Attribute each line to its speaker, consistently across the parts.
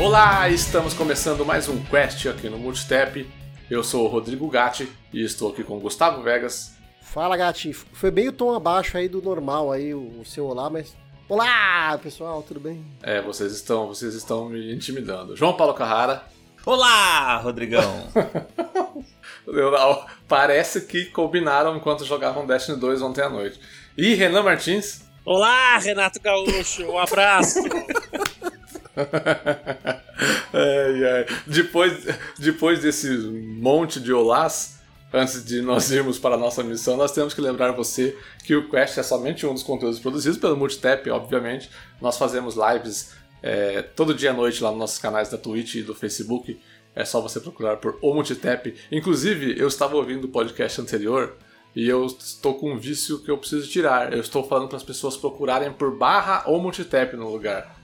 Speaker 1: Olá, estamos começando mais um Quest aqui no Multitap. Eu sou o Rodrigo Gatti e estou aqui com Gustavo Vegas.
Speaker 2: Fala, Gatti. Foi meio tom abaixo aí do normal aí o seu olá, mas Olá, pessoal, tudo bem?
Speaker 1: É, vocês estão, vocês estão me intimidando. João Paulo Carrara.
Speaker 3: Olá, Rodrigão.
Speaker 1: Parece que combinaram enquanto jogavam Destiny 2 ontem à noite. E Renan Martins.
Speaker 4: Olá, Renato Gaúcho, um abraço.
Speaker 1: ai, ai. Depois, depois desse monte de olás, antes de nós irmos para a nossa missão, nós temos que lembrar você que o Quest é somente um dos conteúdos produzidos pelo Multitap, obviamente. Nós fazemos lives é, todo dia à noite lá nos nossos canais da Twitch e do Facebook. É só você procurar por O Multitap. Inclusive, eu estava ouvindo o podcast anterior e eu estou com um vício que eu preciso tirar. Eu estou falando para as pessoas procurarem por barra ou multitap no lugar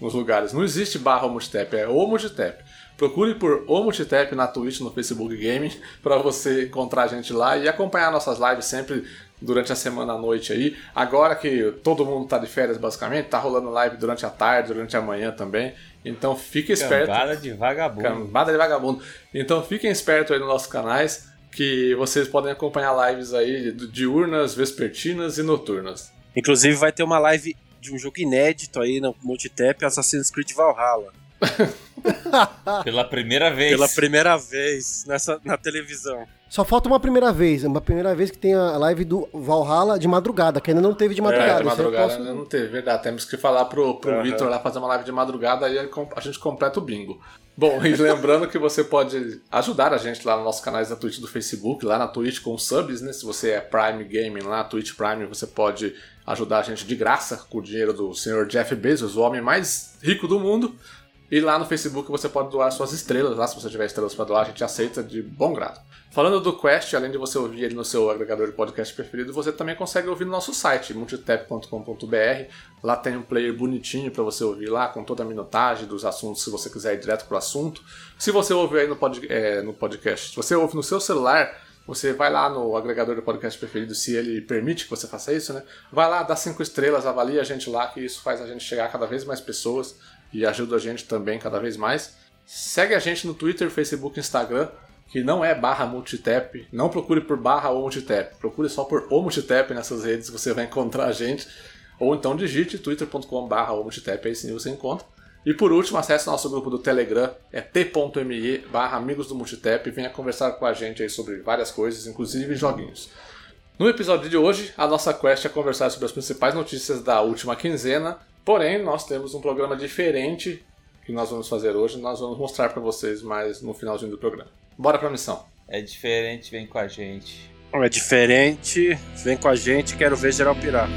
Speaker 1: nos lugares. Não existe barra multitap, é o multitap. Procure por o na Twitch, no Facebook Gaming, para você encontrar a gente lá e acompanhar nossas lives sempre durante a semana à noite aí. Agora que todo mundo tá de férias basicamente, tá rolando live durante a tarde, durante a manhã também. Então fique esperto.
Speaker 3: Cambada de vagabundo.
Speaker 1: Cambada de vagabundo. Então fiquem espertos aí nos nossos canais que vocês podem acompanhar lives aí diurnas, vespertinas e noturnas.
Speaker 4: Inclusive vai ter uma live de um jogo inédito aí no Multitap, Assassin's Creed Valhalla.
Speaker 3: Pela primeira vez.
Speaker 4: Pela primeira vez nessa, na televisão.
Speaker 2: Só falta uma primeira vez, uma primeira vez que tem a live do Valhalla de madrugada, que ainda não teve de madrugada. É,
Speaker 1: de madrugada posso... ainda não teve, verdade. Temos que falar pro, pro uhum. Victor lá fazer uma live de madrugada, aí a gente completa o bingo. Bom, e lembrando que você pode ajudar a gente lá nos nossos canais da Twitch do Facebook, lá na Twitch com subs, né? Se você é Prime Gaming lá na Twitch Prime, você pode ajudar a gente de graça com o dinheiro do senhor Jeff Bezos, o homem mais rico do mundo. E lá no Facebook você pode doar suas estrelas, lá se você tiver estrelas para doar, a gente aceita de bom grado. Falando do Quest, além de você ouvir ele no seu agregador de podcast preferido, você também consegue ouvir no nosso site, multitap.com.br. Lá tem um player bonitinho para você ouvir lá, com toda a minutagem dos assuntos, se você quiser ir direto pro assunto. Se você ouve aí no, pod, é, no podcast, se você ouve no seu celular, você vai lá no agregador de podcast preferido, se ele permite que você faça isso, né? Vai lá, dá cinco estrelas, avalia a gente lá, que isso faz a gente chegar a cada vez mais pessoas e ajuda a gente também cada vez mais. Segue a gente no Twitter, Facebook, Instagram que não é barra multitap. Não procure por barra ou multitap. Procure só por o multitap nessas redes, você vai encontrar a gente. Ou então digite twitter.com barra ou multitap, aí sim você encontra. E por último, acesse nosso grupo do Telegram, é t.me barra amigos do multitap. Venha conversar com a gente aí sobre várias coisas, inclusive joguinhos. No episódio de hoje, a nossa quest é conversar sobre as principais notícias da última quinzena, porém nós temos um programa diferente que nós vamos fazer hoje, nós vamos mostrar para vocês mais no finalzinho do programa. Bora pra missão.
Speaker 3: É diferente, vem com a gente.
Speaker 4: É diferente, vem com a gente, quero ver geral pirar.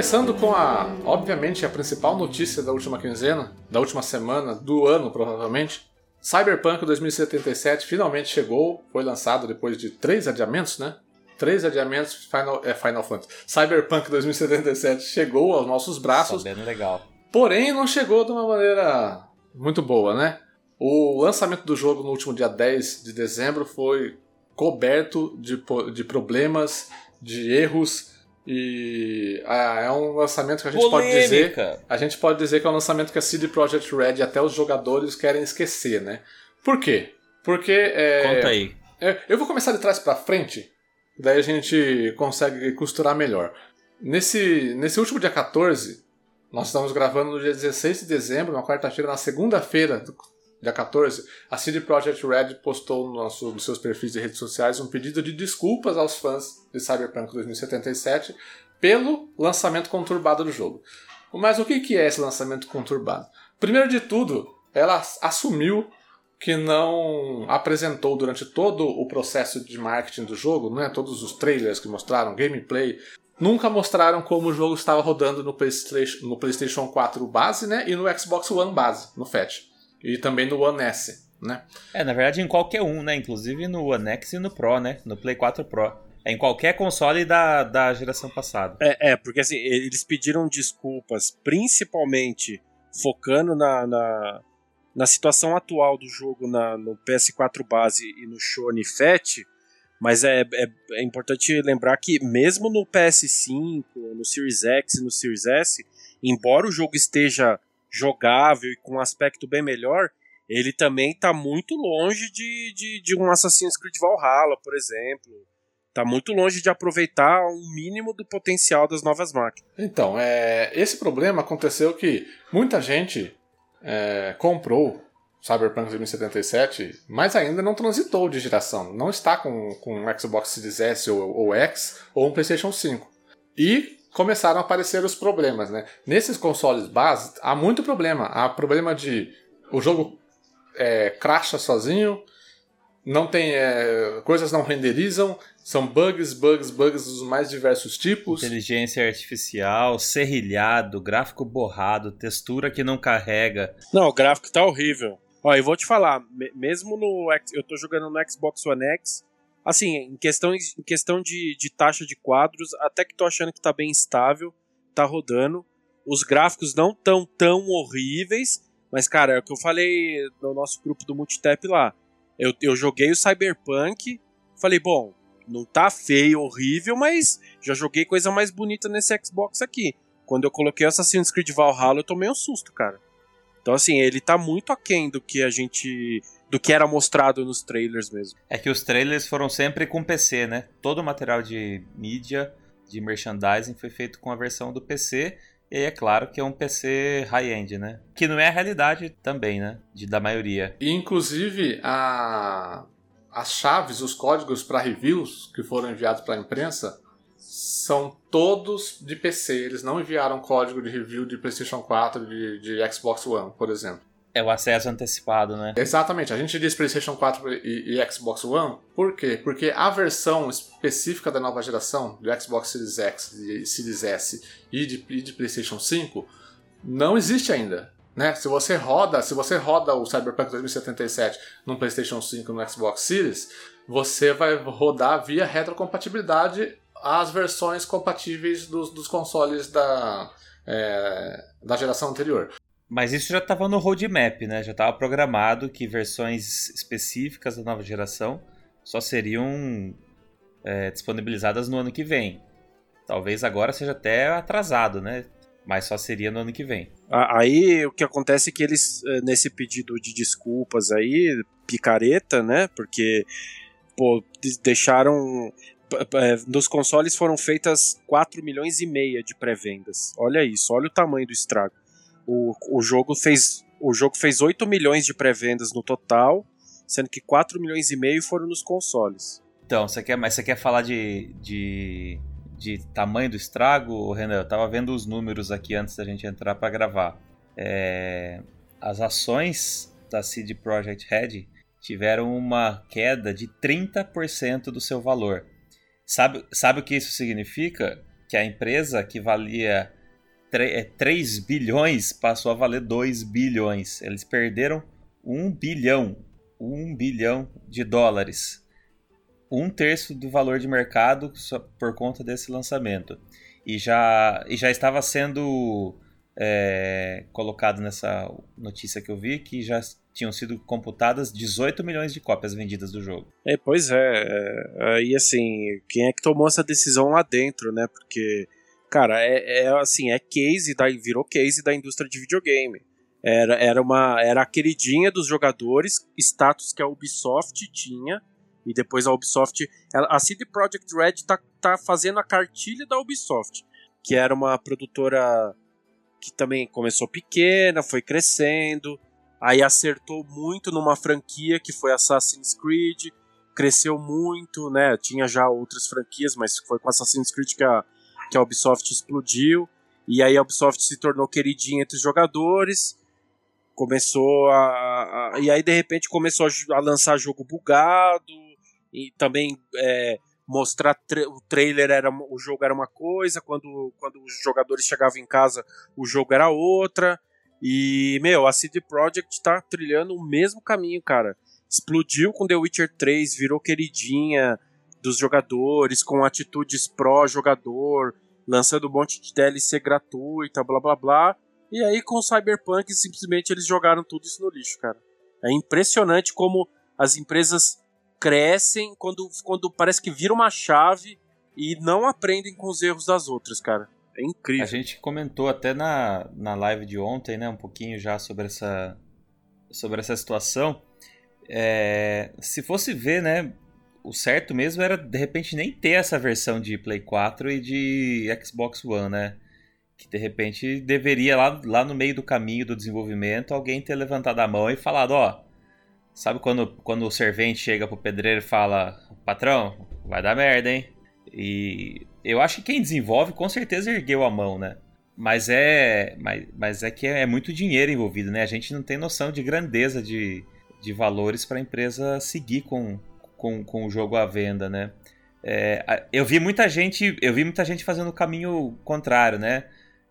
Speaker 1: Começando com a, obviamente, a principal notícia da última quinzena, da última semana, do ano provavelmente. Cyberpunk 2077 finalmente chegou, foi lançado depois de três adiamentos, né? Três adiamentos, Final, é, Final Fantasy. Cyberpunk 2077 chegou aos nossos braços.
Speaker 3: Sabendo legal.
Speaker 1: Porém, não chegou de uma maneira muito boa, né? O lançamento do jogo no último dia 10 de dezembro foi coberto de, de problemas, de erros e ah, é um lançamento que a gente Polêmica. pode dizer. A gente pode dizer que é um lançamento que a CD Projekt Red até os jogadores querem esquecer, né? Por quê? Porque. É,
Speaker 3: Conta aí.
Speaker 1: É, eu vou começar de trás para frente, daí a gente consegue costurar melhor. Nesse, nesse último dia 14, nós estamos gravando no dia 16 de dezembro, na quarta-feira, na segunda-feira dia 14, a CD Projekt Red postou no nosso, nos seus perfis de redes sociais um pedido de desculpas aos fãs de Cyberpunk 2077 pelo lançamento conturbado do jogo. Mas o que é esse lançamento conturbado? Primeiro de tudo, ela assumiu que não apresentou durante todo o processo de marketing do jogo, né, todos os trailers que mostraram, gameplay, nunca mostraram como o jogo estava rodando no PlayStation, no PlayStation 4 base né, e no Xbox One base, no FAT. E também no One S. Né?
Speaker 3: É, na verdade em qualquer um, né? Inclusive no One X e no Pro, né? No Play 4 Pro. É em qualquer console da, da geração passada.
Speaker 4: É, é, porque assim, eles pediram desculpas, principalmente focando na, na, na situação atual do jogo na, no PS4 base e no Sony Fat, mas é, é, é, importante lembrar que mesmo no PS5, no Series X e no Series S, embora o jogo esteja jogável e com um aspecto bem melhor, ele também está muito longe de, de, de um Assassin's Creed Valhalla, por exemplo Tá muito longe de aproveitar um mínimo do potencial das novas máquinas.
Speaker 1: Então, é, esse problema aconteceu que muita gente é, comprou Cyberpunk 2077, mas ainda não transitou de geração. Não está com, com um Xbox Series S ou, ou X ou um PlayStation 5. E começaram a aparecer os problemas, né? Nesses consoles base, há muito problema. Há problema de o jogo é, cracha sozinho, não tem é, coisas não renderizam, são bugs, bugs, bugs dos mais diversos tipos.
Speaker 3: Inteligência artificial, serrilhado, gráfico borrado, textura que não carrega.
Speaker 4: Não, o gráfico tá horrível. Ó, eu vou te falar, mesmo no eu tô jogando no Xbox One X, assim, em questão, em questão de, de taxa de quadros, até que tô achando que tá bem estável, tá rodando. Os gráficos não tão tão horríveis, mas cara, é o que eu falei no nosso grupo do Multitap lá eu, eu joguei o Cyberpunk, falei, bom, não tá feio, horrível, mas já joguei coisa mais bonita nesse Xbox aqui. Quando eu coloquei Assassin's Creed Valhalla, eu tomei um susto, cara. Então, assim, ele tá muito aquém do que a gente. do que era mostrado nos trailers mesmo.
Speaker 3: É que os trailers foram sempre com PC, né? Todo o material de mídia, de merchandising foi feito com a versão do PC. E é claro que é um PC high-end, né? Que não é a realidade também, né? De, da maioria.
Speaker 1: E, inclusive, a... as chaves, os códigos para reviews que foram enviados para a imprensa são todos de PC. Eles não enviaram código de review de PlayStation 4, de, de Xbox One, por exemplo.
Speaker 3: É o acesso antecipado, né?
Speaker 1: Exatamente. A gente diz PlayStation 4 e, e, Xbox One, por quê? Porque a versão específica da nova geração, de Xbox Series X, de Series S e de, e de PlayStation 5, não existe ainda. Né? Se você roda, se você roda o Cyberpunk 2077 no PlayStation 5 no Xbox Series, você vai rodar via retrocompatibilidade as versões compatíveis dos, dos consoles da, é, da geração anterior.
Speaker 3: Mas isso já estava no roadmap, né? Já estava programado que versões específicas da nova geração só seriam é, disponibilizadas no ano que vem. Talvez agora seja até atrasado, né? Mas só seria no ano que vem.
Speaker 4: Aí o que acontece é que eles, é, nesse pedido de desculpas aí, picareta, né? Porque, pô, deixaram. É, nos consoles foram feitas 4 milhões e meia de pré-vendas. Olha isso, olha o tamanho do estrago. O, o jogo fez o jogo fez 8 milhões de pré-vendas no total, sendo que 4 milhões e meio foram nos consoles.
Speaker 3: Então, você quer, mas você quer falar de, de, de tamanho do estrago, Renan? Eu tava vendo os números aqui antes da gente entrar para gravar. É, as ações da CD Projekt Red tiveram uma queda de 30% do seu valor. Sabe, sabe o que isso significa? Que a empresa que valia 3 é, bilhões passou a valer 2 bilhões. Eles perderam 1 bilhão, 1 bilhão de dólares. Um terço do valor de mercado por conta desse lançamento. E já, e já estava sendo é, colocado nessa notícia que eu vi que já tinham sido computadas 18 milhões de cópias vendidas do jogo.
Speaker 4: É, pois é. é aí assim, quem é que tomou essa decisão lá dentro, né? Porque cara, é, é assim, é case, da, virou case da indústria de videogame. Era, era, uma, era a queridinha dos jogadores, status que a Ubisoft tinha, e depois a Ubisoft. A CD Projekt Red tá, tá fazendo a cartilha da Ubisoft, que era uma produtora que também começou pequena, foi crescendo, aí acertou muito numa franquia que foi Assassin's Creed, cresceu muito, né? Tinha já outras franquias, mas foi com Assassin's Creed que a que a Ubisoft explodiu, e aí a Ubisoft se tornou queridinha entre os jogadores, começou a, a, e aí de repente começou a, a, lançar jogo bugado e também é, mostrar tra o trailer era o jogo era uma coisa, quando, quando os jogadores chegavam em casa o jogo era outra. E, meu, a CD Projekt tá trilhando o mesmo caminho, cara. Explodiu com The Witcher 3, virou queridinha dos jogadores, com atitudes pró-jogador, lançando um monte de DLC gratuita, blá blá blá. E aí com o Cyberpunk simplesmente eles jogaram tudo isso no lixo, cara. É impressionante como as empresas crescem quando, quando parece que vira uma chave e não aprendem com os erros das outras, cara. É incrível.
Speaker 3: A gente comentou até na, na live de ontem, né, um pouquinho já sobre essa, sobre essa situação. É, se fosse ver, né, o certo mesmo era de repente nem ter essa versão de Play 4 e de Xbox One, né? Que de repente deveria lá, lá no meio do caminho do desenvolvimento alguém ter levantado a mão e falado, ó, sabe quando, quando o servente chega pro pedreiro e fala, patrão, vai dar merda, hein? E eu acho que quem desenvolve com certeza ergueu a mão, né? Mas é, mas, mas é que é muito dinheiro envolvido, né? A gente não tem noção de grandeza de, de valores para a empresa seguir com, com, com o jogo à venda, né? É, eu vi muita gente, eu vi muita gente fazendo o caminho contrário, né?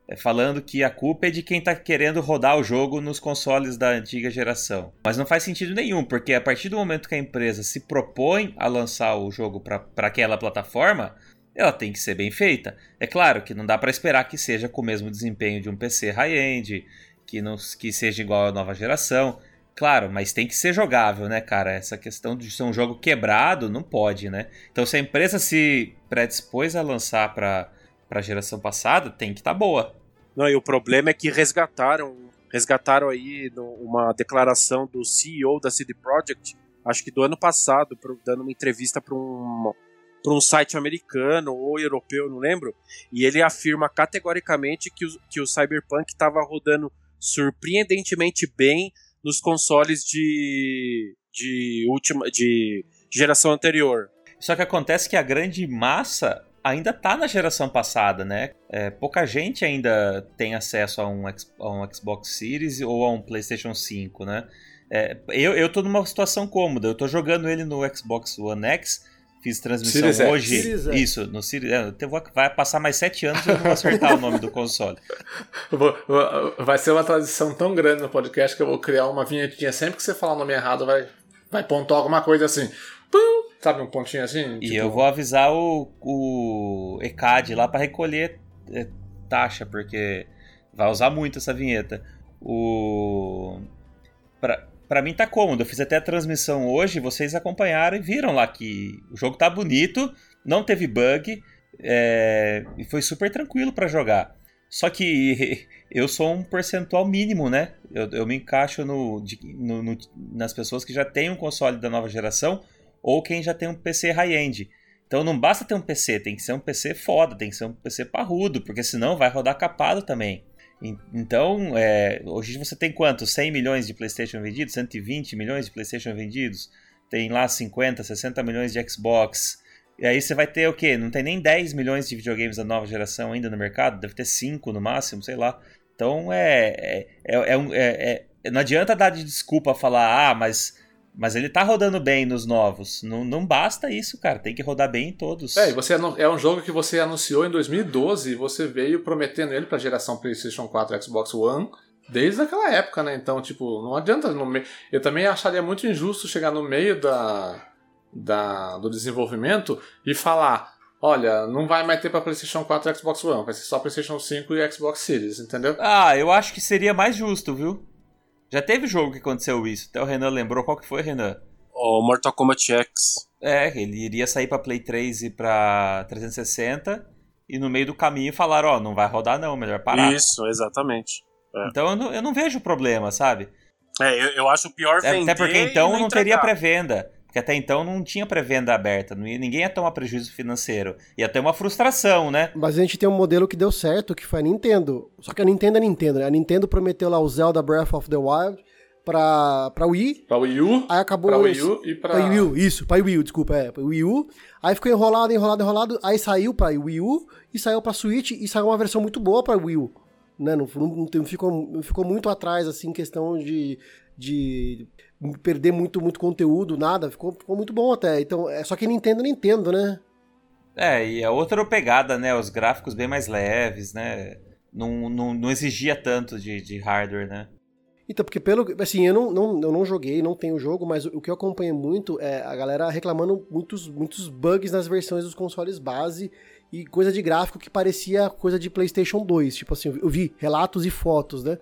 Speaker 3: É, falando que a culpa é de quem está querendo rodar o jogo nos consoles da antiga geração. Mas não faz sentido nenhum, porque a partir do momento que a empresa se propõe a lançar o jogo para aquela plataforma, ela tem que ser bem feita. É claro que não dá para esperar que seja com o mesmo desempenho de um PC high-end, que, não, que seja igual à nova geração. Claro, mas tem que ser jogável, né, cara? Essa questão de ser um jogo quebrado não pode, né? Então, se a empresa se predispôs a lançar para a geração passada, tem que estar tá boa.
Speaker 4: Não, e o problema é que resgataram, resgataram aí uma declaração do CEO da CD Projekt, acho que do ano passado, dando uma entrevista para um para um site americano ou europeu, não lembro, e ele afirma categoricamente que o, que o Cyberpunk estava rodando surpreendentemente bem nos consoles de, de última de geração anterior.
Speaker 3: Só que acontece que a grande massa ainda tá na geração passada, né? É, pouca gente ainda tem acesso a um, a um, Xbox Series ou a um PlayStation 5, né? É, eu, eu tô numa situação cômoda, eu tô jogando ele no Xbox One X, fiz transmissão Series hoje. Series isso, no Series. É, vai passar mais sete anos e eu não vou acertar o nome do console.
Speaker 1: Vai ser uma transição tão grande no podcast que eu vou criar uma vinhetinha. Sempre que você falar o nome errado, vai, vai pontuar alguma coisa assim. Pum, sabe, um pontinho assim?
Speaker 3: E tipo... eu vou avisar o, o ECAD lá para recolher é, taxa, porque vai usar muito essa vinheta. O. Pra, para mim tá cômodo. Eu fiz até a transmissão hoje, vocês acompanharam e viram lá que o jogo tá bonito, não teve bug é, e foi super tranquilo para jogar. Só que eu sou um percentual mínimo, né? Eu, eu me encaixo no, de, no, no, nas pessoas que já têm um console da nova geração ou quem já tem um PC high-end. Então não basta ter um PC, tem que ser um PC foda, tem que ser um PC parrudo, porque senão vai rodar capado também. Então, é, hoje você tem quanto? 100 milhões de PlayStation vendidos? 120 milhões de PlayStation vendidos? Tem lá 50, 60 milhões de Xbox. E aí você vai ter o quê? Não tem nem 10 milhões de videogames da nova geração ainda no mercado? Deve ter 5 no máximo, sei lá. Então é, é, é, é, é não adianta dar de desculpa falar, ah, mas mas ele tá rodando bem nos novos. Não, não basta isso, cara. Tem que rodar bem em todos.
Speaker 1: É, e você é um jogo que você anunciou em 2012 e você veio prometendo ele pra geração PlayStation 4 e Xbox One desde aquela época, né? Então, tipo, não adianta. No me... Eu também acharia muito injusto chegar no meio da, da, do desenvolvimento e falar: olha, não vai mais ter pra PlayStation 4 e Xbox One, vai ser só PlayStation 5 e Xbox Series, entendeu?
Speaker 3: Ah, eu acho que seria mais justo, viu? Já teve jogo que aconteceu isso. Até o Renan lembrou. Qual que foi, Renan?
Speaker 4: O Mortal Kombat X.
Speaker 3: É, ele iria sair para Play 3 e para 360 e no meio do caminho falaram, ó, oh, não vai rodar não, melhor parar.
Speaker 4: Isso, exatamente.
Speaker 3: É. Então eu não, eu não vejo problema, sabe?
Speaker 4: É, eu, eu acho pior vender
Speaker 3: Até porque então não, não teria pré-venda. Porque até então não tinha pré-venda aberta, ia, ninguém ia tomar prejuízo financeiro. Ia ter uma frustração, né?
Speaker 2: Mas a gente tem um modelo que deu certo, que foi a Nintendo. Só que a Nintendo é Nintendo, né? A Nintendo prometeu lá o Zelda Breath of the Wild pra, pra Wii.
Speaker 1: Pra Wii U.
Speaker 2: Aí acabou...
Speaker 1: Pra Wii U e pra...
Speaker 2: Pra Wii U, isso. Pra Wii U, desculpa, é. Pra Wii U. Aí ficou enrolado, enrolado, enrolado. Aí saiu pra Wii U e saiu pra Switch e saiu uma versão muito boa pra Wii U. Né? Não, não, não ficou, ficou muito atrás, assim, questão de de perder muito, muito conteúdo, nada. Ficou, ficou muito bom até. Então, é só que Nintendo, Nintendo, né?
Speaker 3: É, e é outra pegada, né? Os gráficos bem mais leves, né? Não, não, não exigia tanto de, de hardware, né?
Speaker 2: Então, porque pelo. Assim, eu não, não, eu não joguei, não tenho o jogo, mas o que eu acompanho muito é a galera reclamando muitos, muitos bugs nas versões dos consoles base e coisa de gráfico que parecia coisa de PlayStation 2. Tipo assim, eu vi relatos e fotos, né?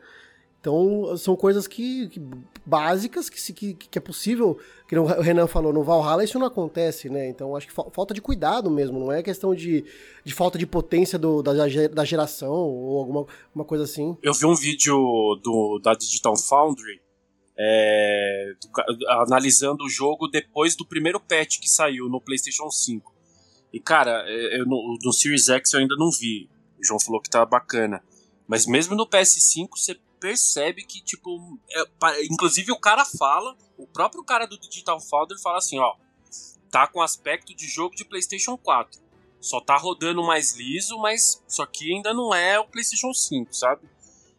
Speaker 2: Então, são coisas que, que básicas que, que, que, é possível. Que o Renan falou, no Valhalla isso não acontece, né? Então, acho que fa falta de cuidado mesmo, não é questão de, de falta de potência do, da, da geração ou alguma uma coisa assim.
Speaker 4: Eu vi um vídeo do, da Digital Foundry é, do, analisando o jogo depois do primeiro patch que saiu no PlayStation 5. E, cara, é, eu, no, no Series X eu ainda não vi. O João falou que tá bacana. Mas mesmo no PS5 você percebe que, tipo, é, inclusive o cara fala, o próprio cara do Digital Foundry fala assim, ó, tá com aspecto de jogo de PlayStation 4. Só tá rodando mais liso, mas só que ainda não é o PlayStation 5, sabe?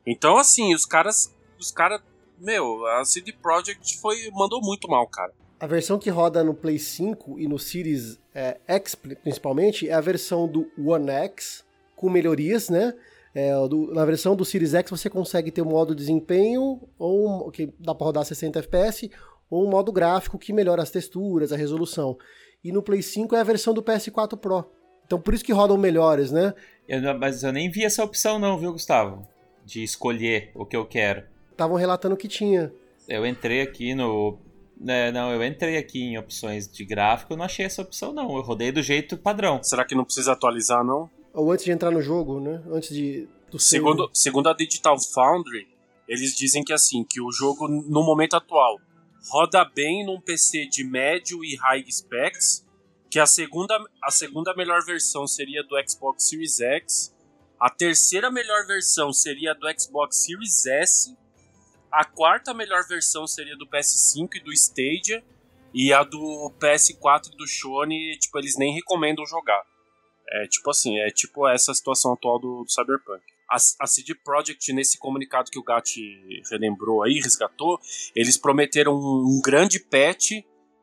Speaker 4: Então, assim, os caras, os caras, meu, a CD Projekt foi mandou muito mal, cara.
Speaker 2: A versão que roda no Play 5 e no Series é, X, principalmente, é a versão do One X, com melhorias, né? É, do, na versão do Series X você consegue ter um modo desempenho, ou que dá para rodar 60 FPS, ou um modo gráfico que melhora as texturas, a resolução. E no Play 5 é a versão do PS4 Pro. Então por isso que rodam melhores, né?
Speaker 3: Eu, mas eu nem vi essa opção não, viu, Gustavo? De escolher o que eu quero.
Speaker 2: Estavam relatando que tinha.
Speaker 3: Eu entrei aqui no... É, não, eu entrei aqui em opções de gráfico, eu não achei essa opção não. Eu rodei do jeito padrão.
Speaker 4: Será que não precisa atualizar não?
Speaker 2: Ou antes de entrar no jogo, né? Antes de.
Speaker 4: segundo, segundo a Digital Foundry, eles dizem que assim, que o jogo, no momento atual, roda bem num PC de médio e high specs, que a segunda, a segunda melhor versão seria do Xbox Series X, a terceira melhor versão seria do Xbox Series S, a quarta melhor versão seria do PS5 e do Stadia, e a do PS4 e do Sony, tipo, eles nem recomendam jogar. É tipo assim, é tipo essa situação atual do, do Cyberpunk. A, a CD Projekt, nesse comunicado que o Gatti relembrou aí, resgatou, eles prometeram um, um grande patch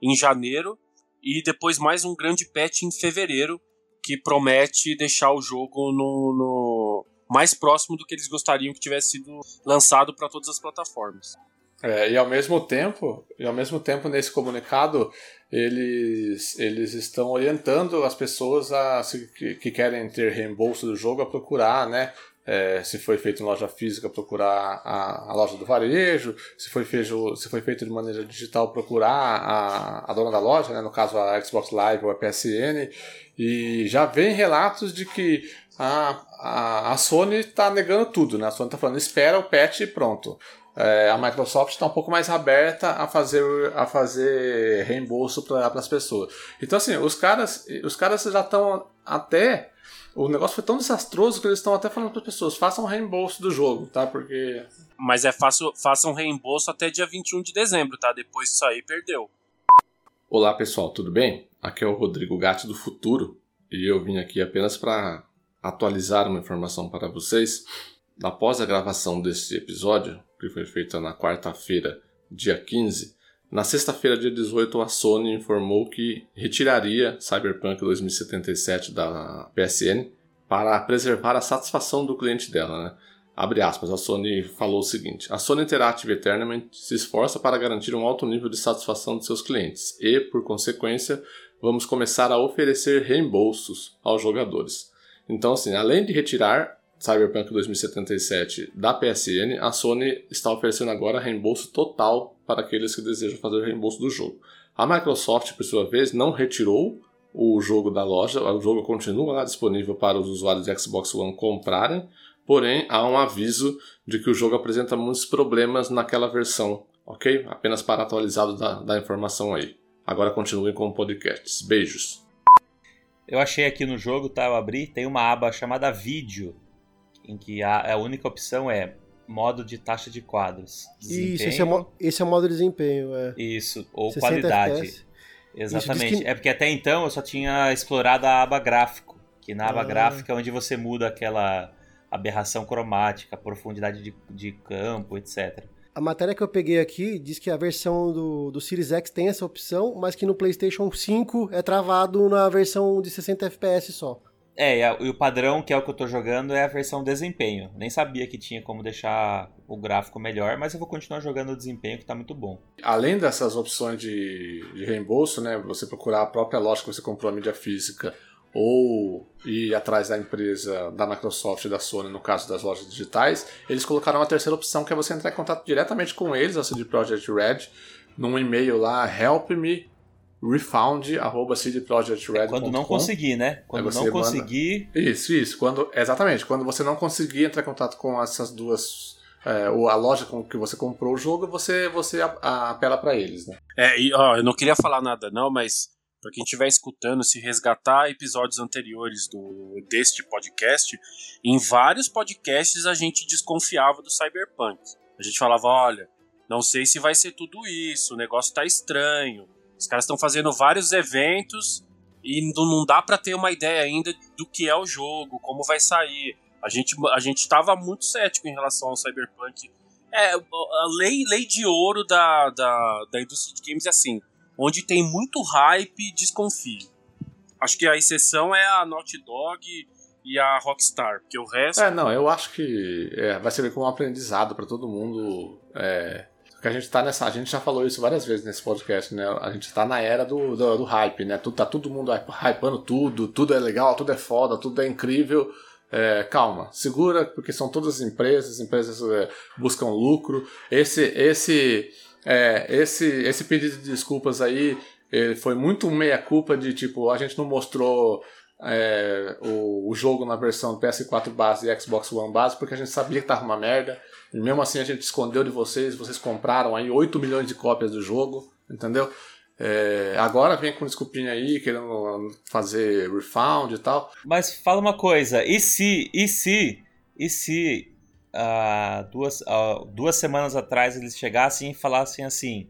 Speaker 4: em janeiro e depois mais um grande patch em fevereiro que promete deixar o jogo no, no mais próximo do que eles gostariam que tivesse sido lançado para todas as plataformas.
Speaker 1: É, e ao mesmo tempo, e ao mesmo tempo nesse comunicado eles, eles estão orientando as pessoas a, se, que, que, querem ter reembolso do jogo a procurar, né? É, se foi feito em loja física, procurar a, a, loja do varejo, se foi, feito, se foi feito de maneira digital, procurar a, a dona da loja, né? no caso a Xbox Live ou a PSN, e já vem relatos de que a, a, a Sony está negando tudo, né? A Sony está falando, espera o patch e pronto é, a Microsoft está um pouco mais aberta a fazer, a fazer reembolso para as pessoas. Então, assim, os caras, os caras já estão até. O negócio foi tão desastroso que eles estão até falando para as pessoas: façam um reembolso do jogo, tá? Porque.
Speaker 4: Mas é fácil, façam um reembolso até dia 21 de dezembro, tá? Depois disso aí, perdeu.
Speaker 1: Olá, pessoal, tudo bem? Aqui é o Rodrigo Gatti do Futuro e eu vim aqui apenas para atualizar uma informação para vocês. Após a gravação desse episódio, que foi feita na quarta-feira, dia 15, na sexta-feira, dia 18, a Sony informou que retiraria Cyberpunk 2077 da PSN para preservar a satisfação do cliente dela, né? Abre aspas, a Sony falou o seguinte: A Sony Interactive Eternament se esforça para garantir um alto nível de satisfação de seus clientes e, por consequência, vamos começar a oferecer reembolsos aos jogadores. Então, assim, além de retirar Cyberpunk 2077 da PSN, a Sony está oferecendo agora reembolso total para aqueles que desejam fazer o reembolso do jogo. A Microsoft, por sua vez, não retirou o jogo da loja, o jogo continua lá disponível para os usuários de Xbox One comprarem, porém há um aviso de que o jogo apresenta muitos problemas naquela versão, ok? Apenas para atualizado da, da informação aí. Agora continuem com o podcast. Beijos.
Speaker 3: Eu achei aqui no jogo, tá? Eu abri, tem uma aba chamada Vídeo em que a, a única opção é modo de taxa de quadros.
Speaker 2: Isso, esse é, o, esse é o modo de desempenho. É.
Speaker 3: Isso, ou qualidade. FPS. Exatamente. Que... É porque até então eu só tinha explorado a aba gráfico, que na aba ah. gráfica é onde você muda aquela aberração cromática, profundidade de, de campo, etc.
Speaker 2: A matéria que eu peguei aqui diz que a versão do, do Series X tem essa opção, mas que no PlayStation 5 é travado na versão de 60 FPS só.
Speaker 3: É, e, o padrão, que é o que eu tô jogando, é a versão desempenho. Nem sabia que tinha como deixar o gráfico melhor, mas eu vou continuar jogando o desempenho que tá muito bom.
Speaker 1: Além dessas opções de, de reembolso, né? Você procurar a própria loja que você comprou a mídia física ou ir atrás da empresa da Microsoft e da Sony, no caso das lojas digitais, eles colocaram uma terceira opção que é você entrar em contato diretamente com eles, a CD Projekt Red, num e-mail lá, helpme refund@cdprojektred.com. É
Speaker 3: quando não conseguir, né? Quando não conseguir.
Speaker 1: Manda... Isso, isso. Quando exatamente. Quando você não conseguir entrar em contato com essas duas é, a loja com que você comprou o jogo, você você apela para eles, né?
Speaker 4: É, e ó, eu não queria falar nada não, mas para quem estiver escutando, se resgatar episódios anteriores do deste podcast, em vários podcasts a gente desconfiava do Cyberpunk. A gente falava, olha, não sei se vai ser tudo isso, o negócio tá estranho. Os caras estão fazendo vários eventos e não dá para ter uma ideia ainda do que é o jogo, como vai sair. A gente a gente estava muito cético em relação ao Cyberpunk. É, a lei, lei de ouro da, da, da indústria de games é assim onde tem muito hype, desconfie. Acho que a exceção é a Naughty Dog e a Rockstar, porque o resto.
Speaker 1: É, não, eu acho que é, vai servir como um aprendizado para todo mundo. É, porque a gente tá nessa. A gente já falou isso várias vezes nesse podcast, né? A gente tá na era do, do, do hype, né? Tá todo mundo hypando tudo, tudo é legal, tudo é foda, tudo é incrível. É, calma, segura, porque são todas empresas, empresas é, buscam lucro. Esse, esse é, esse, esse pedido de desculpas aí ele foi muito meia-culpa de tipo, a gente não mostrou é, o, o, jogo na versão PS4 base e Xbox One base porque a gente sabia que tava uma merda. Mesmo assim a gente escondeu de vocês, vocês compraram aí 8 milhões de cópias do jogo, entendeu? É, agora vem com desculpinha aí, querendo fazer refund e tal.
Speaker 3: Mas fala uma coisa, e se, e se, e se uh, duas, uh, duas semanas atrás eles chegassem e falassem assim: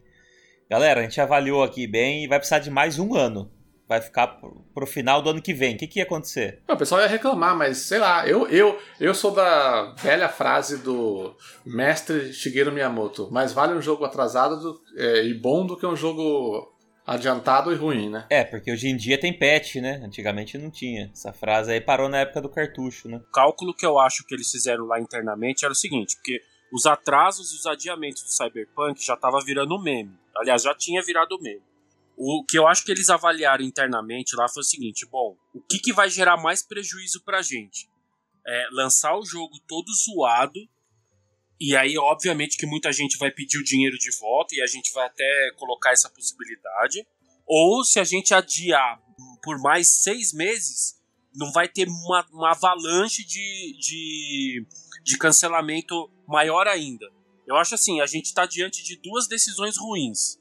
Speaker 3: galera, a gente avaliou aqui bem e vai precisar de mais um ano. Vai ficar pro, final do ano que vem. O que, que ia acontecer?
Speaker 1: o pessoal ia reclamar, mas sei lá, eu, eu, eu sou da velha frase do mestre Shigeru Miyamoto: mais vale um jogo atrasado do, é, e bom do que um jogo adiantado e ruim, né?
Speaker 3: É, porque hoje em dia tem patch, né? Antigamente não tinha. Essa frase aí parou na época do cartucho, né?
Speaker 4: O cálculo que eu acho que eles fizeram lá internamente era o seguinte, porque os atrasos e os adiamentos do Cyberpunk já tava virando meme. Aliás, já tinha virado meme. O que eu acho que eles avaliaram internamente lá foi o seguinte: bom, o que, que vai gerar mais prejuízo pra gente? É lançar o jogo todo zoado e aí, obviamente, que muita gente vai pedir o dinheiro de volta e a gente vai até colocar essa possibilidade. Ou se a gente adiar por mais seis meses, não vai ter uma, uma avalanche de, de, de cancelamento maior ainda. Eu acho assim, a gente está diante de duas decisões ruins.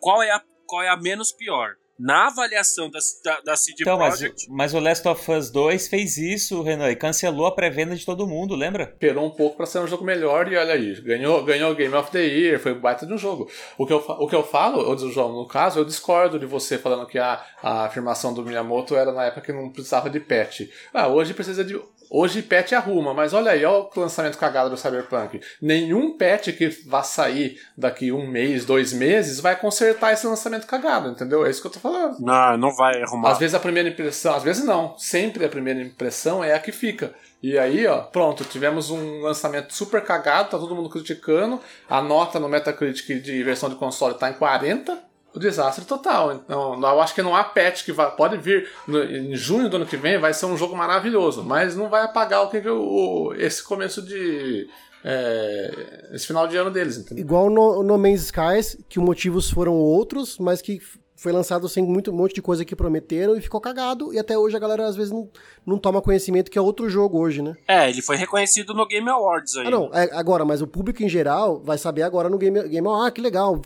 Speaker 4: Qual é a, qual é a menos pior? Na avaliação da, da, da CD então, Projekt.
Speaker 3: Mas, mas, o Last of Us 2 fez isso, Renan, e cancelou a pré-venda de todo mundo, lembra?
Speaker 1: Esperou um pouco para ser um jogo melhor e olha aí, ganhou, ganhou Game of the Year, foi baita de um jogo. O que eu, o que eu falo, o João, no caso, eu discordo de você falando que a, a afirmação do Miyamoto era na época que não precisava de patch. Ah, hoje precisa de Hoje patch arruma, mas olha aí, olha o lançamento cagado do Cyberpunk. Nenhum patch que vá sair daqui um mês, dois meses, vai consertar esse lançamento cagado, entendeu? É isso que eu tô falando.
Speaker 4: Não, não vai arrumar.
Speaker 1: Às vezes a primeira impressão, às vezes não. Sempre a primeira impressão é a que fica. E aí, ó, pronto, tivemos um lançamento super cagado, tá todo mundo criticando. A nota no Metacritic de versão de console tá em 40 o desastre total. Então, eu acho que não há patch que vai, pode vir no, em junho do ano que vem, vai ser um jogo maravilhoso, mas não vai apagar o que, que o, esse começo de. É, esse final de ano deles, entendeu?
Speaker 2: Igual no No Man's Skies, que os motivos foram outros, mas que foi lançado sem muito, um monte de coisa que prometeram e ficou cagado. E até hoje a galera às vezes não, não toma conhecimento que é outro jogo hoje, né?
Speaker 4: É, ele foi reconhecido no Game Awards aí.
Speaker 2: Ah, não, é, agora, mas o público em geral vai saber agora no Game, Game Awards. Ah, que legal.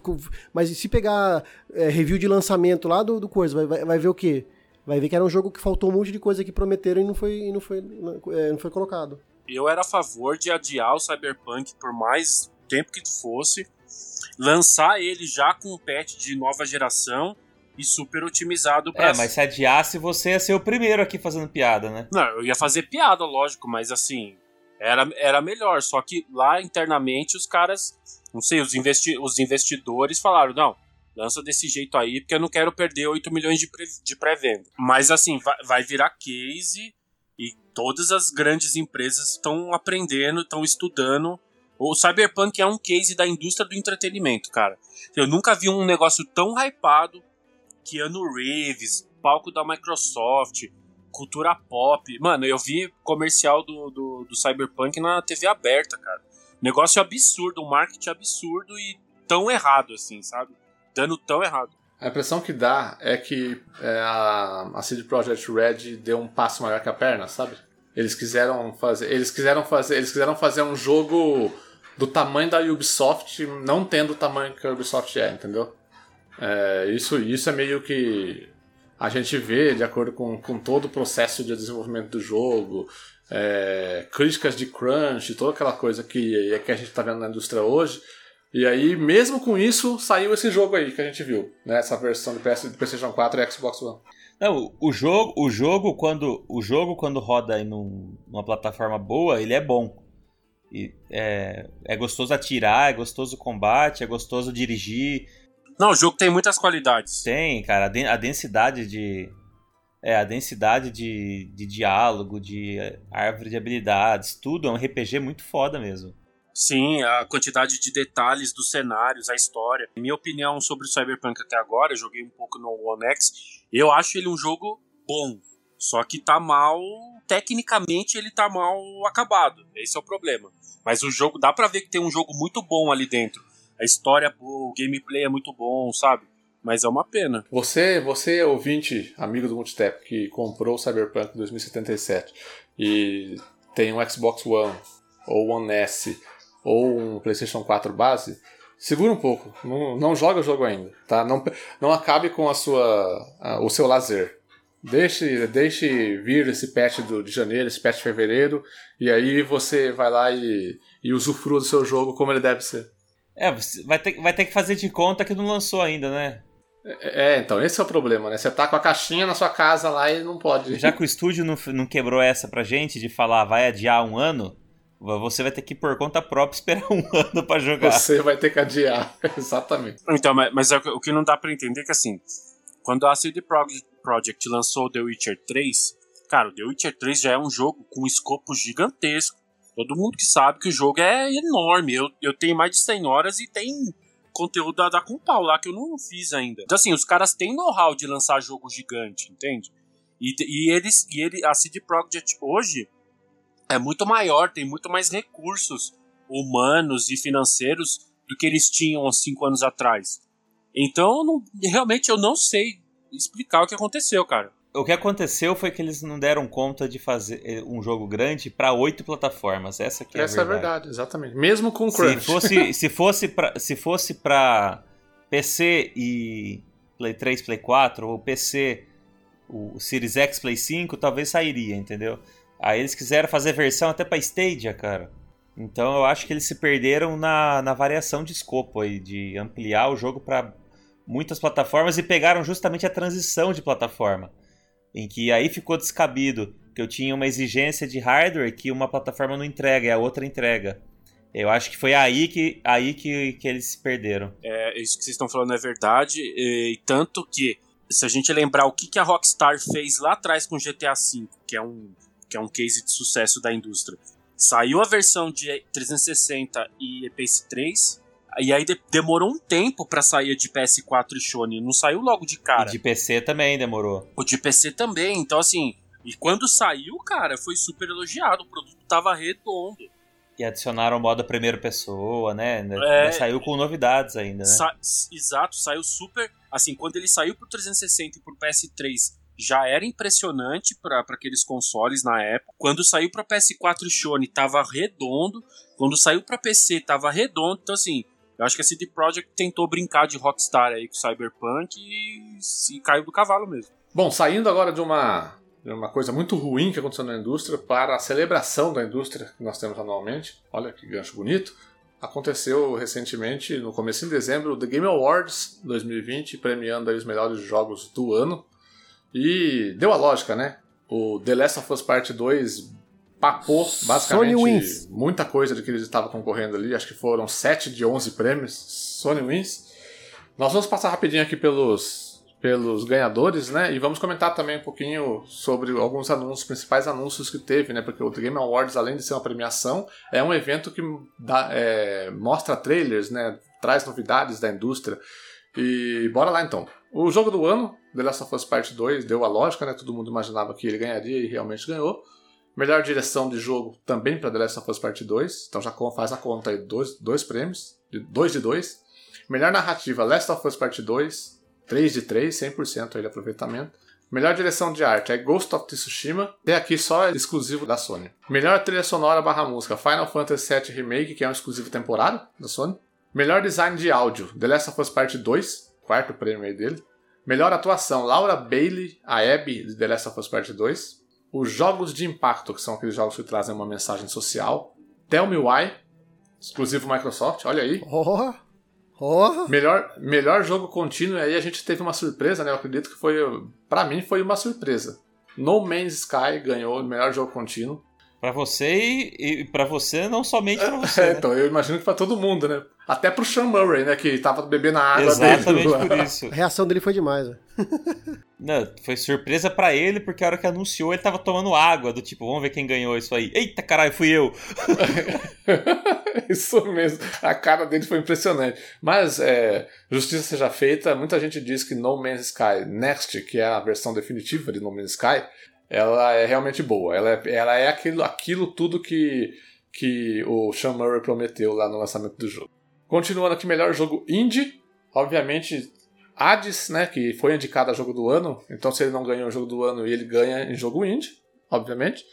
Speaker 2: Mas se pegar é, review de lançamento lá do, do coisa, vai, vai, vai ver o quê? Vai ver que era um jogo que faltou um monte de coisa que prometeram e não foi, e não foi, não, é, não foi colocado.
Speaker 4: Eu era a favor de adiar o Cyberpunk por mais tempo que fosse, lançar ele já com um patch de nova geração e super otimizado
Speaker 3: para. É, mas se adiasse, você ia ser o primeiro aqui fazendo piada, né?
Speaker 4: Não, eu ia fazer piada, lógico, mas assim. Era, era melhor, só que lá internamente os caras, não sei, os, investi os investidores falaram, não, lança desse jeito aí, porque eu não quero perder 8 milhões de, de pré-venda. Mas assim, vai, vai virar case e todas as grandes empresas estão aprendendo, estão estudando. O Cyberpunk é um case da indústria do entretenimento, cara. Eu nunca vi um negócio tão hypado Keanu Reeves, palco da Microsoft, cultura pop. Mano, eu vi comercial do, do, do Cyberpunk na TV aberta, cara. Negócio absurdo, um marketing absurdo e tão errado, assim, sabe? Dando tão errado.
Speaker 1: A impressão que dá é que é, a, a CD Projekt Red deu um passo maior que a perna, sabe? Eles quiseram fazer, eles quiseram fazer, eles quiseram fazer um jogo do tamanho da Ubisoft, não tendo o tamanho que a Ubisoft é, entendeu? É, isso, isso é meio que a gente vê, de acordo com, com todo o processo de desenvolvimento do jogo, é, críticas de crunch, toda aquela coisa que, que a gente está vendo na indústria hoje. E aí, mesmo com isso, saiu esse jogo aí que a gente viu, né? Essa versão do, PS, do PlayStation 4 e Xbox One.
Speaker 3: Não, o jogo, o jogo quando o jogo quando roda em numa plataforma boa, ele é bom. E é, é gostoso atirar, é gostoso o combate, é gostoso dirigir,
Speaker 4: não, o jogo tem muitas qualidades.
Speaker 3: Tem, cara. A densidade de. É, a densidade de, de diálogo, de árvore de habilidades, tudo é um RPG muito foda mesmo.
Speaker 4: Sim, a quantidade de detalhes dos cenários, a história. Minha opinião sobre o Cyberpunk até agora, eu joguei um pouco no One X, eu acho ele um jogo bom. Só que tá mal. Tecnicamente ele tá mal acabado. Esse é o problema. Mas o jogo, dá pra ver que tem um jogo muito bom ali dentro a história é boa, o gameplay é muito bom, sabe? Mas é uma pena.
Speaker 1: Você, você ouvinte, amigo do Multitap, que comprou o Cyberpunk 2077 e tem um Xbox One, ou One S, ou um PlayStation 4 base, segura um pouco. Não, não joga o jogo ainda, tá? Não, não acabe com a sua, a, o seu lazer. Deixe, deixe vir esse patch do, de janeiro, esse patch de fevereiro, e aí você vai lá e, e usufrua do seu jogo como ele deve ser.
Speaker 3: É, vai ter, vai ter que fazer de conta que não lançou ainda, né?
Speaker 1: É, é, então, esse é o problema, né? Você tá com a caixinha na sua casa lá e não pode.
Speaker 3: Já que o estúdio não, não quebrou essa pra gente de falar vai adiar um ano, você vai ter que por conta própria esperar um ano para jogar.
Speaker 1: Você vai ter que adiar, exatamente.
Speaker 4: Então, mas, mas é o que não dá para entender é que assim, quando a CD Projekt lançou The Witcher 3, cara, o The Witcher 3 já é um jogo com um escopo gigantesco Todo mundo que sabe que o jogo é enorme. Eu, eu tenho mais de 100 horas e tem conteúdo da, da com pau lá que eu não fiz ainda. Então, assim, os caras têm know-how de lançar jogo gigante, entende? E, e eles, e ele, a CD Projekt hoje é muito maior, tem muito mais recursos humanos e financeiros do que eles tinham há cinco anos atrás. Então, não, realmente eu não sei explicar o que aconteceu, cara
Speaker 3: o que aconteceu foi que eles não deram conta de fazer eh, um jogo grande para oito plataformas. Essa que é
Speaker 1: Essa
Speaker 3: a verdade.
Speaker 1: é a verdade, exatamente. Mesmo com o Crunch.
Speaker 3: Se fosse, se fosse para se fosse para PC e Play 3, Play 4 ou PC, o Series X, Play 5, talvez sairia, entendeu? Aí eles quiseram fazer versão até para Stadia, cara. Então eu acho que eles se perderam na, na variação de escopo aí, de ampliar o jogo para muitas plataformas e pegaram justamente a transição de plataforma em que aí ficou descabido que eu tinha uma exigência de hardware que uma plataforma não entrega e a outra entrega. Eu acho que foi aí que, aí que, que eles se perderam.
Speaker 4: É, isso que vocês estão falando é verdade, e, tanto que, se a gente lembrar o que, que a Rockstar fez lá atrás com GTA V, que é um, que é um case de sucesso da indústria, saiu a versão de 360 e PS3, e aí de, demorou um tempo para sair de PS4 e Sony, não saiu logo de cara.
Speaker 3: E de PC também demorou.
Speaker 4: O de PC também, então assim, e quando saiu, cara, foi super elogiado, o produto tava redondo.
Speaker 3: E adicionaram o modo primeira pessoa, né? É, saiu com novidades ainda, né? Sa
Speaker 4: exato, saiu super. Assim, quando ele saiu pro 360 e pro PS3, já era impressionante para aqueles consoles na época. Quando saiu para PS4 e Sony, tava redondo. Quando saiu para PC, tava redondo. Então, assim, eu acho que a CD Projekt tentou brincar de Rockstar aí com Cyberpunk e se caiu do cavalo mesmo.
Speaker 1: Bom, saindo agora de uma, de uma coisa muito ruim que aconteceu na indústria para a celebração da indústria que nós temos anualmente. Olha que gancho bonito. Aconteceu recentemente, no começo de dezembro, o The Game Awards 2020, premiando os melhores jogos do ano. E deu a lógica, né? O The Last of Us Part 2 papou basicamente
Speaker 2: Sony wins.
Speaker 1: muita coisa de que ele estava concorrendo ali. Acho que foram 7 de 11 prêmios. Sony wins. Nós vamos passar rapidinho aqui pelos, pelos ganhadores, né? E vamos comentar também um pouquinho sobre alguns anúncios, principais anúncios que teve, né? Porque o The Game Awards, além de ser uma premiação, é um evento que dá, é, mostra trailers, né? Traz novidades da indústria. E bora lá então. O jogo do ano, The Last of Us Part 2, deu a lógica, né? Todo mundo imaginava que ele ganharia e realmente ganhou. Melhor direção de jogo também para The Last of Us Part 2. Então já faz a conta aí, dois, dois prêmios. Dois de dois. Melhor narrativa, Last of Us Part 2. 3 de 3, 100% aí de aproveitamento. Melhor direção de arte é Ghost of Tsushima. Até aqui só é exclusivo da Sony. Melhor trilha sonora barra música, Final Fantasy VII Remake, que é um exclusivo temporário da Sony. Melhor design de áudio, The Last of Us Part 2. Quarto prêmio aí dele. Melhor atuação, Laura Bailey, a Abby, de The Last of Us Part 2. Os jogos de impacto, que são aqueles jogos que trazem uma mensagem social. Tell Me Why, exclusivo Microsoft, olha aí.
Speaker 2: Oh, oh.
Speaker 1: Melhor, melhor jogo contínuo, e aí a gente teve uma surpresa, né? Eu acredito que foi, para mim, foi uma surpresa. No Man's Sky ganhou o melhor jogo contínuo.
Speaker 3: Pra você e, e para você, não somente pra você.
Speaker 1: É,
Speaker 3: né?
Speaker 1: então, eu imagino que pra todo mundo, né? Até pro Sean Murray, né? Que tava bebendo a água
Speaker 3: Exatamente
Speaker 1: dele.
Speaker 3: por isso.
Speaker 2: A reação dele foi demais.
Speaker 3: Não, foi surpresa pra ele, porque a hora que anunciou ele tava tomando água, do tipo, vamos ver quem ganhou isso aí. Eita caralho, fui eu!
Speaker 1: Isso mesmo. A cara dele foi impressionante. Mas, é, justiça seja feita, muita gente diz que No Man's Sky Next, que é a versão definitiva de No Man's Sky, ela é realmente boa. Ela é, ela é aquilo, aquilo tudo que, que o Sean Murray prometeu lá no lançamento do jogo. Continuando aqui, melhor jogo indie. Obviamente, Hades, né, que foi indicado a jogo do ano. Então, se ele não ganhou o jogo do ano, ele ganha em jogo indie, obviamente.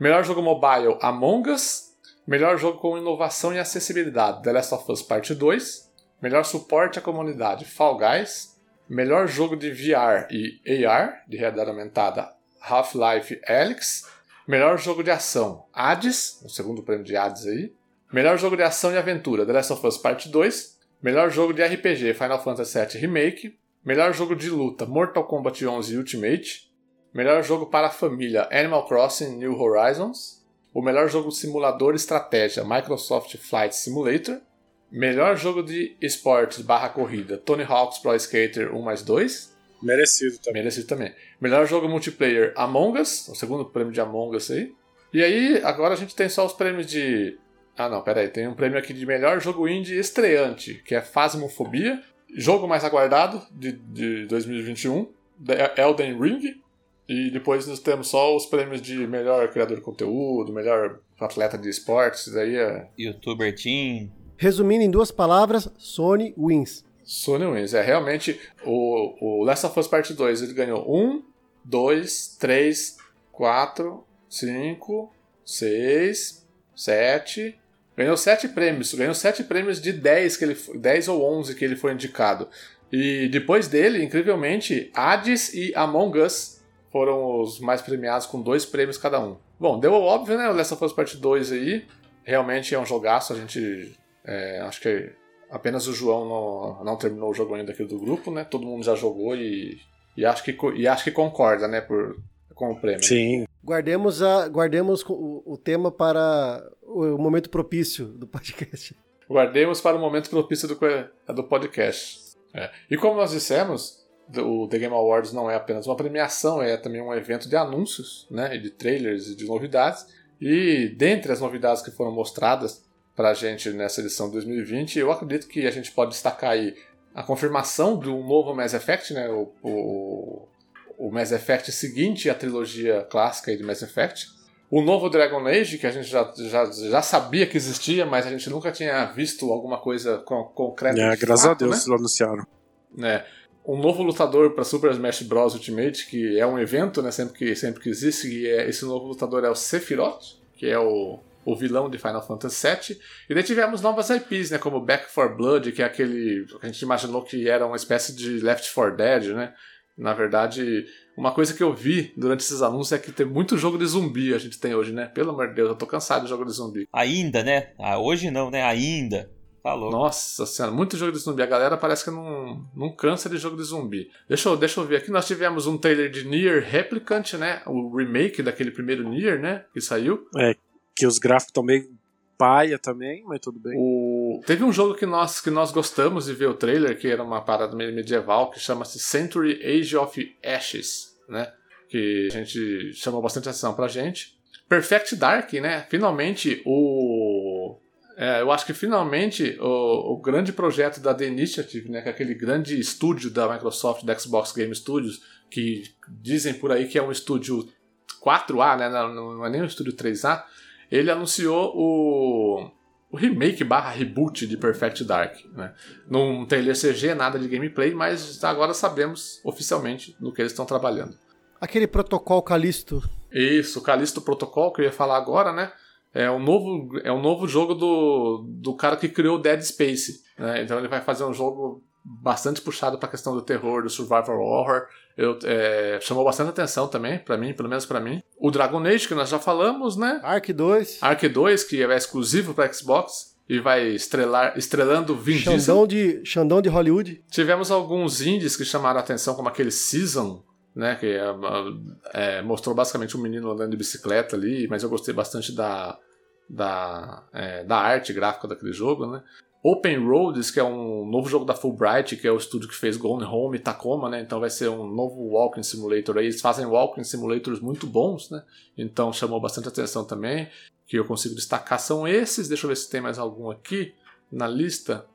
Speaker 1: Melhor jogo mobile, Among Us. Melhor jogo com inovação e acessibilidade, The Last of Us Part 2. Melhor suporte à comunidade, Fall Guys. Melhor jogo de VR e AR, de realidade aumentada, Half-Life Alyx. Melhor jogo de ação, Hades, o segundo prêmio de Hades aí. Melhor jogo de ação e aventura, The Last of Us Part 2. Melhor jogo de RPG, Final Fantasy VII Remake. Melhor jogo de luta, Mortal Kombat 11 Ultimate. Melhor jogo para a família, Animal Crossing New Horizons. O melhor jogo simulador estratégia, Microsoft Flight Simulator. Melhor jogo de esportes barra corrida, Tony Hawk's Pro Skater 1 mais 2.
Speaker 4: Merecido também.
Speaker 1: Merecido também. Melhor jogo multiplayer, Among Us, o segundo prêmio de Among Us aí. E aí, agora a gente tem só os prêmios de. Ah, não, peraí. Tem um prêmio aqui de melhor jogo indie estreante, que é Phasmophobia. Jogo mais aguardado de, de 2021, The Elden Ring. E depois nós temos só os prêmios de melhor criador de conteúdo, melhor atleta de esportes. Isso daí é
Speaker 3: Youtuber Team.
Speaker 2: Resumindo em duas palavras, Sony wins.
Speaker 1: Sony Wins. É realmente o, o Last of Us Part 2 ele ganhou 1, 2, 3, 4, 5, 6, 7. Ganhou 7 prêmios. Ganhou 7 prêmios de 10, que ele, 10 ou 11 que ele foi indicado. E depois dele, incrivelmente, Hades e Among Us foram os mais premiados com dois prêmios cada um. Bom, deu óbvio, né? O Last of Us Part 2 aí. Realmente é um jogaço. A gente. é, acho que apenas o João não, não terminou o jogo ainda aqui do grupo, né? Todo mundo já jogou e, e, acho, que, e acho que concorda, né? Por, com o prêmio.
Speaker 4: Sim.
Speaker 2: Guardemos, a, guardemos o, o tema para o momento propício do podcast.
Speaker 1: Guardemos para o momento propício do, do podcast. É. E como nós dissemos, o The Game Awards não é apenas uma premiação, é também um evento de anúncios, né? E de trailers e de novidades. E dentre as novidades que foram mostradas para a gente nessa edição de 2020, eu acredito que a gente pode destacar aí a confirmação do novo Mass Effect, né? O, o, o Mass Effect seguinte à trilogia clássica de Mass Effect. O novo Dragon Age, que a gente já, já, já sabia que existia, mas a gente nunca tinha visto alguma coisa con- concreta.
Speaker 4: É, graças a
Speaker 1: fato,
Speaker 4: Deus
Speaker 1: né?
Speaker 4: anunciaram.
Speaker 1: né? Um novo lutador para Super Smash Bros. Ultimate, que é um evento, né? Sempre que, sempre que existe, e é, esse novo lutador é o Sephiroth, que é o, o vilão de Final Fantasy VII. E daí tivemos novas IPs, né? Como Back 4 Blood, que é aquele que a gente imaginou que era uma espécie de Left 4 Dead, né? Na verdade, uma coisa que eu vi durante esses anúncios é que tem muito jogo de zumbi a gente tem hoje, né? Pelo amor de Deus, eu tô cansado de jogo de zumbi.
Speaker 3: Ainda, né? Ah, hoje não, né? Ainda. Falou.
Speaker 1: Nossa senhora, muito jogo de zumbi. A galera parece que não, não cansa de jogo de zumbi. Deixa eu, deixa eu ver aqui. Nós tivemos um trailer de Nier Replicant, né? O remake daquele primeiro Nier, né? Que saiu.
Speaker 4: É, que os gráficos estão meio paia também, mas tudo bem.
Speaker 1: O... Teve um jogo que nós, que nós gostamos de ver o trailer, que era uma parada medieval, que chama-se Century Age of Ashes, né? Que a gente chamou bastante atenção pra gente. Perfect Dark, né? Finalmente o. É, eu acho que finalmente o, o, grande projeto da The Initiative, né, que é aquele grande estúdio da Microsoft, da Xbox Game Studios, que dizem por aí que é um estúdio 4A, né, não, não é nem um estúdio 3A, ele anunciou o, o remake barra reboot de Perfect Dark. Né? Não tem CG, nada de gameplay, mas agora sabemos oficialmente no que eles estão trabalhando.
Speaker 2: Aquele protocolo Calisto.
Speaker 1: Isso, o Calisto Protocol que eu ia falar agora, né? É um novo, é um novo jogo do, do cara que criou Dead Space. Né? Então ele vai fazer um jogo bastante puxado para a questão do terror, do survival horror. Eu, é, chamou bastante atenção também, para mim, pelo menos para mim. O Dragon Age, que nós já falamos, né?
Speaker 2: Ark 2.
Speaker 1: Ark 2, que é exclusivo para Xbox e vai estrelar, estrelando Vin
Speaker 2: Xandão de, Xandão de Hollywood.
Speaker 1: Tivemos alguns indies que chamaram a atenção, como aquele Season, né? Que é, é, mostrou basicamente um menino andando de bicicleta ali, mas eu gostei bastante da, da, é, da arte gráfica daquele jogo, né? Open Roads, que é um novo jogo da Fulbright, que é o estúdio que fez Gone Home e Tacoma, né? Então vai ser um novo Walking Simulator aí. Eles fazem Walking Simulators muito bons, né? Então chamou bastante atenção também. Que eu consigo destacar são esses. Deixa eu ver se tem mais algum aqui na lista.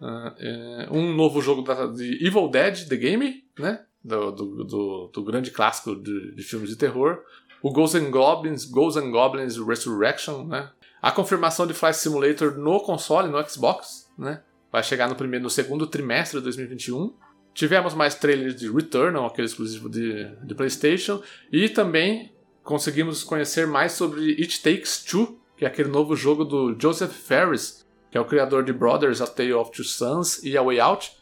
Speaker 1: Uh, um novo jogo da, de Evil Dead, The Game, né? Do, do, do, do grande clássico de, de, filmes de terror. O Ghosts and Goblins, Ghosts and Goblins Resurrection, né? A confirmação de Flight Simulator no console, no Xbox, né? Vai chegar no primeiro, no segundo trimestre de 2021. Tivemos mais trailers de Returnal, aquele exclusivo de, de PlayStation, e também conseguimos conhecer mais sobre It Takes Two, que é aquele novo jogo do Joseph Ferris, que é o criador de Brothers: A Tale of Two Sons e A Way Out.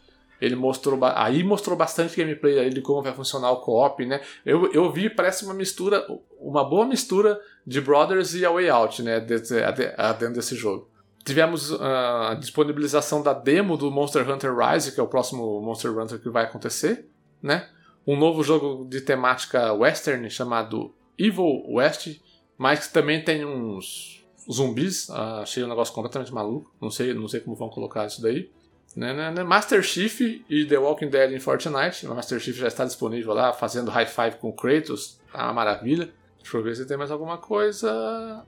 Speaker 1: Ele mostrou aí mostrou bastante gameplay aí de como vai funcionar o co-op, né? Eu, eu vi, parece uma mistura, uma boa mistura de Brothers e A Way Out, né? Dentro desse jogo. Tivemos ah, a disponibilização da demo do Monster Hunter Rise, que é o próximo Monster Hunter que vai acontecer, né? Um novo jogo de temática western chamado Evil West, mas que também tem uns zumbis. Ah, achei um negócio completamente maluco. Não sei, não sei como vão colocar isso daí. Né, né, né? Master Chief e The Walking Dead em Fortnite. O Master Chief já está disponível lá, fazendo high five com Kratos. Tá uma maravilha. Deixa eu ver se tem mais alguma coisa.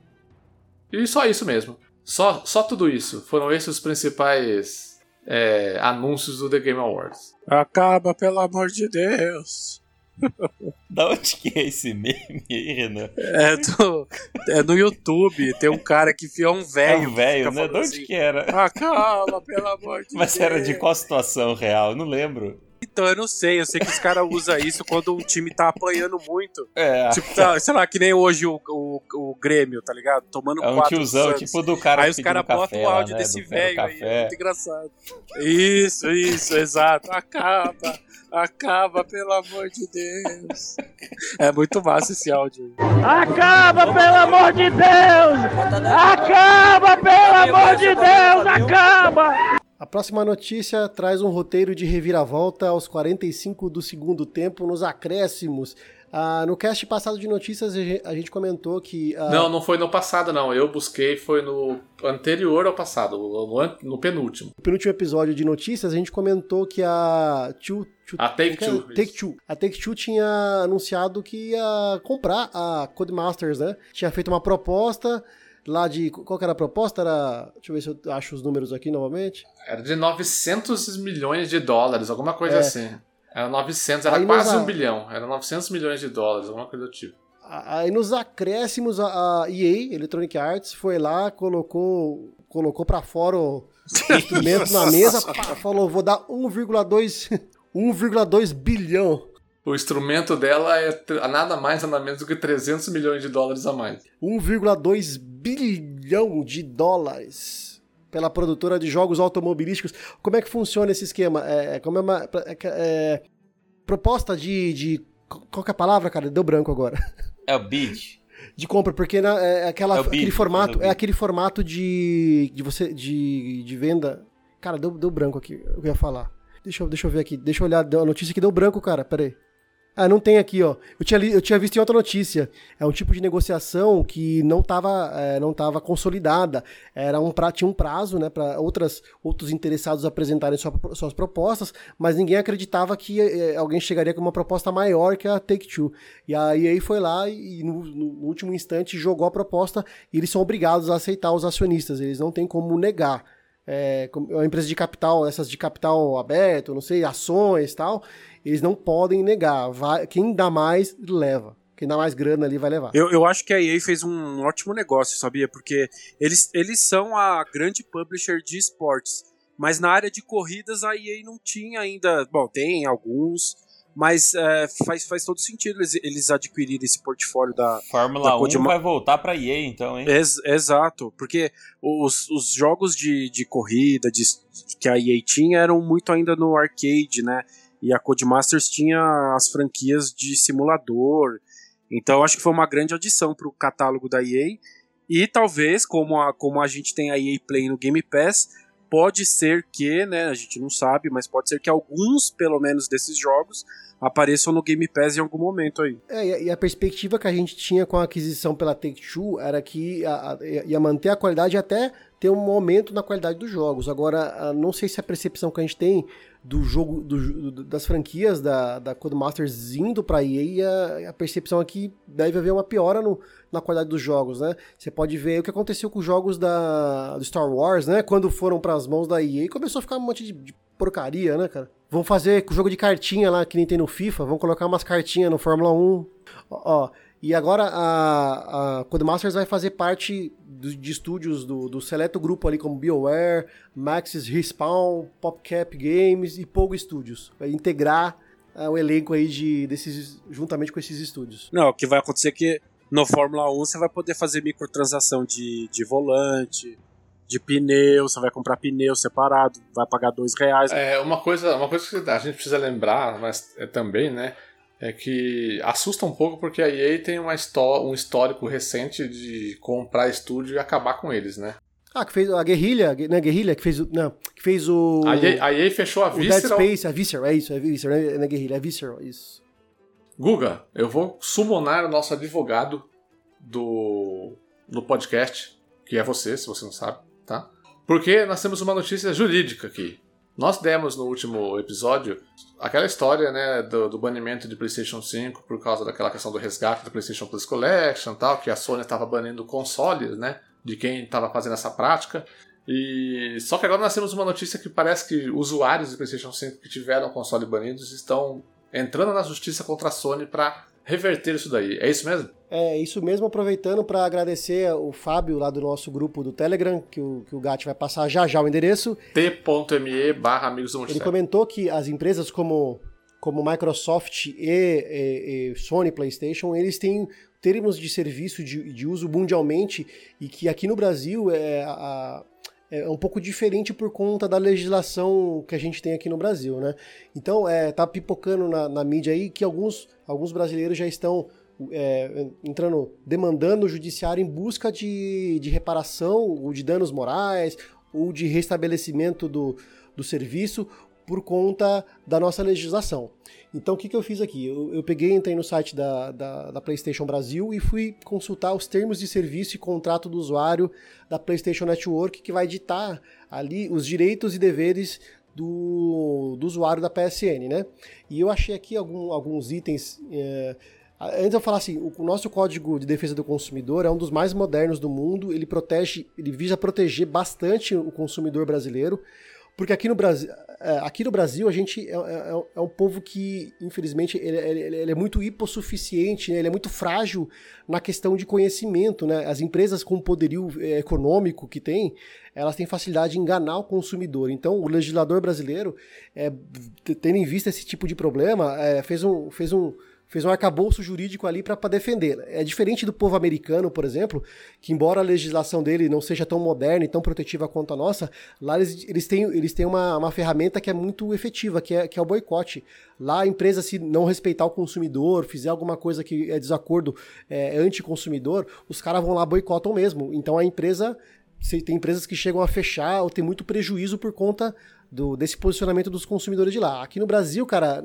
Speaker 1: E só isso mesmo. Só, só tudo isso. Foram esses os principais é, anúncios do The Game Awards.
Speaker 4: Acaba, pelo amor de Deus.
Speaker 3: da onde que é esse meme aí, Renan?
Speaker 4: É, do, é no YouTube. Tem um cara que fia um velho. É
Speaker 3: um velho, né? De onde assim, que era?
Speaker 4: Acaba, pelo amor de
Speaker 3: Mas
Speaker 4: Deus.
Speaker 3: era de qual situação real? Eu não lembro.
Speaker 4: Então, eu não sei. Eu sei que os caras usam isso quando um time tá apanhando muito.
Speaker 3: É.
Speaker 4: Tipo, tá, sei lá, que nem hoje o, o, o Grêmio, tá ligado? Tomando
Speaker 3: é um
Speaker 4: quatro
Speaker 3: tiozão, tipo do cara
Speaker 4: Aí os caras botam o áudio
Speaker 3: né,
Speaker 4: desse velho aí. É muito engraçado. Isso, isso, exato. Acaba. Acaba, pelo amor de Deus. É muito massa esse áudio.
Speaker 5: Acaba, pelo amor de Deus! Acaba, pelo amor de Deus! Acaba!
Speaker 2: A próxima notícia traz um roteiro de reviravolta aos 45 do segundo tempo nos acréscimos. Ah, no cast passado de notícias a gente comentou que.
Speaker 1: Ah... Não, não foi no passado, não. Eu busquei, foi no anterior ao passado, no, no penúltimo.
Speaker 2: No penúltimo episódio de notícias, a gente comentou que a Two,
Speaker 1: a Take Two.
Speaker 2: Take Two. A Take Two tinha anunciado que ia comprar a Codemasters, né? Tinha feito uma proposta lá de. Qual que era a proposta? Era. Deixa eu ver se eu acho os números aqui novamente.
Speaker 1: Era de 900 milhões de dólares, alguma coisa é. assim. Era 900, era Aí quase um bilhão. Era 900 milhões de dólares, alguma coisa do tipo.
Speaker 2: Aí nos acréscimos, a EA, Electronic Arts, foi lá, colocou, colocou para fora o instrumento na mesa, pá, falou, vou dar 1,2 1,2 bilhão.
Speaker 1: O instrumento dela é nada mais nada menos do que 300 milhões de dólares a mais.
Speaker 2: 1,2 bilhão de dólares pela produtora de jogos automobilísticos. Como é que funciona esse esquema? É, como é uma é, é, proposta de, de. Qual que é a palavra, cara? Deu branco agora.
Speaker 3: É o bid.
Speaker 2: de compra, porque na, é aquela,
Speaker 3: É
Speaker 2: aquele
Speaker 3: bid,
Speaker 2: formato,
Speaker 3: é
Speaker 2: é aquele formato de, de você de, de venda. Cara, deu, deu branco aqui, eu ia falar. Deixa eu, deixa eu ver aqui, deixa eu olhar a notícia que deu branco, cara, peraí. Ah, não tem aqui, ó. Eu tinha, li- eu tinha visto em outra notícia. É um tipo de negociação que não estava não tava consolidada. Era um pra, tinha um prazo, né, para outras outros interessados apresentarem sua- suas propostas, mas ninguém acreditava que eh, alguém chegaria com uma proposta maior que a Take Two. E a EA foi lá e no, no último instante jogou a proposta e eles são obrigados a aceitar os acionistas. Eles não têm como negar. É, é uma empresa de capital, essas de capital aberto, não sei, ações tal, eles não podem negar. Vai- quem dá mais, leva. Quem dá mais grana ali vai levar.
Speaker 4: Eu, eu acho que a EA fez um ótimo negócio, sabia? Porque eles, eles são a grande publisher de esportes. Mas na área de corridas a EA não tinha ainda. Bom, tem alguns, mas é, faz, faz todo sentido eles, eles adquirirem esse portfólio da.
Speaker 3: Fórmula
Speaker 4: Da
Speaker 3: 1
Speaker 4: Kojima-
Speaker 3: vai voltar pra EA, então, hein?
Speaker 4: Ex- exato, porque os, os jogos de, de corrida de, que a EA tinha eram muito ainda no arcade, né? E a Codemasters tinha as franquias de simulador. Então acho que foi uma grande adição para o catálogo da EA. E talvez, como a, como a gente tem a EA Play no Game Pass, pode ser que, né, a gente não sabe, mas pode ser que alguns, pelo menos, desses jogos apareçam no Game Pass em algum momento aí.
Speaker 2: É, e a- perspectiva que a gente tinha com a aquisição pela Take-Two era que a- a- ia manter a qualidade até ter um aumento na qualidade dos jogos. Agora, não sei se a percepção que a gente tem do jogo, do das franquias da, da Codemasters indo pra EA, a, a percepção aqui deve haver uma piora no, na qualidade dos jogos, né? Você pode ver o que aconteceu com os jogos da, do Star Wars, né? Quando foram pras mãos da EA, começou a ficar um monte de, de porcaria, né, cara? Vão fazer com o jogo de cartinha lá, que nem tem no FIFA, vão colocar umas cartinhas no Fórmula 1. Ó, ó, e agora a, a Codemasters vai fazer parte do- de estúdios do, do seleto grupo ali, como BioWare, Maxis Respawn, PopCap Games e Pogo Studios. Vai integrar ah, o elenco aí de, desses, juntamente com esses estúdios.
Speaker 4: Não, o que vai acontecer é que no Fórmula 1 você vai poder fazer microtransação de, de volante, de pneu, você vai comprar pneu separado, vai pagar dois reais.
Speaker 1: É, uma coisa, uma coisa que a gente precisa lembrar, mas é também, né? É que assusta um pouco porque a EA tem uma histó um histórico recente de comprar estúdio e acabar com eles, né?
Speaker 2: Ah, que fez a Guerrilha, né, Guerrilha, que fez o, não, que fez o,
Speaker 1: A EA, a EA fechou a
Speaker 2: o Dead
Speaker 1: Visceral.
Speaker 2: Space, a Visceral, é isso, é Visceral, é- não é Guerrilha, é Visceral, isso.
Speaker 1: Guga, eu vou summonar o nosso advogado do, do podcast, que é você, se você não sabe, tá? Porque nós temos uma notícia jurídica aqui. Nós demos no último episódio aquela história né, do, do banimento de PlayStation 5 por causa daquela questão do resgate do PlayStation Plus Collection tal, que a Sony estava banindo consoles né, de quem estava fazendo essa prática. E só que agora nós temos uma notícia que parece que usuários de PlayStation 5 que tiveram console banidos estão entrando na justiça contra a Sony para reverter isso daí. É isso mesmo?
Speaker 2: É, isso mesmo, aproveitando para agradecer o Fábio lá do nosso grupo do Telegram, que o, que o Gatti vai passar já já o endereço.
Speaker 1: t.me barra amigos do
Speaker 2: Ele comentou que as empresas como, como Microsoft e, e- e Sony PlayStation, eles têm termos de serviço de, de uso mundialmente e que aqui no Brasil é, a- é um pouco diferente por conta da legislação que a gente tem aqui no Brasil, né? Então, é, tá pipocando na, na mídia aí que alguns, alguns brasileiros já estão é, entrando, demandando o judiciário em busca de, de reparação ou de danos morais ou de restabelecimento do, do serviço por conta da nossa legislação. Então, o que, que eu fiz aqui? Eu, eu peguei, entrei no site da, da, da PlayStation Brasil e fui consultar os termos de serviço e contrato do usuário da PlayStation Network, que vai ditar ali os direitos e deveres do, do usuário da PSN, né? E eu achei aqui algum, alguns itens. é, Antes eu falar assim, o nosso código de defesa do consumidor é um dos mais modernos do mundo. Ele protege, ele visa proteger bastante o consumidor brasileiro, porque aqui no Brasil, aqui no Brasil a gente é, é- é um povo que, infelizmente, ele, ele- ele é muito hipossuficiente, né? ele é muito frágil na questão de conhecimento, né? As empresas com o poderio é, econômico que tem, elas têm facilidade de enganar o consumidor. Então, o legislador brasileiro, é, tendo em vista esse tipo de problema, é, fez um, fez um fez um arcabouço jurídico ali para defender. É diferente do povo americano, por exemplo, que embora a legislação dele não seja tão moderna e tão protetiva quanto a nossa, lá eles, eles têm, eles têm uma, uma ferramenta que é muito efetiva, que é, que é o boicote. Lá a empresa, se não respeitar o consumidor, fizer alguma coisa que é desacordo é, anticonsumidor, os caras vão lá boicotam mesmo. Então a empresa tem empresas que chegam a fechar ou tem muito prejuízo por conta do, desse posicionamento dos consumidores de lá. Aqui no Brasil, cara,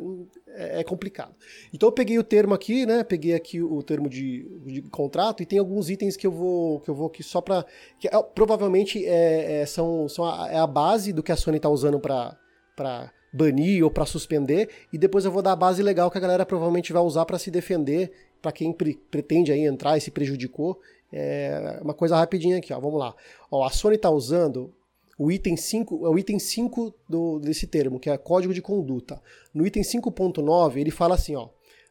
Speaker 2: é, é, complicado. Então eu peguei o termo aqui, né? Peguei aqui o termo de, de contrato e tem alguns itens que eu vou que eu vou aqui só para que é, provavelmente é, é, são, são a, é a base do que a Sony está usando para para banir ou para suspender e depois eu vou dar a base legal que a galera provavelmente vai usar para se defender para quem pre pretende aí entrar e se prejudicou. É uma coisa rapidinha aqui, ó. Vamos lá. Ó, a Sony está usando o item 5, é o item 5 do, desse termo, que é código de conduta. No item 5.9, ele fala assim, ó: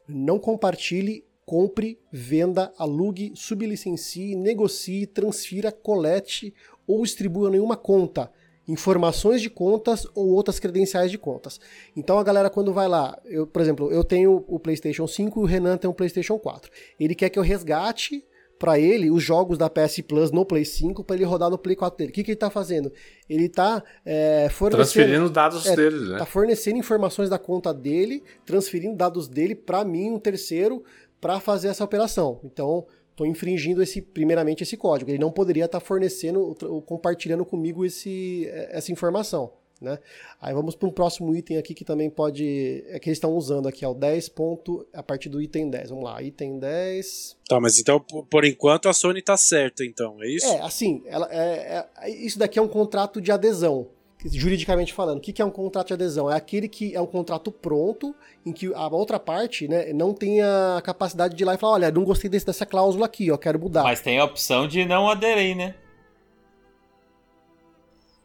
Speaker 2: não compartilhe, compre, venda, alugue, sublicencie, negocie, transfira, colete ou distribua nenhuma conta, informações de contas ou outras credenciais de contas. Então a galera quando vai lá, eu, por exemplo, eu tenho o PlayStation 5 e o Renan tem o PlayStation 4. Ele quer que eu resgate para ele os jogos da PS Plus no Play 5 para ele rodar no Play 4 dele. O que, que ele está fazendo? Ele está é,
Speaker 1: transferindo dados é, dele, né?
Speaker 2: Tá fornecendo informações da conta dele, transferindo dados dele para mim, um terceiro, para fazer essa operação. Então, estou infringindo esse, primeiramente esse código. Ele não poderia estar tá fornecendo, compartilhando comigo esse, essa informação. Né? Aí vamos para um próximo item aqui que também pode. É que eles estão usando aqui, é o 10. Ponto, a partir do item 10. Vamos lá, item 10.
Speaker 4: Tá, mas então, por enquanto, a Sony tá certa, então, é isso?
Speaker 2: É, assim, ela, é, é, isso daqui é um contrato de adesão. Juridicamente falando, o que é um contrato de adesão? É aquele que é um contrato pronto, em que a outra parte né, não tem a capacidade de ir lá e falar: olha, não gostei desse, dessa cláusula aqui, ó, quero mudar.
Speaker 3: Mas tem a opção de não aderir, né?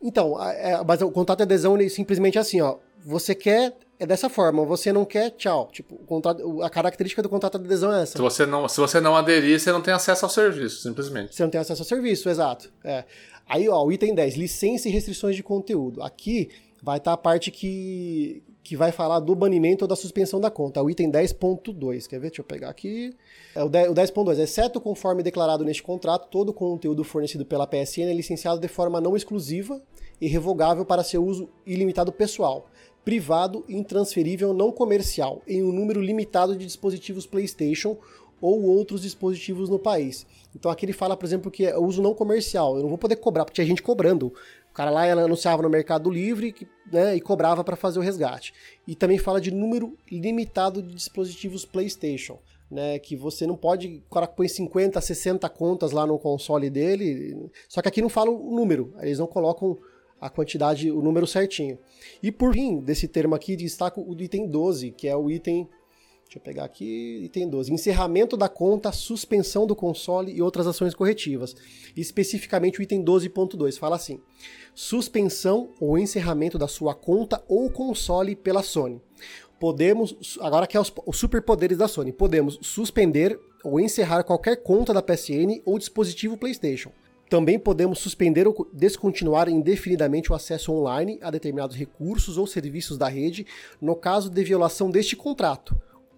Speaker 2: Então, é, mas o contrato de adesão ele simplesmente é assim, ó. Você quer é dessa forma, você não quer, tchau. Tipo, contrato, a característica do contrato de adesão é essa.
Speaker 1: Se você não, se você não aderir, você não tem acesso ao serviço, simplesmente.
Speaker 2: Você não tem acesso ao serviço, exato. É. Aí, ó, o item 10, licença e restrições de conteúdo. Aqui vai estar tá a parte que, que vai falar do banimento ou da suspensão da conta, o item 10.2. Quer ver? Deixa eu pegar aqui. É o 10.2. Exceto conforme declarado neste contrato, todo o conteúdo fornecido pela PSN é licenciado de forma não exclusiva e revogável para seu uso ilimitado pessoal, privado intransferível não comercial, em um número limitado de dispositivos PlayStation ou outros dispositivos no país. Então aqui ele fala, por exemplo, que é uso não comercial. Eu não vou poder cobrar, porque tinha gente cobrando. O cara lá ela anunciava no Mercado Livre né, e cobrava para fazer o resgate. E também fala de número limitado de dispositivos PlayStation. Né, que você não pode, o cara põe 50, 60 contas lá no console dele, só que aqui não fala o número, eles não colocam a quantidade, o número certinho. E por fim, desse termo aqui, destaco o item 12, que é o item Deixa eu pegar aqui, item 12. Encerramento da conta, suspensão do console e outras ações corretivas. Especificamente o item 12.2 fala assim: suspensão ou encerramento da sua conta ou console pela Sony. Podemos, agora que é os, os superpoderes da Sony, podemos suspender ou encerrar qualquer conta da PSN ou dispositivo PlayStation. Também podemos suspender ou descontinuar indefinidamente o acesso online a determinados recursos ou serviços da rede no caso de violação deste contrato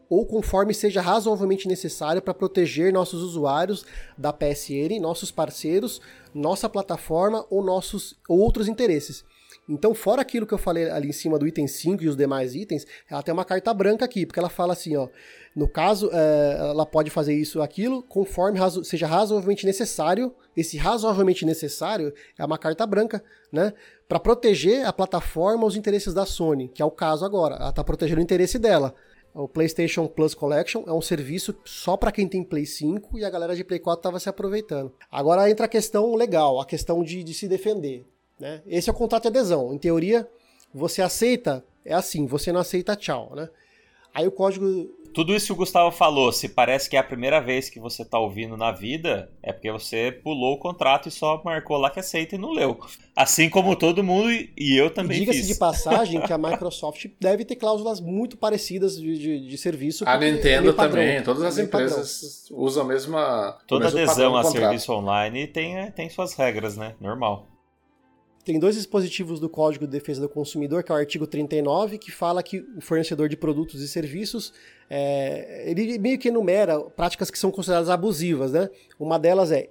Speaker 2: ou conforme seja razoavelmente necessário para proteger nossos usuários da PSN, nossos parceiros, nossa plataforma ou nossos ou outros interesses. Então, fora aquilo que eu falei ali em cima do item 5 e os demais itens, ela tem uma carta branca aqui, porque ela fala assim, ó, no caso, é, ela pode fazer isso ou aquilo, conforme razo seja razoavelmente necessário. Esse razoavelmente necessário é uma carta branca, né? Para proteger a plataforma, os interesses da Sony, que é o caso agora. Ela está protegendo o interesse dela. O PlayStation Plus Collection é um serviço só para quem tem Play 5 e a galera de Play 4 estava se aproveitando. Agora entra a questão legal, a questão de, de se defender. Né? Esse é o contrato de adesão. Em teoria, você aceita, é assim, você não aceita, tchau. Né? Aí o código
Speaker 3: tudo isso que o Gustavo falou, se parece que é a primeira vez que você está ouvindo na vida, é porque você pulou o contrato e só marcou lá que aceita e não leu. Assim como todo mundo e eu também
Speaker 2: Diga-se de passagem que a Microsoft deve ter cláusulas muito parecidas de, de, de serviço.
Speaker 1: A Nintendo é também, todas as empresas padrão. usam a mesma.
Speaker 3: Toda adesão a serviço online tem, tem suas regras, né? Normal.
Speaker 2: Tem dois dispositivos do Código de Defesa do Consumidor, que é o artigo 39, que fala que o fornecedor de produtos e serviços, é, ele meio que enumera práticas que são consideradas abusivas, né? Uma delas é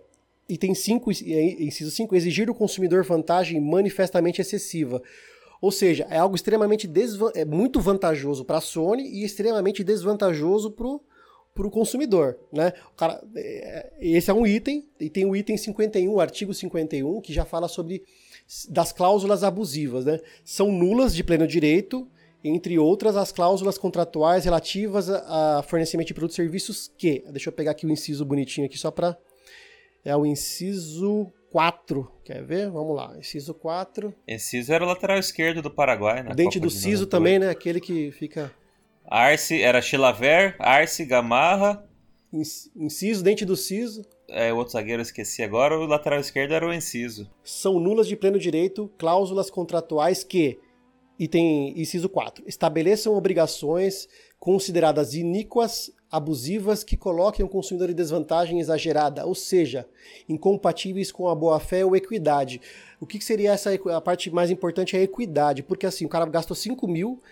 Speaker 2: item 5, inciso 5, exigir do consumidor vantagem manifestamente excessiva. Ou seja, é algo extremamente é muito vantajoso para a Sony e extremamente desvantajoso para o consumidor, né? O cara, é, esse é um item, e tem o item 51, o artigo 51, que já fala sobre das cláusulas abusivas, né? São nulas de pleno direito, entre outras as cláusulas contratuais relativas a fornecimento de produtos e serviços que, deixa eu pegar aqui o inciso bonitinho aqui só para é o inciso 4, quer ver? Vamos lá, inciso 4.
Speaker 3: Inciso era o lateral esquerdo do Paraguai, né?
Speaker 2: Dente Copa do Ciso também, né? Aquele que fica
Speaker 3: Arce, era Chilaver, Arce, Gamarra.
Speaker 2: Inciso, dente do Ciso
Speaker 3: é, o outro zagueiro eu esqueci agora, o lateral esquerdo era o Enciso.
Speaker 2: São nulas de pleno direito cláusulas contratuais que, item inciso 4, estabeleçam obrigações consideradas iníquas, abusivas, que coloquem o consumidor em desvantagem exagerada, ou seja, incompatíveis com a boa-fé ou equidade. O que, seria essa a parte mais importante é a equidade, porque assim, o cara gastou 5 mil,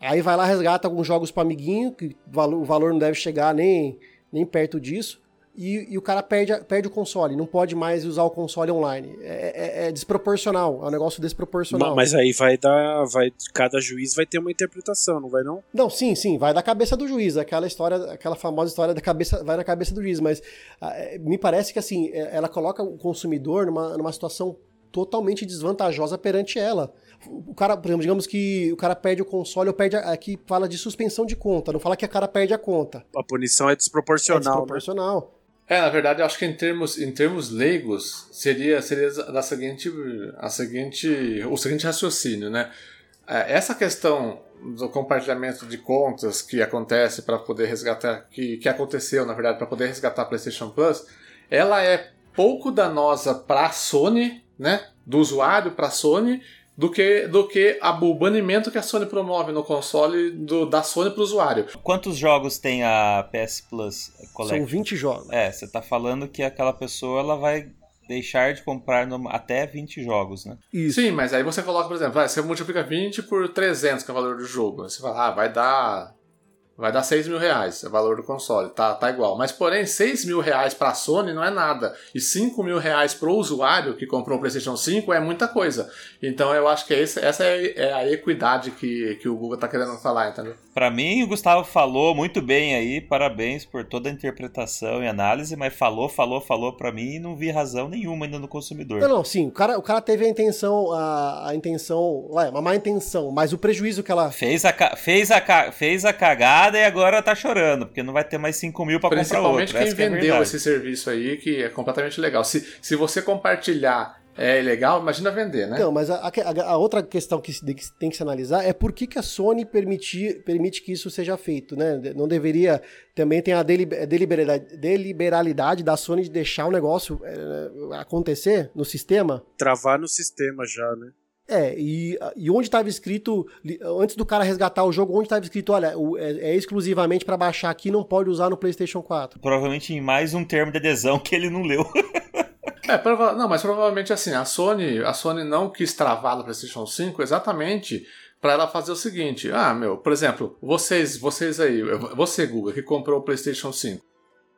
Speaker 2: aí vai lá resgata alguns jogos para amiguinho, que o valor não deve chegar nem, nem perto disso, e, e, o cara perde, perde o console, não pode mais usar o console online. É, é, é desproporcional, é um negócio desproporcional.
Speaker 4: Mas aí vai dar. Vai, cada juiz vai ter uma interpretação, não vai não?
Speaker 2: Não, sim, sim, vai da cabeça do juiz. Aquela história, aquela famosa história da cabeça, vai na cabeça do juiz, mas ah, é, me parece que assim, é, ela coloca o consumidor numa, numa situação totalmente desvantajosa perante ela. O cara, por exemplo, digamos que o cara perde o console ou perde. Aqui fala de suspensão de conta, não fala que a cara perde a conta.
Speaker 4: A punição é desproporcional. É
Speaker 2: desproporcional. Né?
Speaker 1: É, na verdade, eu acho que em termos, em termos leigos, seria, seria da seguinte, a seguinte, o seguinte raciocínio, né? É, essa questão do compartilhamento de contas que acontece para poder resgatar, que, que aconteceu, na verdade, para poder resgatar a PlayStation Plus, ela é pouco danosa para a Sony, né? Do usuário para a Sony, do que, do que a, o banimento que a Sony promove no console do, da Sony para o usuário.
Speaker 3: Quantos jogos tem a PS Plus
Speaker 2: Collection? São 20 jogos.
Speaker 3: É, você está falando que aquela pessoa ela vai deixar de comprar no, até 20 jogos, né?
Speaker 1: Isso. Sim, mas aí você coloca, por exemplo, você multiplica 20 por 300, que é o valor do jogo. Você fala, ah, vai dar Vai dar 6 mil reais, é o valor do console, tá, tá igual. Mas porém, 6 mil reais para a Sony não é nada. E 5 mil reais para o usuário que comprou o PlayStation 5 é muita coisa. Então eu acho que esse, essa é, é, a equidade que, que o Google tá querendo falar, entendeu?
Speaker 3: Para mim, o Gustavo falou muito bem aí, parabéns por toda a interpretação e análise, mas falou, falou, falou para mim e não vi razão nenhuma ainda no consumidor.
Speaker 2: Não, não, sim, o cara, o cara teve a intenção, a, a intenção, ué, uma má intenção, mas o prejuízo que ela...
Speaker 3: Fez a, fez a, fez a cagada e agora tá chorando, porque não vai ter mais 5 mil pra comprar outro.
Speaker 1: Principalmente quem é vendeu é esse serviço aí, que é completamente legal. Se, se você compartilhar é legal, imagina vender, né?
Speaker 2: Então, mas a, a, a outra questão que, que, tem que se analisar é por que, que a Sony permite, permite que isso seja feito, né? Não deveria. Também tem a deliberalidade, deliberalidade da Sony de deixar o negócio é, acontecer no sistema.
Speaker 4: Travar no sistema já, né?
Speaker 2: É, e, e onde estava escrito, antes do cara resgatar o jogo, onde estava escrito, olha, é, é exclusivamente para baixar aqui, não pode usar no PlayStation 4.
Speaker 3: Provavelmente em mais um termo de adesão que ele não leu.
Speaker 1: é, prova não, mas provavelmente assim, a Sony, a Sony não quis travar no PlayStation 5 exatamente para ela fazer o seguinte: ah, meu, por exemplo, vocês, vocês aí, você, Google, que comprou o PlayStation 5.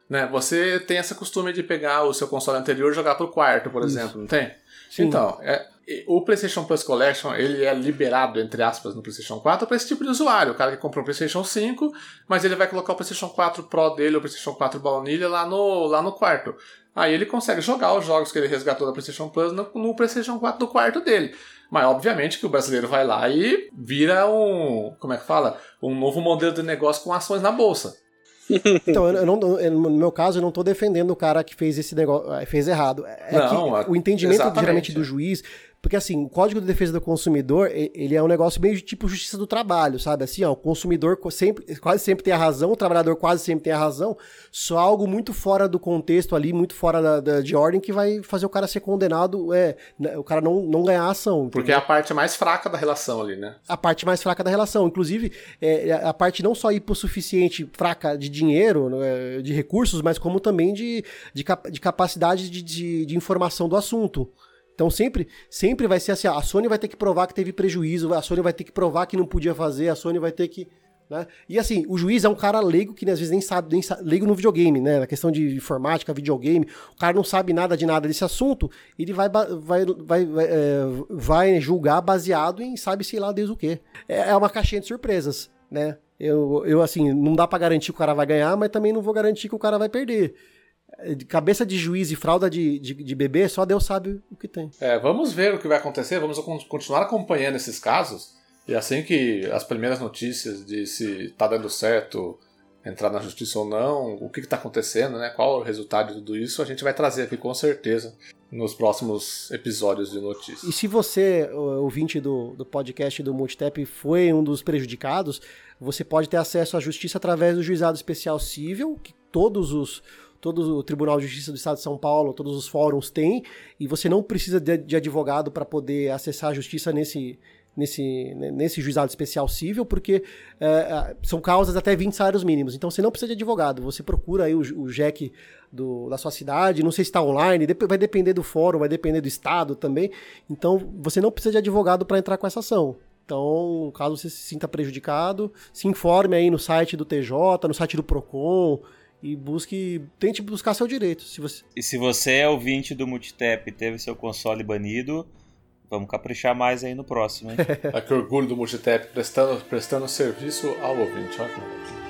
Speaker 1: Né, você tem essa costume de pegar o seu console anterior e jogar pro quarto, por Isso. exemplo, não tem? Sim. Então, é, o PlayStation Plus Collection ele é liberado, entre aspas, no PlayStation 4 para esse tipo de usuário. O cara que comprou o PlayStation 5, mas ele vai colocar o PlayStation 4 Pro dele, ou o PlayStation 4 baunilha lá no, lá no quarto. Aí ele consegue jogar os jogos que ele resgatou da PlayStation Plus no, no PlayStation 4 do quarto dele. Mas obviamente que o brasileiro vai lá e vira um, como é que fala? Um novo modelo de negócio com ações na bolsa.
Speaker 2: Então, eu não, eu, no meu caso, eu não estou defendendo o cara que fez esse negócio, fez errado. É não, que o entendimento geralmente do juiz porque assim, o Código de Defesa do Consumidor, ele é um negócio meio tipo justiça do trabalho, sabe? Assim, ó, o consumidor sempre, quase sempre tem a razão, o trabalhador quase sempre tem a razão, só algo muito fora do contexto ali, muito fora da, da de ordem que vai fazer o cara ser condenado, é, né, o cara não, não ganhar a ação. Entendeu?
Speaker 1: Porque é a parte mais fraca da relação ali, né?
Speaker 2: A parte mais fraca da relação. Inclusive, é, é a parte não só hipossuficiente, fraca de dinheiro, né, de recursos, mas como também de, de, de capacidade de, de, de informação do assunto. Então sempre, sempre vai ser assim, a Sony vai ter que provar que teve prejuízo, a Sony vai ter que provar que não podia fazer, a Sony vai ter que. Né? E assim, o juiz é um cara leigo que às vezes nem sabe, nem sabe, leigo no videogame, né? Na questão de informática, videogame, o cara não sabe nada de nada desse assunto, ele vai, vai, vai, vai, é, vai julgar baseado em sabe sei lá desde o quê. É, é uma caixinha de surpresas, né? Eu, eu assim, não dá para garantir que o cara vai ganhar, mas também não vou garantir que o cara vai perder. Cabeça de juiz e fralda de, de, de bebê, só Deus sabe o que tem.
Speaker 1: É, vamos ver o que vai acontecer, vamos continuar acompanhando esses casos. E assim que as primeiras notícias de se tá dando certo entrar na justiça ou não, o que está acontecendo, né? Qual o resultado de tudo isso, a gente vai trazer aqui com certeza nos próximos episódios de notícias.
Speaker 2: E se você, ouvinte do, do podcast do Multitap, foi um dos prejudicados, você pode ter acesso à justiça através do juizado especial civil, que todos os todo o Tribunal de Justiça do Estado de São Paulo, todos os fóruns têm, e você não precisa de, de advogado para poder acessar a justiça nesse, nesse, nesse juizado especial civil, porque é, é são causas até 20 salários mínimos. Então você não precisa de advogado, você procura aí o, o JEC do, da sua cidade, não sei se está online, vai depender do fórum, vai depender do estado também. Então você não precisa de advogado para entrar com essa ação. Então, caso você se sinta prejudicado, se informe aí no site do TJ, no site do Procon e busque, tente buscar seu direito. Se você...
Speaker 3: E se você é ouvinte do Multitap e teve seu console banido, vamos caprichar mais aí no próximo, hein?
Speaker 1: é que orgulho do Multitap prestando, prestando serviço ao ouvinte. Olha Agora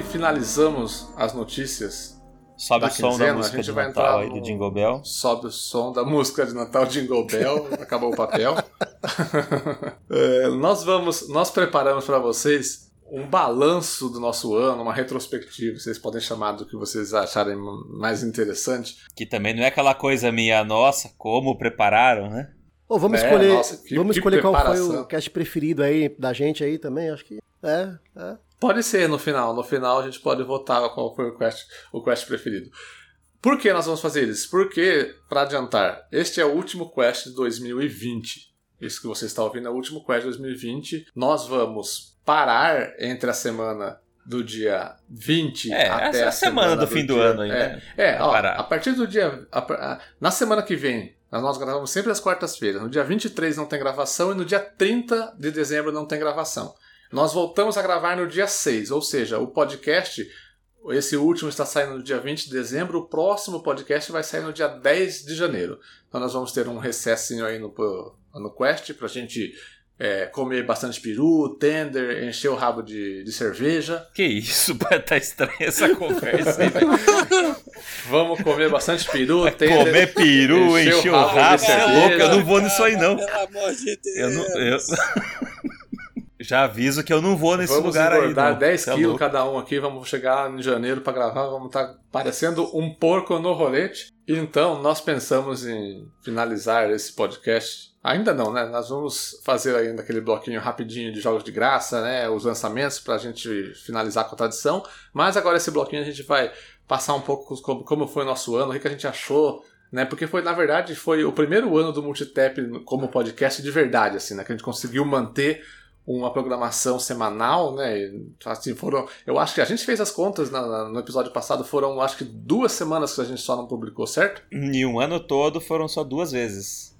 Speaker 1: que finalizamos as notícias
Speaker 3: Sobe o som da música a gente vai Natal aí do Jingle Bell.
Speaker 1: Sobe o som da música de Natal Jingle Bell. Acabou o papel. é, nós vamos, nós preparamos para vocês um balanço do nosso ano, uma retrospectiva. Vocês podem chamar do que vocês acharem mais interessante.
Speaker 3: Que também não é aquela coisa minha, nossa, como prepararam, né?
Speaker 2: Oh, vamos é, escolher, nossa, que, vamos que escolher qual foi o cast preferido aí da gente aí também, acho que é, é.
Speaker 1: Pode ser no final. No final a gente pode votar qual foi o quest, o quest preferido. Por que nós vamos fazer isso? Porque, para adiantar, este é o último quest de 2020. Isso que você está ouvindo é o último quest de 2020. Nós vós parar entre a semana do dia 20
Speaker 3: é,
Speaker 1: até
Speaker 3: essa
Speaker 1: é a
Speaker 3: semana, semana do, do fim
Speaker 1: dia,
Speaker 3: do ano ainda.
Speaker 1: É, é ó, a partir do dia. A, a, na semana que vem, nós gravamos sempre às quartas-feiras. No dia 23 não tem gravação e no dia 30 de dezembro não tem gravação. Nós voltamos a gravar no dia 6, ou seja, o podcast, esse último está saindo no dia 20 de dezembro, o próximo podcast vai sair no dia 10 de janeiro. Então nós vamos ter um recessinho aí no, no Quest para a gente é, comer bastante peru, tender, encher o rabo de, de cerveja.
Speaker 3: Que isso, tá estranha essa conversa aí,
Speaker 1: Vamos comer bastante peru, tender.
Speaker 3: Comer peru, encher, encher o rabo, rabo de cerveja. É louco, eu não vou nisso aí não.
Speaker 4: Pelo amor de Deus. Eu não,
Speaker 3: eu... Já aviso que eu não vou nesse vamos lugar aí. Vamos
Speaker 1: 10 tá quilos cada um aqui, vamos chegar em janeiro para gravar, vamos estar tá parecendo um porco no rolete. Então, nós pensamos em finalizar esse podcast. Ainda não, né? Nós vamos fazer ainda aquele bloquinho rapidinho de jogos de graça, né? Os lançamentos para a gente finalizar com a tradição. Mas agora esse bloquinho a gente vai passar um pouco como, como foi o nosso ano, o que a gente achou né? Porque foi, na verdade, foi o primeiro ano do Multitap como podcast de verdade, assim, né? Que a gente conseguiu manter uma programação semanal, né? Assim, foram, eu acho que a gente fez as contas na, na, no episódio passado, foram acho que duas semanas que a gente só não publicou, certo?
Speaker 3: E um ano todo foram só duas vezes.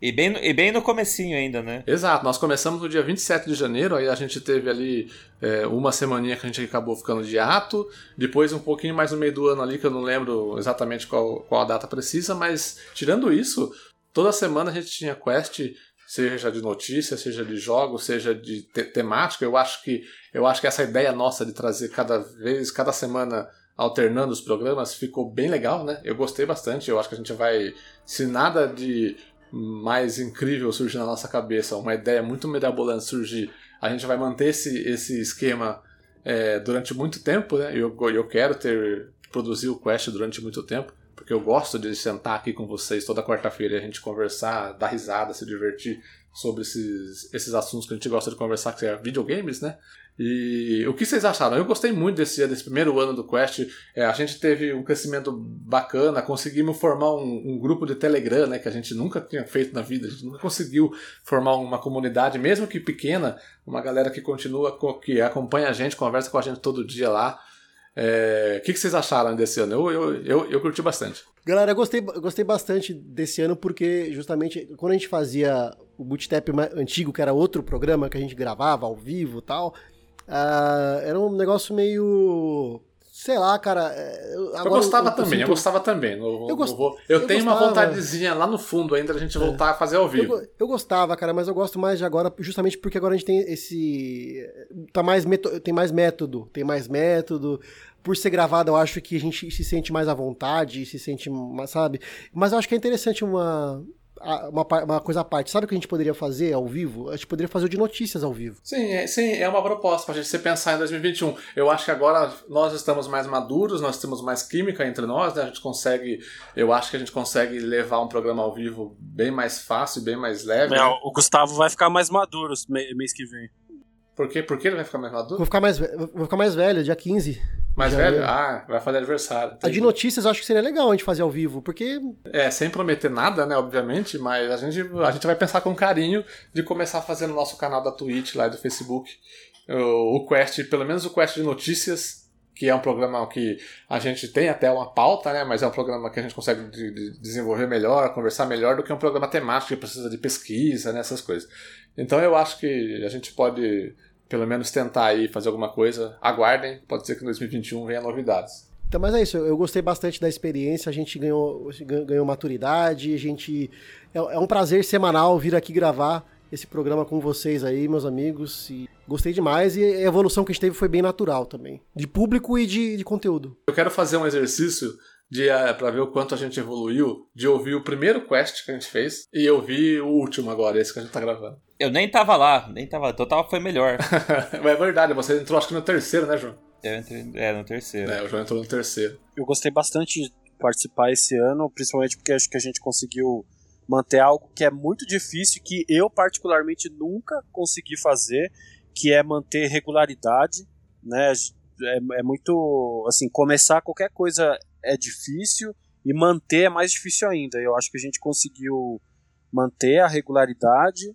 Speaker 3: E bem, e bem no comecinho ainda, né?
Speaker 1: Exato, nós começamos no dia 27 de janeiro, aí a gente teve ali é, uma semaninha que a gente acabou ficando de ato, depois um pouquinho mais no meio do ano ali, que eu não lembro exatamente qual, qual a data precisa, mas tirando isso, toda semana a gente tinha quest seja de notícia, seja de jogos, seja de te temática. Eu acho que eu acho que essa ideia nossa de trazer cada vez, cada semana alternando os programas ficou bem legal, né? Eu gostei bastante. Eu acho que a gente vai, se nada de mais incrível surgir na nossa cabeça, uma ideia muito mirabolante surgir, a gente vai manter esse, esse esquema é, durante muito tempo, né? Eu, eu quero ter produzir o Quest durante muito tempo porque eu gosto de sentar aqui com vocês toda quarta-feira e a gente conversar, dar risada, se divertir sobre esses, esses assuntos que a gente gosta de conversar, que é videogames, né? E o que vocês acharam? Eu gostei muito desse, desse primeiro ano do Quest. É, a gente teve um crescimento bacana, conseguimos formar um, um, grupo de Telegram, né, que a gente nunca tinha feito na vida. A gente nunca conseguiu formar uma comunidade, mesmo que pequena, uma galera que continua, que acompanha a gente, conversa com a gente todo dia lá. É, o que, que, vocês acharam desse ano? Eu, eu, eu, eu curti bastante.
Speaker 2: Galera, eu gostei, gostei bastante desse ano porque justamente quando a gente fazia o Bootstep antigo, que era outro programa que a gente gravava ao vivo e tal, uh, era um negócio meio sei lá, cara.
Speaker 1: É, eu, eu gostava eu, também, eu, sinto... eu gostava também. Eu, gost... eu, eu tenho gostava. uma vontadezinha lá no fundo ainda da gente voltar é. a fazer ao vivo.
Speaker 2: Eu, gostava, cara, mas eu gosto mais de agora, justamente porque agora a gente tem esse. Tá mais meto... Tem mais método. Tem mais método por ser gravado, eu acho que a gente se sente mais à vontade, se sente mais, sabe? Mas eu acho que é interessante uma, uma, uma, coisa à parte. Sabe o que a gente poderia fazer ao vivo? A gente poderia fazer o de notícias ao vivo.
Speaker 1: Sim, é, sim, é uma proposta para a gente pensar em 2021. Eu acho que agora nós estamos mais maduros, nós temos mais química entre nós, né? A gente consegue, eu acho que a gente consegue levar um programa ao vivo bem mais fácil, bem mais leve.
Speaker 4: É, né? O Gustavo vai ficar mais maduro mês que vem.
Speaker 1: Por quê? Por que ele vai ficar mais maduro?
Speaker 2: Vou ficar mais, vou ficar mais velho, dia 15.
Speaker 1: Mais velho? Ah, vai fazer aniversário.
Speaker 2: A de notícias eu acho que seria legal a gente fazer ao vivo, porque.
Speaker 1: É, sem prometer nada, né, obviamente, mas a gente, a gente vai pensar com carinho de começar a fazer no nosso canal da Twitch lá e do Facebook o, o Quest, pelo menos o Quest de notícias, que é um programa que a gente tem até uma pauta, né? Mas é um programa que a gente consegue de, de desenvolver melhor, conversar melhor do que um programa temático que precisa de pesquisa, né? Essas coisas. Então eu acho que a gente pode pelo menos tentar aí fazer alguma coisa. Aguardem, pode ser que em 2021 venha novidades.
Speaker 2: Então, mas é isso, eu gostei bastante da experiência, a gente ganhou, ganhou maturidade, a gente. É, é um prazer semanal vir aqui gravar esse programa com vocês aí, meus amigos. E gostei demais e a evolução que a gente teve foi bem natural também. De público e de, de conteúdo.
Speaker 1: Eu quero fazer um exercício de uh, para ver o quanto a gente evoluiu, de ouvir o primeiro quest que a gente fez e ouvir o último agora, esse que a gente tá gravando.
Speaker 3: Eu nem tava lá, nem tava. Total foi melhor.
Speaker 1: é verdade, você entrou acho que no terceiro, né, João?
Speaker 3: Eu entrei, é, no terceiro.
Speaker 1: É, o João entrou no terceiro.
Speaker 4: Eu gostei bastante de participar esse ano, principalmente porque acho que a gente conseguiu manter algo que é muito difícil, que eu particularmente nunca consegui fazer, que é manter regularidade, né? É, é muito, assim, começar qualquer coisa é difícil e manter é mais difícil ainda. Eu acho que a gente conseguiu manter a regularidade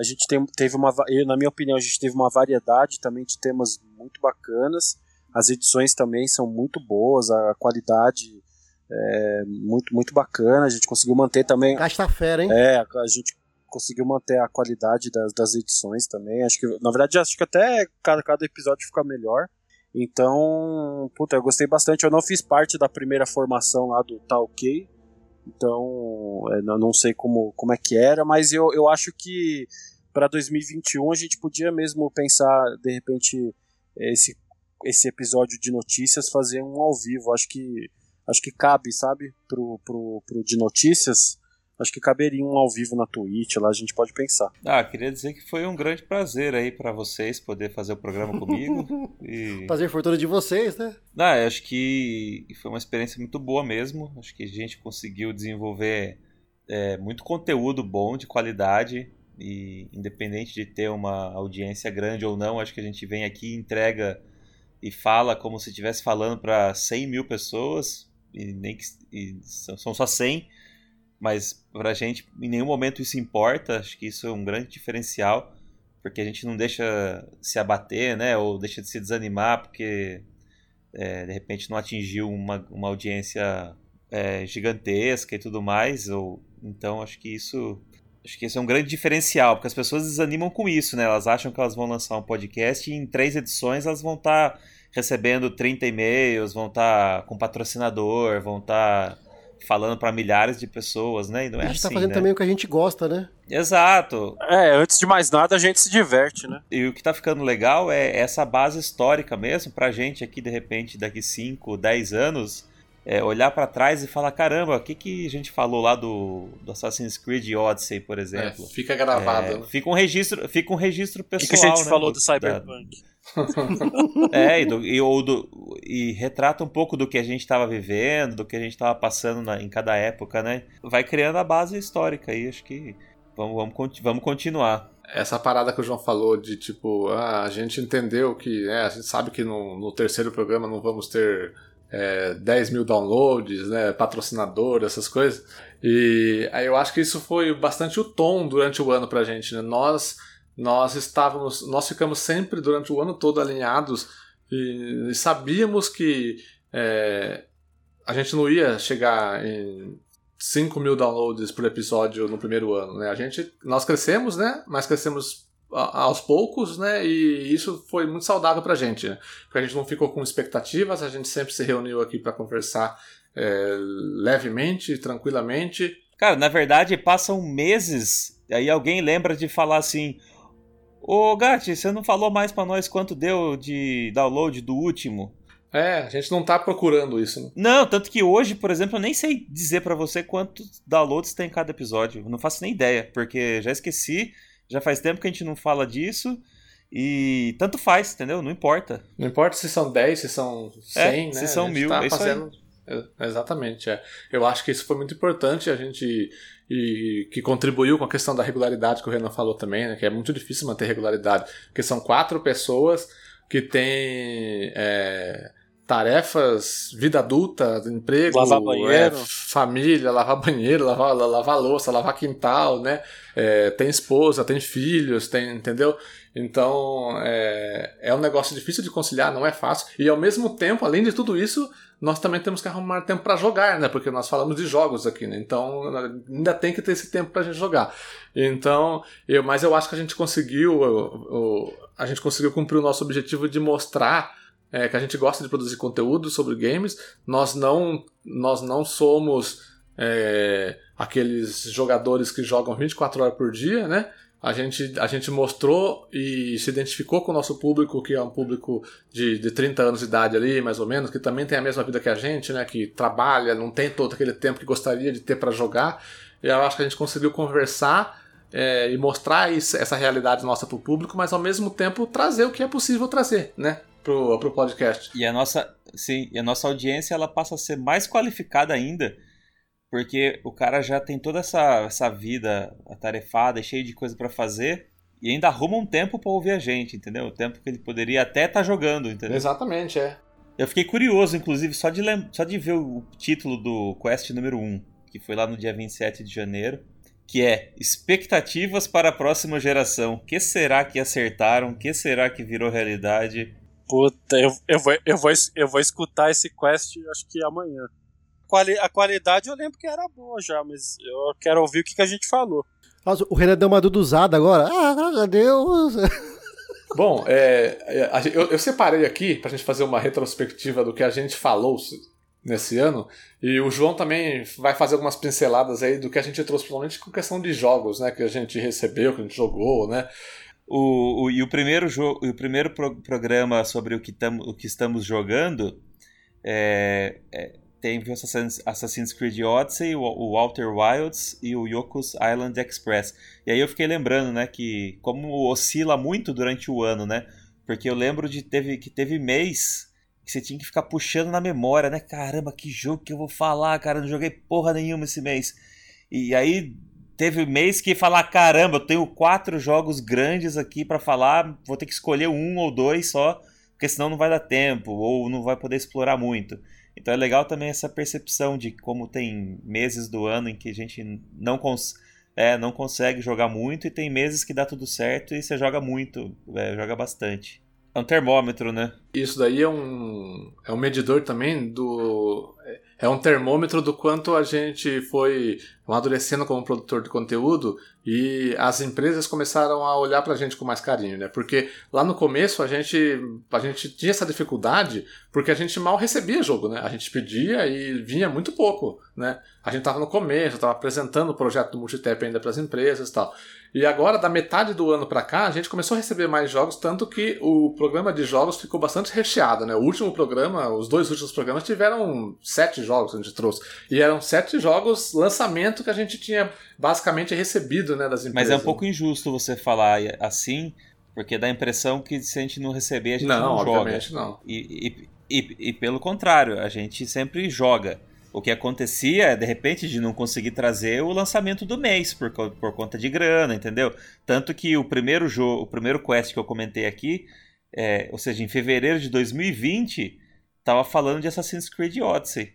Speaker 4: a gente tem, teve uma, na minha opinião, a gente teve uma variedade também de temas muito bacanas. As edições também são muito boas, a qualidade é muito, muito bacana. A gente conseguiu manter também.
Speaker 2: Gasta fera, hein?
Speaker 4: É, a gente conseguiu manter a qualidade das, das edições também. Acho que, na verdade, acho que até cada, cada episódio fica melhor. Então, puta, eu gostei bastante. Eu não fiz parte da primeira formação lá do Talk, então, é, não sei como, como é que era, mas eu, eu acho que para 2021 a gente podia mesmo pensar, de repente, esse, esse episódio de notícias, fazer um ao vivo. Acho que, acho que cabe, sabe, pro, pro, pro de notícias acho que caberia um ao vivo na Twitch, lá a gente pode pensar.
Speaker 3: Ah, queria dizer que foi um grande prazer aí para vocês poder fazer o programa comigo. e...
Speaker 2: Prazer foi todo de vocês, né?
Speaker 3: Ah, acho que foi uma experiência muito boa mesmo. Acho que a gente conseguiu desenvolver é, muito conteúdo bom, de qualidade. E independente de ter uma audiência grande ou não, acho que a gente vem aqui, entrega e fala como se estivesse falando para 100 mil pessoas. E nem que, e são só 100 mas pra gente em nenhum momento isso importa, acho que isso é um grande diferencial, porque a gente não deixa se abater, né, ou deixa de se desanimar porque é, de repente não atingiu uma, uma audiência é, gigantesca e tudo mais, ou então acho que isso acho que isso é um grande diferencial, porque as pessoas desanimam com isso, né? Elas acham que elas vão lançar um podcast e em três edições elas vão estar tá recebendo 30 e-mails, vão estar tá com patrocinador, vão estar tá falando para milhares de pessoas, né? E não é
Speaker 2: a gente
Speaker 3: tá
Speaker 2: assim, tá fazendo
Speaker 3: né?
Speaker 2: também o que a gente gosta, né?
Speaker 3: Exato.
Speaker 4: É, antes de mais nada a gente se diverte, né?
Speaker 3: E o que tá ficando legal é essa base histórica mesmo, pra gente aqui, de repente, daqui 5, 10 anos, é, olhar para trás e falar, caramba, o que, que a gente falou lá do, do Assassin's Creed Odyssey, por exemplo?
Speaker 1: É, fica gravado. É,
Speaker 3: né? fica, um registro, fica um registro pessoal,
Speaker 4: O que, que, a gente
Speaker 3: né,
Speaker 4: falou do, do Cyberpunk? Da,
Speaker 3: é, e, do, e, ou do, e retrata um pouco do que a gente estava vivendo, do que a gente estava passando na, em cada época, né? Vai criando a base histórica aí, acho que Vamos, vamos, vamos continuar.
Speaker 1: Essa parada que o João falou de tipo, ah, a gente entendeu que, né, a gente sabe que no, no terceiro programa não vamos ter é, 10 mil downloads, né, patrocinador, essas coisas. E aí eu acho que isso foi bastante o tom durante o ano pra gente, né? Nós nós estávamos, nós ficamos sempre durante o ano todo alinhados e, e sabíamos que é, a gente não ia chegar em 5 mil downloads por episódio no primeiro ano, né? A gente, nós crescemos, né? Mas crescemos aos poucos, né? E isso foi muito saudável pra gente, né? Porque a gente não ficou com expectativas, a gente sempre se reuniu aqui para conversar é, levemente, tranquilamente.
Speaker 3: Cara, na verdade, passam meses, aí alguém lembra de falar assim: Ô Gatti, você não falou mais para nós quanto deu de download do último?
Speaker 1: É, a gente não tá procurando isso, né?
Speaker 3: Não, tanto que hoje, por exemplo, eu nem sei dizer para você quantos downloads tem em cada episódio. Eu não faço nem ideia, porque já esqueci, já faz tempo que a gente não fala disso. E tanto faz, entendeu? Não importa.
Speaker 1: Não importa se são 10, se são 100,
Speaker 3: é,
Speaker 1: né?
Speaker 3: Se são mil, tá é fazendo...
Speaker 1: Exatamente, é. Eu acho que isso foi muito importante, a gente e que contribuiu com a questão da regularidade que o Renan falou também, né, que é muito difícil manter regularidade, porque são quatro pessoas que têm é, tarefas, vida adulta, emprego,
Speaker 4: lavar banheiro.
Speaker 1: É, família, lavar banheiro, lavar, lavar louça, lavar quintal, né? É, tem esposa, tem filhos, tem, entendeu? Então é, é um negócio difícil de conciliar, não é fácil. E ao mesmo tempo, além de tudo isso, nós também temos que arrumar tempo para jogar, né? Porque nós falamos de jogos aqui, né? Então ainda tem que ter esse tempo para a gente jogar. Então, eu, mas eu acho que a gente conseguiu, a gente conseguiu cumprir o nosso objetivo de mostrar é, que a gente gosta de produzir conteúdo sobre games. Nós não, nós não somos é, aqueles jogadores que jogam 24 horas por dia, né? a gente, a gente mostrou e se identificou com o nosso público, que é um público de, de 30 anos de idade ali, mais ou menos, que também tem a mesma vida que a gente, né? Que trabalha, não tem todo aquele tempo que gostaria de ter para jogar. E eu acho que a gente conseguiu conversar é, e mostrar isso, essa realidade nossa para o público, mas ao mesmo tempo trazer o que é possível trazer, né? Pro, pro podcast.
Speaker 3: E a nossa, sim, e a nossa audiência ela passa a ser mais qualificada ainda porque o cara já tem toda essa, essa vida atarefada, cheio de coisa para fazer, e ainda arruma um tempo para ouvir a gente, entendeu? O tempo que ele poderia até estar tá jogando, entendeu?
Speaker 1: Exatamente, é.
Speaker 3: Eu fiquei curioso, inclusive, só de, só de ver o título do Quest número 1, que foi lá no dia 27 de janeiro, que é Expectativas para a próxima geração. O que será que acertaram? O que será que virou realidade?
Speaker 4: Puta, eu, eu, vou, eu, vou, eu vou escutar esse quest acho que amanhã quali a qualidade eu lembro que era boa já, mas eu quero ouvir o que, que a gente falou.
Speaker 2: Nossa, o Renan deu uma duduzada agora. Ah, graças a Deus.
Speaker 1: Bom, é, é eu, eu, separei aqui pra gente fazer uma retrospectiva do que a gente falou nesse ano. E o João também vai fazer algumas pinceladas aí do que a gente trouxe, principalmente com questão de jogos, né? Que a gente recebeu, que a gente jogou, né?
Speaker 3: O, o, e o primeiro, jogo, o primeiro pro, programa sobre o que, tam, o que estamos jogando é, é, tem Assassin's, Assassin's Creed Odyssey, o, o Walter Wilds e o Yoko's Island Express. E aí eu fiquei lembrando, né, que como oscila muito durante o ano, né? Porque eu lembro de teve, que teve mês que você tinha que ficar puxando na memória, né? Caramba, que jogo que eu vou falar, cara, não joguei porra nenhuma esse mês. E aí teve mês que falar, caramba, eu tenho quatro jogos grandes aqui para falar, vou ter que escolher um ou dois só, porque senão não vai dar tempo ou não vai poder explorar muito. Então é legal também essa percepção de como tem meses do ano em que a gente não, cons é, não consegue jogar muito e tem meses que dá tudo certo e você joga muito, é, joga bastante. É um termômetro, né?
Speaker 1: Isso daí é um, é um medidor também do. É um termômetro do quanto a gente foi amadurecendo como produtor de conteúdo e as empresas começaram a olhar para a gente com mais carinho, né? Porque lá no começo a gente, a gente tinha essa dificuldade porque a gente mal recebia jogo, né? A gente pedia e vinha muito pouco, né? A gente estava no começo, estava apresentando o projeto do Multitap ainda para as empresas e tal. E agora, da metade do ano para cá, a gente começou a receber mais jogos, tanto que o programa de jogos ficou bastante recheado, né? O último programa, os dois últimos programas tiveram sete jogos que a gente trouxe. E eram sete jogos lançamento que a gente tinha basicamente recebido, né, das empresas.
Speaker 3: Mas é um pouco injusto você falar assim, porque dá a impressão que se a gente não receber, a gente não, não joga.
Speaker 1: não.
Speaker 3: E, e, e, e pelo contrário, a gente sempre joga. O que acontecia é, de repente, de não conseguir trazer o lançamento do mês por, por conta de grana, entendeu? Tanto que o primeiro jogo, o primeiro quest que eu comentei aqui, é, ou seja, em fevereiro de 2020, tava falando de Assassin's Creed Odyssey.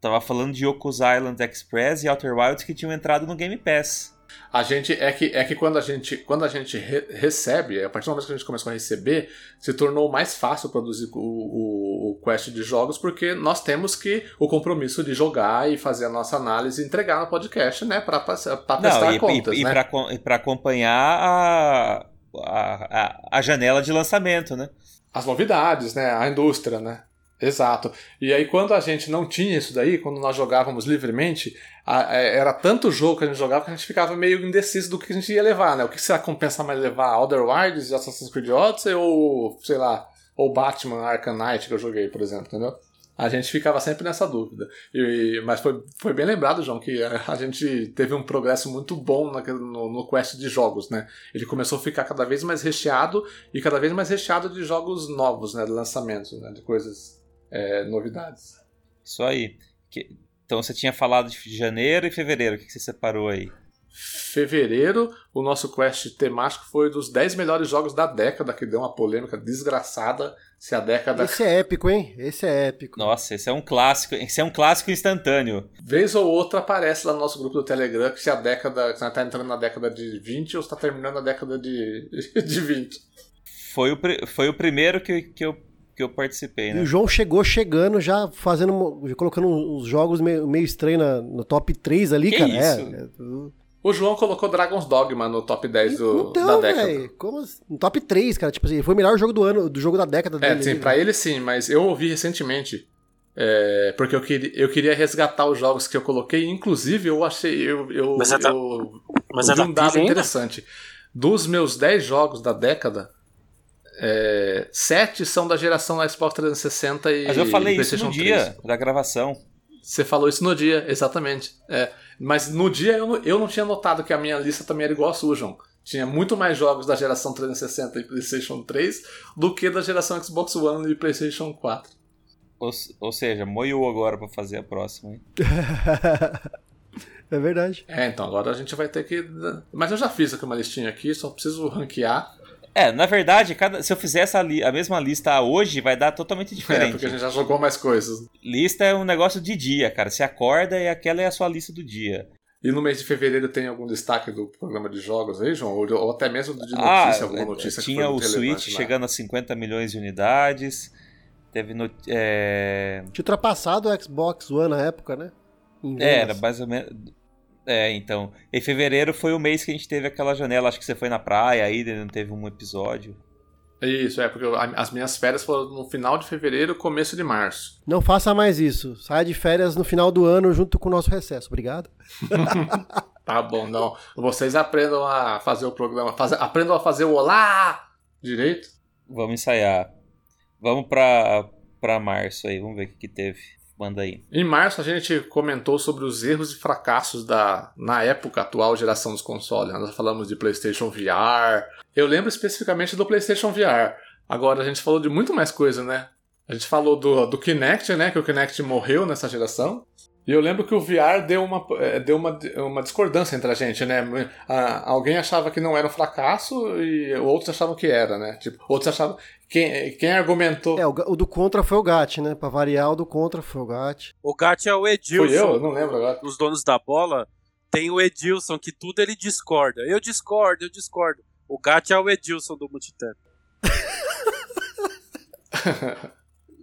Speaker 3: Tava falando de Yoku's Island Express e Outer Wilds que tinham entrado no Game Pass.
Speaker 1: A gente é que é que quando a gente quando a gente re recebe, a partir do momento que a gente começou a receber, se tornou mais fácil produzir o, o, o, quest de jogos porque nós temos que o compromisso de jogar e fazer a nossa análise e entregar no podcast, né, para prestar
Speaker 3: e,
Speaker 1: contas,
Speaker 3: e,
Speaker 1: né?
Speaker 3: E para acompanhar a, a, a janela de lançamento, né?
Speaker 1: As novidades, né, a indústria, né? Exato. E aí, quando a gente não tinha isso daí, quando nós jogávamos livremente, a, a, era tanto jogo que a gente jogava que a gente ficava meio indeciso do que a gente ia levar, né? O que será que compensa mais levar? Outer Wilds, Assassin's Creed Odyssey ou, sei lá, ou Batman Arkham Knight que eu joguei, por exemplo, entendeu? A gente ficava sempre nessa dúvida. E, mas foi, foi bem lembrado, João, que a, a gente teve um progresso muito bom na, no, no quest de jogos, né? Ele começou a ficar cada vez mais recheado e cada vez mais recheado de jogos novos, né? De lançamentos, né? De coisas é, novidades.
Speaker 3: Isso aí. Que, então você tinha falado de janeiro e fevereiro, o que você separou aí?
Speaker 1: Fevereiro, o nosso quest temático foi dos 10 melhores jogos da década, que deu uma polêmica desgraçada se a década.
Speaker 2: Esse é épico, hein? Esse é épico.
Speaker 3: Nossa, esse é um clássico. Esse é um clássico instantâneo.
Speaker 1: Vez ou outra aparece lá no nosso grupo do Telegram que se a década. Se está entrando na década de 20 ou está terminando na década de, de 20.
Speaker 3: Foi o, foi o primeiro que, que eu que eu participei, né?
Speaker 2: E o João chegou chegando já fazendo, já colocando uns jogos meio, meio estranhos no top 3 ali,
Speaker 3: que
Speaker 2: cara.
Speaker 3: Isso?
Speaker 2: É, é tudo...
Speaker 1: O João colocou Dragon's Dogma no top 10 do,
Speaker 2: então,
Speaker 1: da década.
Speaker 2: Véio, como assim? no top 3, cara. Tipo assim, foi o melhor jogo do ano, do jogo da década
Speaker 1: é,
Speaker 2: dele.
Speaker 1: sim,
Speaker 2: ali,
Speaker 1: pra ele sim, mas eu ouvi recentemente. É, porque eu queria, eu queria resgatar os jogos que eu coloquei, inclusive eu achei. Eu, eu,
Speaker 4: mas é da,
Speaker 1: eu,
Speaker 4: mas
Speaker 1: eu
Speaker 4: é da
Speaker 1: um dado
Speaker 4: ainda?
Speaker 1: interessante. Dos meus 10 jogos da década, é, sete são da geração Xbox 360 e
Speaker 3: Mas eu falei isso
Speaker 1: PlayStation
Speaker 3: no
Speaker 1: 3.
Speaker 3: dia da gravação.
Speaker 1: Você falou isso no dia, exatamente. É, mas no dia eu, não- eu não tinha notado que a minha lista também era igual a sua, João. Tinha muito mais jogos da geração 360 e PlayStation 3 do que da geração Xbox One e PlayStation 4.
Speaker 3: Ou, ou seja, moiou agora pra fazer a próxima. Hein?
Speaker 2: é verdade.
Speaker 1: É, então agora a gente vai ter que. Mas eu já fiz aqui uma listinha aqui, só preciso ranquear.
Speaker 3: É, na verdade, cada, se eu fizer essa li- a mesma lista hoje, vai dar totalmente
Speaker 1: É,
Speaker 3: diferente.
Speaker 1: porque a gente já jogou mais coisas.
Speaker 3: Lista é um negócio de dia, cara. Você acorda e aquela é a sua lista do dia.
Speaker 1: E no mês de fevereiro tem algum destaque do programa de jogos aí, João? Ou, ou até mesmo de
Speaker 3: ah,
Speaker 1: notícia, alguma notícia que
Speaker 3: tinha
Speaker 1: foi
Speaker 3: o Switch
Speaker 1: na-
Speaker 3: chegando a 50 milhões de unidades. Teve no, é,
Speaker 2: Tinha ultrapassado o Xbox One na época, né? Em
Speaker 3: É, era mais ou menos. É, então. Em fevereiro foi o mês que a gente teve aquela janela. Acho que você foi na praia aí, não teve um episódio.
Speaker 1: Isso, é, porque eu- a- as minhas férias foram no final de fevereiro começo de março.
Speaker 2: Não faça mais isso. Saia de férias no final do ano junto com o nosso recesso. Obrigado.
Speaker 1: Tá bom, não. Vocês aprendam a fazer o programa. fazer- aprendam a fazer o olá direito.
Speaker 3: Vamos ensaiar. Vamos pra, pra março aí, vamos ver o que, que teve. Manda aí.
Speaker 1: Em março a gente comentou sobre os erros e fracassos da, na época atual geração dos consoles. Nós falamos de PlayStation VR. Eu lembro especificamente do PlayStation VR. Agora a gente falou de muito mais coisa, né? A gente falou do, do Kinect, né? Que o Kinect morreu nessa geração. E eu lembro que o VR deu uma, eh, deu uma, uma discordância entre a gente, né? Ah, alguém achava que não era um fracasso e outros achavam que era, né? Tipo, outros achavam. Quem, quem argumentou.
Speaker 2: É, o, o do Contra foi o GAT, né? Pra variar, o do Contra foi o GAT.
Speaker 4: O Gat é o Edilson.
Speaker 1: Fui eu? Não lembro agora.
Speaker 4: Os donos da bola tem o Edilson, que tudo ele discorda. Eu discordo, eu discordo. O Gat é o Edilson do Multitap.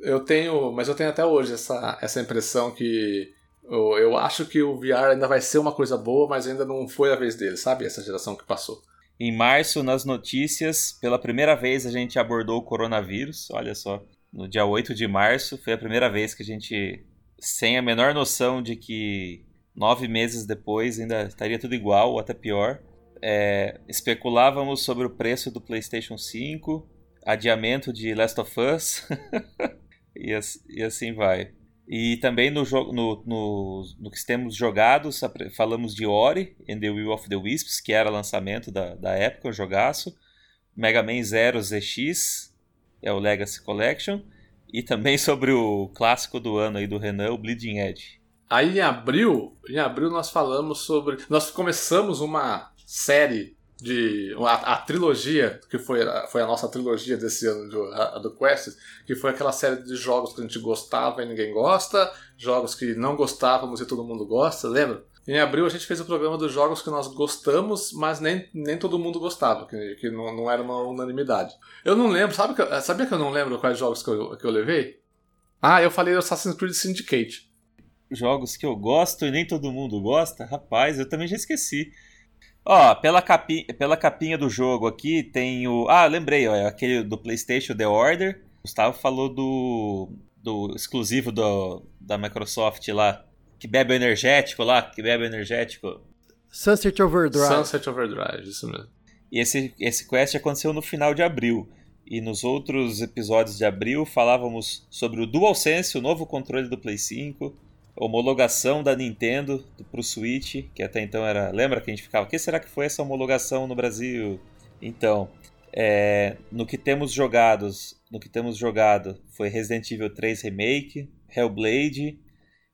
Speaker 1: Eu tenho, mas eu tenho até hoje essa, essa impressão que eu, eu acho que o VR ainda vai ser uma coisa boa, mas ainda não foi a vez dele, sabe? Essa geração que passou.
Speaker 3: Em março, nas notícias, pela primeira vez a gente abordou o coronavírus. Olha só, no dia 8 de março foi a primeira vez que a gente, sem a menor noção de que nove meses depois ainda estaria tudo igual ou até pior, é, especulávamos sobre o preço do PlayStation 5, adiamento de Last of Us e, as- e assim vai. E também no, no, no, no que temos jogados, falamos de Ori and the Will of the Wisps, que era lançamento da, da época, o jogaço. Mega Man Zero ZX, é o Legacy Collection. E também sobre o clássico do ano aí do Renan, o Bleeding Edge.
Speaker 1: Aí em abril, em abril nós falamos sobre. Nós começamos uma série de. A, a trilogia, que foi, a- foi a nossa trilogia desse ano do, a- do Quest, que foi aquela série de jogos que a gente gostava e ninguém gosta, jogos que não gostávamos e todo mundo gosta, lembra? Em abril a gente fez o programa dos jogos que nós gostamos, mas nem, nem todo mundo gostava, que, que não, não era uma unanimidade. Eu não lembro, sabe que, sabia que eu não lembro quais jogos que eu, que eu levei? Ah, eu falei Assassin's Creed Syndicate.
Speaker 3: Jogos que eu gosto e nem todo mundo gosta? Rapaz, eu também já esqueci. Ó, pela, capi... pela capinha do jogo aqui tem o. Ah, lembrei, ó, é aquele do PlayStation The Order. O Gustavo falou do. do exclusivo do... da Microsoft lá. Que bebe o energético lá, que bebe o energético.
Speaker 2: Sunset Overdrive.
Speaker 1: Sunset Overdrive, isso mesmo.
Speaker 3: E esse, esse quest aconteceu no final de abril. E nos outros episódios de abril falávamos sobre o DualSense, o novo controle do Play 5, homologação da Nintendo para o Switch, que até então era. Lembra que a gente ficava? O que será que foi essa homologação no Brasil? Então, é, no que temos jogados, no que temos jogado foi Resident Evil 3 Remake, Hellblade,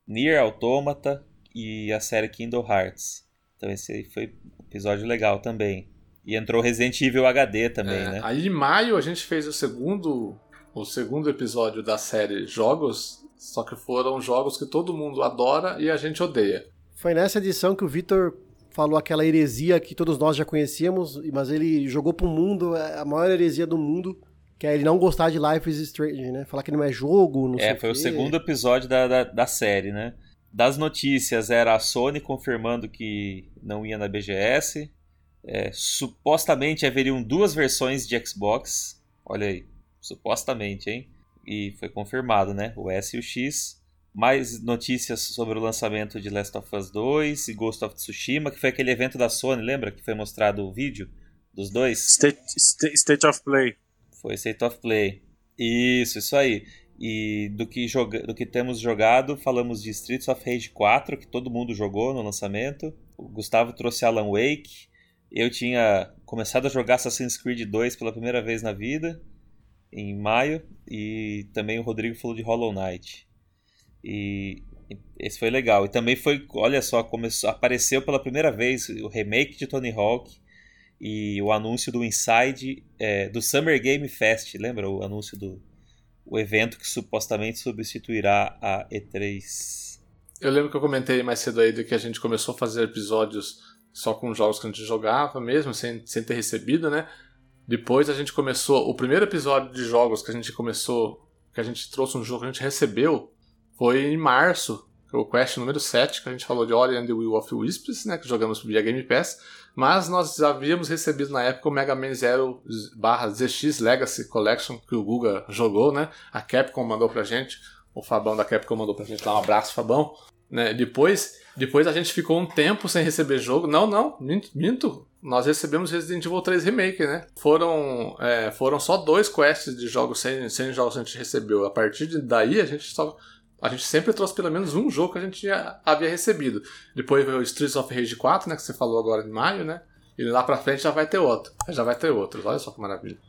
Speaker 3: Nier Automata e a série Kingdom Hearts. Então esse aí foi um episódio legal também. E entrou Resident Evil HD também,
Speaker 1: É,
Speaker 3: né?
Speaker 1: Aí em maio a gente fez o segundo, o segundo episódio da série Jogos, só que foram jogos que todo mundo adora e a gente odeia.
Speaker 2: Foi nessa edição que o Vitor falou aquela heresia que todos nós já conhecíamos, mas ele jogou pro mundo é, a maior heresia do mundo, que é ele não gostar de Life is Strange, né? Falar que não é jogo, não sei
Speaker 3: É, foi o
Speaker 2: quê.
Speaker 3: segundo episódio da, da, da série, né? Das notícias era a Sony confirmando que não ia na BGS. É, supostamente haveriam duas versões de Xbox. Olha aí, supostamente, hein? E foi confirmado, né? O S e o X. Mais notícias sobre o lançamento de Last of Us 2 e Ghost of Tsushima, que foi aquele evento da Sony, lembra? Que foi mostrado o vídeo dos dois?
Speaker 4: State, State, State of Play.
Speaker 3: Foi State of Play. Isso, isso aí. E do que, joga do que temos jogado, falamos de Streets of Rage 4, que todo mundo jogou no lançamento. O Gustavo trouxe Alan Wake. Eu tinha começado a jogar Assassin's Creed 2 pela primeira vez na vida, em maio. E também o Rodrigo falou de Hollow Knight. E esse foi legal. E também foi, olha só, começou, apareceu pela primeira vez o remake de Tony Hawk e o anúncio do Inside é, do Summer Game Fest, lembra o anúncio do o evento que supostamente substituirá a E3?
Speaker 1: Eu lembro que eu comentei mais cedo aí de que a gente começou a fazer episódios só com jogos que a gente jogava mesmo, sem, sem ter recebido, né? Depois a gente começou. O primeiro episódio de jogos que a gente começou, que a gente trouxe um jogo que a gente recebeu, foi em março, é o Quest número 7, que a gente falou de Ori and the Will of Wisps, né? Que jogamos via Game Pass. Mas nós já havíamos recebido na época o Mega Man Zero barra ZX Legacy Collection, que o Guga jogou, né? A Capcom mandou pra gente. O Fabão da Capcom mandou pra gente lá um abraço, Fabão. Né? Depois, depois a gente ficou um tempo sem receber jogo. Não, não, minto. Nós recebemos Resident Evil 3 Remake, né? Foram, é, foram só dois quests de jogos sem, sem jogos que a gente recebeu. A partir de daí a gente só. A gente sempre trouxe pelo menos um jogo que a gente já havia recebido. Depois veio o Streets of Rage 4, né? Que você falou agora em maio, né? E lá pra frente já vai ter outro. Já vai ter outros. Olha só que maravilha.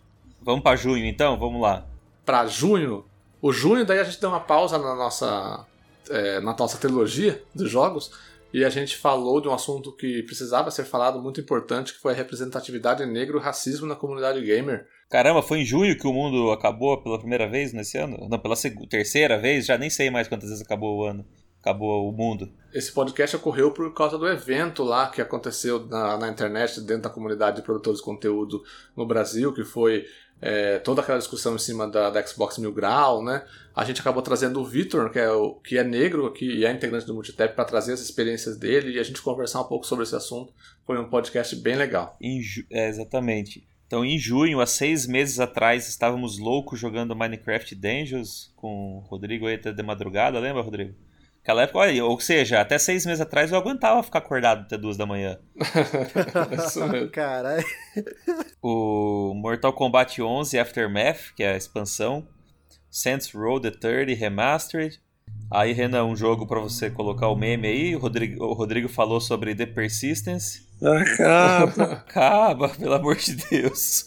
Speaker 3: Vamos para junho então? Vamos lá.
Speaker 1: Pra junho, o junho daí a gente deu uma pausa na nossa, é, na nossa trilogia de jogos e a gente falou de um assunto que precisava ser falado, muito importante, que foi a representatividade negra e racismo na comunidade gamer.
Speaker 3: Caramba, foi em junho que o mundo acabou pela primeira vez nesse ano? Não, pela terceira vez? Já nem sei mais quantas vezes acabou o ano. Acabou o mundo.
Speaker 1: Esse podcast ocorreu por causa do evento lá que aconteceu na, na internet, dentro da comunidade de produtores de conteúdo no Brasil, que foi é, toda aquela discussão em cima da, da, Xbox Mil Grau, né? A gente acabou trazendo o Vitor, que é, o, que é negro que, e é integrante do Multitap, para trazer as experiências dele e a gente conversar um pouco sobre esse assunto. Foi um podcast bem legal.
Speaker 3: Ju... É, exatamente. Então, em junho, há seis meses atrás, estávamos loucos jogando Minecraft Dungeons com o Rodrigo aí até de madrugada, lembra, Rodrigo? Aquela época, olha, ou seja, até seis meses atrás eu aguentava ficar acordado até duas da manhã.
Speaker 1: Isso mesmo.
Speaker 2: Caralho.
Speaker 3: O Mortal Kombat 11 Aftermath, que é a expansão. Saints Row The 30 Remastered. Aí, Renan, um jogo para você colocar o meme aí. O Rodrigo, o Rodrigo falou sobre The Persistence.
Speaker 4: Acaba.
Speaker 3: Acaba, pelo amor de Deus.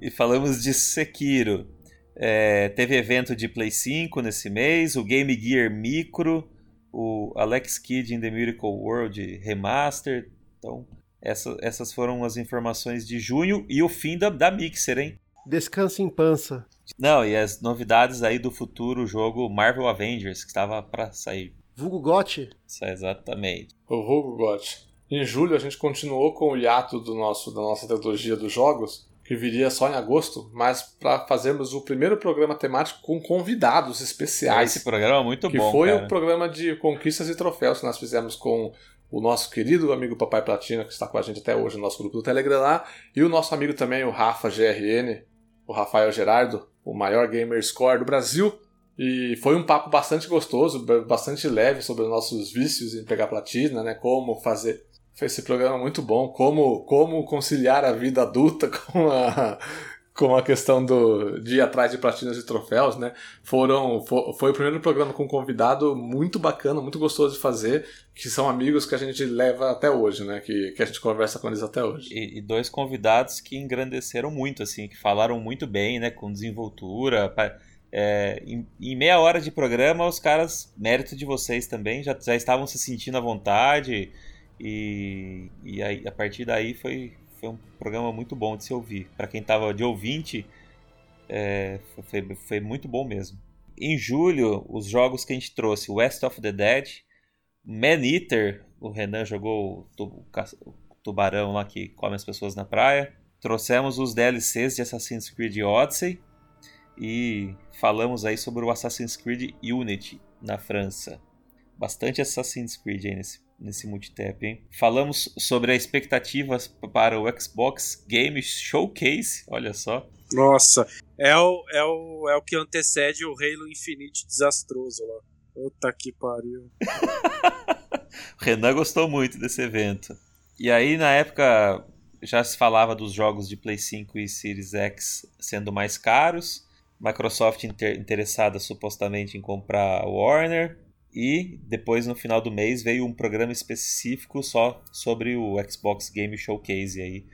Speaker 3: E falamos de Sekiro. É, teve evento de Play 5 nesse mês, o Game Gear Micro, o Alex Kidd in the Miracle World Remaster. Então, essa, essas foram as informações de junho e o fim da, da Mixer, hein?
Speaker 2: Descanse em pança.
Speaker 3: Não, e as novidades aí do futuro jogo Marvel Avengers, que estava para sair.
Speaker 2: Vulgo Gotti?
Speaker 3: Isso, exatamente.
Speaker 1: O Vulgo Gotti. Em julho a gente continuou com o hiato do nosso, da nossa trilogia dos jogos, que viria só em agosto, mas para fazermos o primeiro programa temático com convidados especiais.
Speaker 3: Esse programa é muito
Speaker 1: que
Speaker 3: bom,
Speaker 1: foi
Speaker 3: cara.
Speaker 1: o programa de conquistas e troféus que nós fizemos com o nosso querido amigo Papai Platina, que está com a gente até hoje no nosso grupo do Telegram lá, e o nosso amigo também, o Rafa GRN, o Rafael Gerardo, o maior gamer score do Brasil. E foi um papo bastante gostoso, bastante leve sobre os nossos vícios em pegar platina, né? Como fazer. Foi esse programa muito bom. Como, como conciliar a vida adulta com a, com a questão do, de ir atrás de platinas e troféus, né? Foram, foi, o primeiro programa com um convidado muito bacana, muito gostoso de fazer, que são amigos que a gente leva até hoje, né? Que, que a gente conversa com eles até hoje.
Speaker 3: E, e dois convidados que engrandeceram muito, assim, que falaram muito bem, né? Com desenvoltura. É, em, em, meia hora de programa, os caras, mérito de vocês também, já, já estavam se sentindo à vontade. E, e aí, a partir daí foi, foi um programa muito bom de se ouvir. Para quem estava de ouvinte, é, foi, foi muito bom mesmo. Em julho, os jogos que a gente trouxe: West of the Dead, Man Eater, o Renan jogou o, tubarão lá que come as pessoas na praia. Trouxemos os DLCs de Assassin's Creed Odyssey e falamos aí sobre o Assassin's Creed Unity na França. Bastante Assassin's Creed aí nesse, nesse multitap, hein? Falamos sobre as expectativas para o Xbox Game Showcase, olha só.
Speaker 4: Nossa, é o, é o, é o que antecede o Halo Infinite desastroso lá. Puta que pariu.
Speaker 3: o Renan gostou muito desse evento. E aí, na época, já se falava dos jogos de Play 5 e Series X sendo mais caros. Microsoft inter interessada supostamente em comprar Warner. E depois, no final do mês, veio um programa específico só sobre o Xbox Game Showcase aí,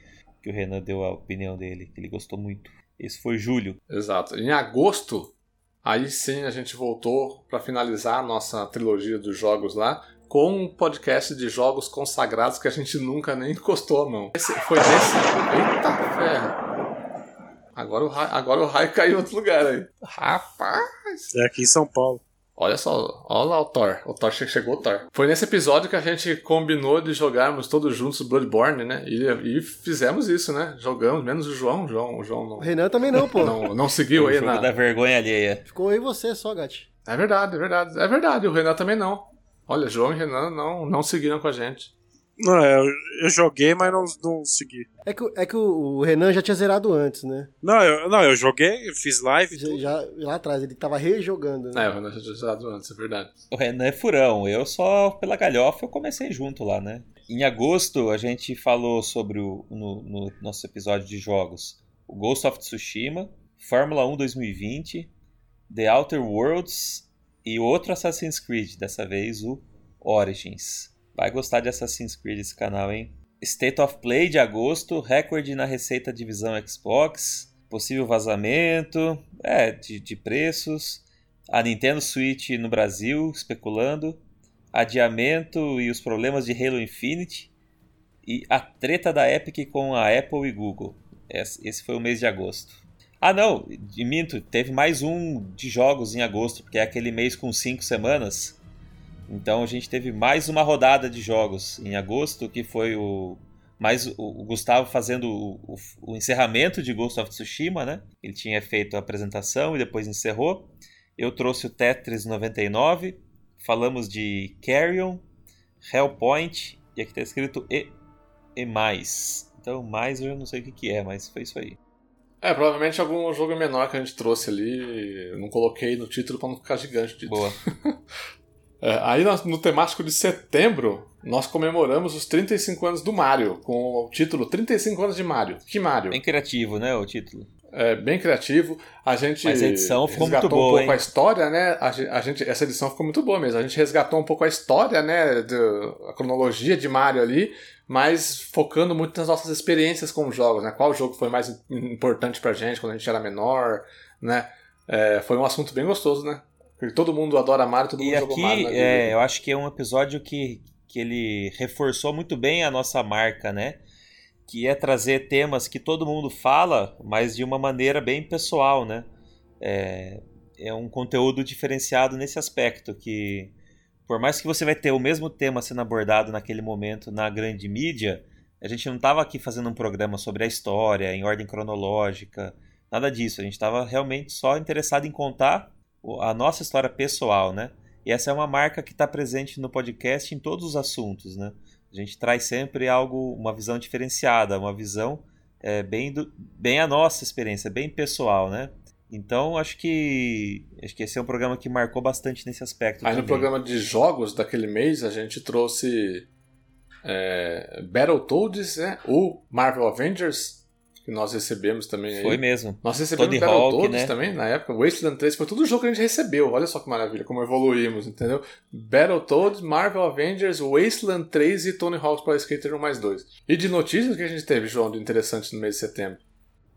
Speaker 3: que o Renan deu a opinião dele, que ele gostou muito. Esse foi julho.
Speaker 1: Exato. Em agosto, aí sim a gente voltou para finalizar a nossa trilogia dos jogos lá com um podcast de jogos consagrados que a gente nunca nem encostou a mão. Esse foi desse. Eita ferro! Agora o, raio, agora o raio caiu em outro lugar aí. Rapaz!
Speaker 4: É aqui em São Paulo.
Speaker 1: Olha só, olha lá o Thor. O Thor chegou o Thor. Foi nesse episódio que a gente combinou de jogarmos todos juntos Bloodborne, né? E, e fizemos isso, né? Jogamos, menos o João. O João, o João não.
Speaker 2: O Renan também não, pô.
Speaker 1: Não, não seguiu
Speaker 3: o
Speaker 1: aí na.
Speaker 3: da vergonha alheia.
Speaker 2: Ficou aí você só, Gatti.
Speaker 1: É verdade, é verdade. É verdade, o Renan também não. Olha, João e Renan não, não seguiram com a gente.
Speaker 4: Não, é, eu, eu joguei, mas não, não segui.
Speaker 2: É que, é que o, o Renan já tinha zerado antes, né?
Speaker 4: Não, eu, não, eu joguei, eu fiz live.
Speaker 2: Já, já- lá atrás, ele tava rejogando, né?
Speaker 1: É, o Renan já tinha usado antes, é verdade.
Speaker 3: O Renan é furão, eu só pela galhofa eu comecei junto lá, né? Em agosto a gente falou sobre o no, no nosso episódio de jogos o Ghost of Tsushima, Fórmula 1 2020, The Outer Worlds e outro Assassin's Creed, dessa vez o Origins. Vai gostar de Assassin's Creed esse canal, hein? State of Play de agosto, recorde na receita divisão Xbox, possível vazamento, é, de, de preços, a Nintendo Switch no Brasil, especulando, adiamento e os problemas de Halo Infinite e a treta da Epic com a Apple e Google. Esse foi o mês de agosto. Ah, não, minto, teve mais um de jogos em agosto, porque é aquele mês com cinco semanas. Então a gente teve mais uma rodada de jogos em agosto, que foi o mais o, o Gustavo fazendo o, o, o encerramento de Ghost of Tsushima, né? Ele tinha feito a apresentação e depois encerrou. Eu trouxe o Tetris 99, falamos de Carrion, Hellpoint, e aqui está escrito e, e mais. Então, mais eu não sei o que, que é, mas foi isso aí.
Speaker 1: É, provavelmente algum jogo menor que a gente trouxe ali. eu Não coloquei no título pra não ficar gigante o título.
Speaker 3: Boa.
Speaker 1: É, aí no, no temático de setembro, nós comemoramos os 35 anos do Mario, com o título 35 anos de Mario. Que Mario?
Speaker 3: Bem criativo, né, o título.
Speaker 1: É, bem criativo. A gente
Speaker 3: Mas a edição ficou
Speaker 1: resgatou
Speaker 3: muito boa,
Speaker 1: um pouco
Speaker 3: hein?
Speaker 1: a história, né? A gen- a gente, essa edição ficou muito boa mesmo. A gente resgatou um pouco a história, né? do- a cronologia de Mario ali, mas focando muito nas nossas experiências com os jogos, né? Qual jogo foi mais importante pra gente quando a gente era menor, né? É, foi um assunto bem gostoso, né? Porque todo mundo adora Mario, todo mundo
Speaker 3: E
Speaker 1: jogou
Speaker 3: aqui, é, eu acho que é um episódio que, que ele reforçou muito bem a nossa marca, né? Que é trazer temas que todo mundo fala, mas de uma maneira bem pessoal, né? É, é um conteúdo diferenciado nesse aspecto, que por mais que você vai ter o mesmo tema sendo abordado naquele momento na grande mídia, a gente não estava aqui fazendo um programa sobre a história, em ordem cronológica, nada disso. A gente estava realmente só interessado em contar a nossa história pessoal, né? E essa é uma marca que está presente no podcast em todos os assuntos, né? A gente traz sempre algo, uma visão diferenciada, uma visão é, bem, do, bem a nossa experiência, bem pessoal, né? Então acho que acho que esse é um programa que marcou bastante nesse aspecto.
Speaker 1: Aí no
Speaker 3: também.
Speaker 1: programa de jogos daquele mês a gente trouxe é, Battletoads, né? O Marvel Avengers, que nós recebemos também aí.
Speaker 3: foi mesmo.
Speaker 1: Nós recebemos
Speaker 3: Tony Hawk,
Speaker 1: Battletoads
Speaker 3: né?
Speaker 1: também na época. Wasteland 3 foi tudo jogo que a gente recebeu. Olha só que maravilha, como evoluímos, entendeu? Battletoads, Marvel Avengers, Wasteland 3 e Tony Hawk's Pro Skater 1 mais 2. E de notícias que a gente teve, João, de interessante no mês de setembro?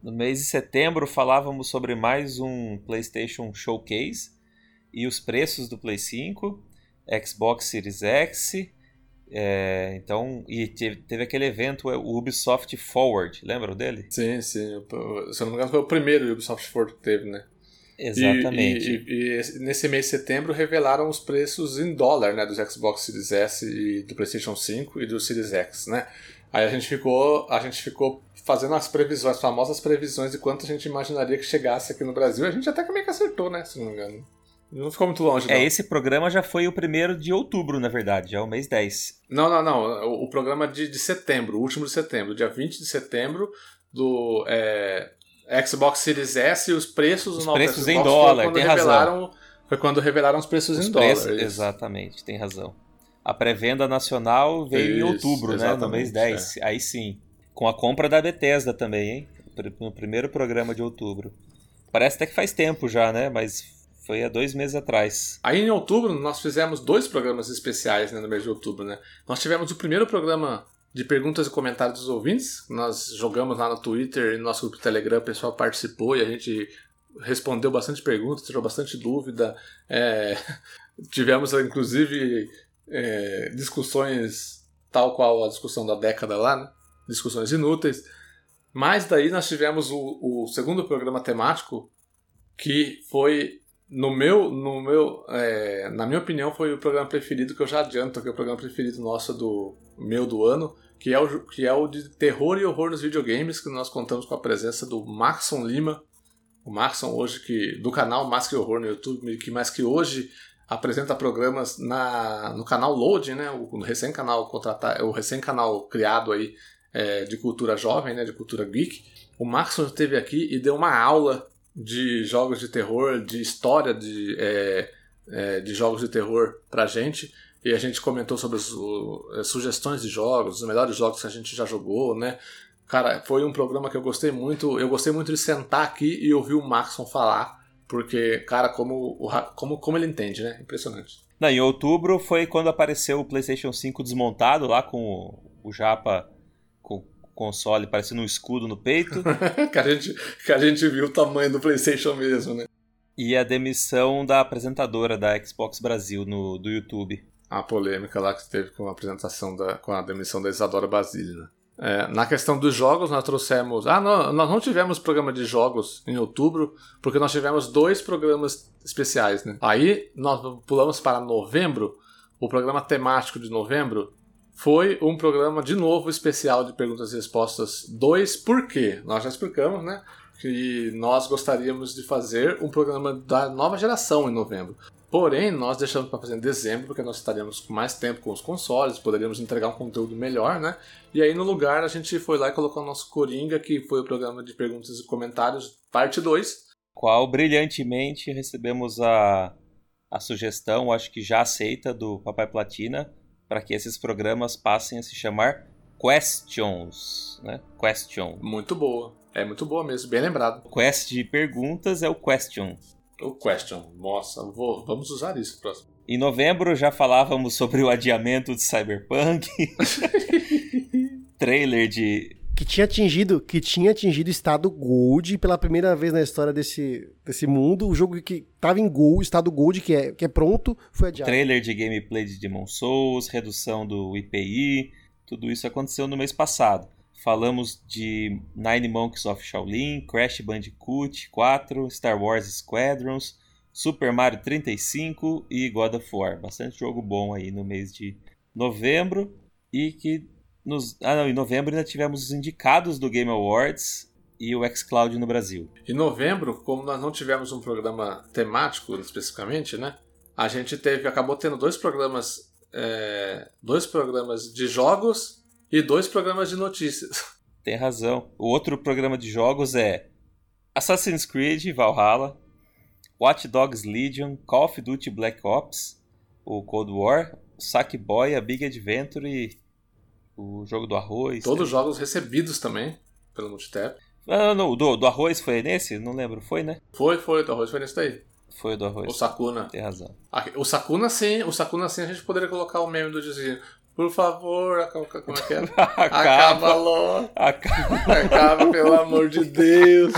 Speaker 3: No mês de setembro falávamos sobre mais um PlayStation Showcase e os preços do Play 5, Xbox Series X. é, então, e teve, teve aquele evento, o Ubisoft Forward, lembram dele?
Speaker 1: Sim, sim. Se eu não me engano, foi o primeiro Ubisoft Forward que teve, né? E-
Speaker 3: Exatamente.
Speaker 1: E, e- e nesse mês de setembro revelaram os preços em dólar, né? Dos Xbox Series S e do PlayStation 5 e do Series X, né? Aí a gente ficou, a gente ficou fazendo as previsões, as famosas previsões de quanto a gente imaginaria que chegasse aqui no Brasil. A gente até meio que acertou, né? Se não me engano. Não ficou muito longe, não.
Speaker 3: É, esse programa já foi o primeiro de outubro, na verdade, já é o mês 10.
Speaker 1: Não, não, não. O, o programa de, de setembro, o último de setembro, dia 20 de setembro, do é, Xbox Series S e os preços
Speaker 3: Os
Speaker 1: no
Speaker 3: preços
Speaker 1: Xbox
Speaker 3: em dólar, tem razão.
Speaker 1: Foi quando revelaram os preços
Speaker 3: Os
Speaker 1: em
Speaker 3: preços,
Speaker 1: dólar.
Speaker 3: exatamente, tem razão. A pré-venda nacional veio em
Speaker 1: Isso,
Speaker 3: outubro, né? No mês
Speaker 1: exatamente,
Speaker 3: 10. Aí sim. Com a compra da Bethesda também, hein? No primeiro programa de outubro. Parece até que faz tempo já, né? Mas foi há dois meses atrás.
Speaker 1: Aí em outubro nós fizemos dois programas especiais né, no mês de outubro, né? Nós tivemos o primeiro programa de perguntas e comentários dos ouvintes. Nós jogamos lá no Twitter e no nosso grupo Telegram, o pessoal participou e a gente respondeu bastante perguntas, tirou bastante dúvida. É, tivemos inclusive é, discussões tal qual a discussão da década lá, né? discussões inúteis. Mas daí nós tivemos o, o segundo programa temático que foi no meu, no meu, é, na minha opinião, foi o programa preferido que eu já adianto, que é o programa preferido nosso do meu do ano, que é o, que é o de terror e horror nos videogames, que nós contamos com a presença do Maxon Lima, o Maxon hoje que do canal Mais que Horror no YouTube, que mais que hoje apresenta programas na, no canal Loading, né, o, o recém canal contratar, o recém canal criado aí é, de cultura jovem, né, de cultura geek. O Maxon esteve aqui e deu uma aula de jogos de terror, de história de, é, é, de jogos de terror pra gente. E a gente comentou sobre as, as sugestões de jogos, os melhores jogos que a gente já jogou, né? Cara, foi um programa que eu gostei muito. Eu gostei muito de sentar aqui e ouvir o Maxon falar. Porque, cara, como, como, como ele entende, né? Impressionante.
Speaker 3: Não, em outubro foi quando apareceu o PlayStation 5 desmontado lá com o, Japa console parecendo um escudo no peito
Speaker 1: que, a gente, que a gente viu o tamanho do PlayStation mesmo, né?
Speaker 3: e a demissão da apresentadora da Xbox Brasil no, do YouTube.
Speaker 1: a polêmica lá que teve com a apresentação da, com a demissão da Isadora Basile. Né? É, na questão dos jogos, nós trouxemos. Ah, não, nós não tivemos programa de jogos em outubro, porque nós tivemos dois programas especiais, né? Aí nós pulamos para novembro. O programa temático de novembro foi um programa de novo especial de perguntas e respostas 2, por quê? Nós já explicamos, né? Que nós gostaríamos de fazer um programa da nova geração em novembro. Porém, nós deixamos para fazer em dezembro, porque nós estaríamos com mais tempo com os consoles, poderíamos entregar um conteúdo melhor, né? E aí, no lugar, a gente foi lá e colocou o nosso Coringa, que foi o programa de perguntas e comentários, parte 2.
Speaker 3: Qual brilhantemente recebemos a, a sugestão, acho que já aceita, do Papai Platina, para que esses programas passem a se chamar Questions, né? Question.
Speaker 1: Muito boa. É muito boa mesmo, bem lembrado.
Speaker 3: O Quest de perguntas é o Question.
Speaker 1: O Question. Nossa, vou- vamos usar isso próximo.
Speaker 3: Em novembro já falávamos sobre o adiamento de Cyberpunk, trailer de
Speaker 2: que tinha atingido, que tinha atingido estado gold pela primeira vez na história desse, desse mundo. O jogo que tava em gold, estado gold, que é, que é pronto, foi adiado.
Speaker 3: Trailer de gameplay de Demon Souls, redução do IPI, tudo isso aconteceu no mês passado. Falamos de Nine Monks of Shaolin, Crash Bandicoot 4, Star Wars Squadrons, Super Mario 35 e God of War. Bastante jogo bom aí no mês de novembro e que nos, ah, não, em novembro ainda tivemos os indicados do Game Awards e o xCloud no Brasil.
Speaker 1: Em novembro, como nós não tivemos um programa temático especificamente, né? A gente teve, acabou tendo dois programas, é, dois programas de jogos e dois programas de notícias.
Speaker 3: Tem razão. O outro programa de jogos é Assassin's Creed Valhalla, Watch Dogs Legion, Call of Duty Black Ops, o Cold War, Sackboy, a Big Adventure e o jogo do arroz.
Speaker 1: Todos os jogos recebidos também pelo Multitap.
Speaker 3: Ah, não, do, do arroz foi nesse? Não lembro, foi, né?
Speaker 1: Foi, foi, do arroz foi nesse daí.
Speaker 3: Foi o do arroz.
Speaker 1: O Sakuna.
Speaker 3: Tem razão.
Speaker 1: O Sakuna sim, o Sakuna sim a gente poderia colocar o meme do dizendo Por favor, acaba, como é que é?
Speaker 3: acaba,
Speaker 1: acaba logo.
Speaker 3: Acaba.
Speaker 1: acaba, pelo amor de Deus.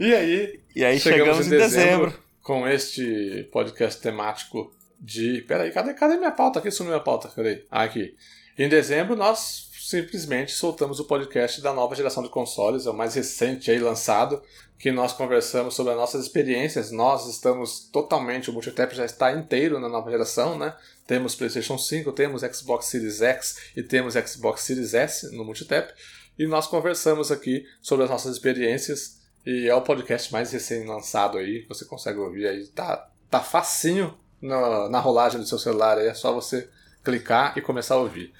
Speaker 1: E aí?
Speaker 3: E aí chegamos, chegamos em dezembro, dezembro
Speaker 1: com este podcast temático de. Peraí, cadê, cadê minha pauta? Aqui sumiu minha pauta, peraí. Ah, aqui. Em dezembro, nós simplesmente soltamos o podcast da nova geração de consoles, é o mais recente aí lançado, que nós conversamos sobre as nossas experiências. Nós estamos totalmente, o Multitap já está inteiro na nova geração, né? Temos PlayStation 5, temos Xbox Series X e temos Xbox Series S no Multitap. E nós conversamos aqui sobre as nossas experiências. E é o podcast mais recém-lançado aí, você consegue ouvir aí. Tá, tá facinho na, na rolagem do seu celular aí, é só você clicar e começar a ouvir.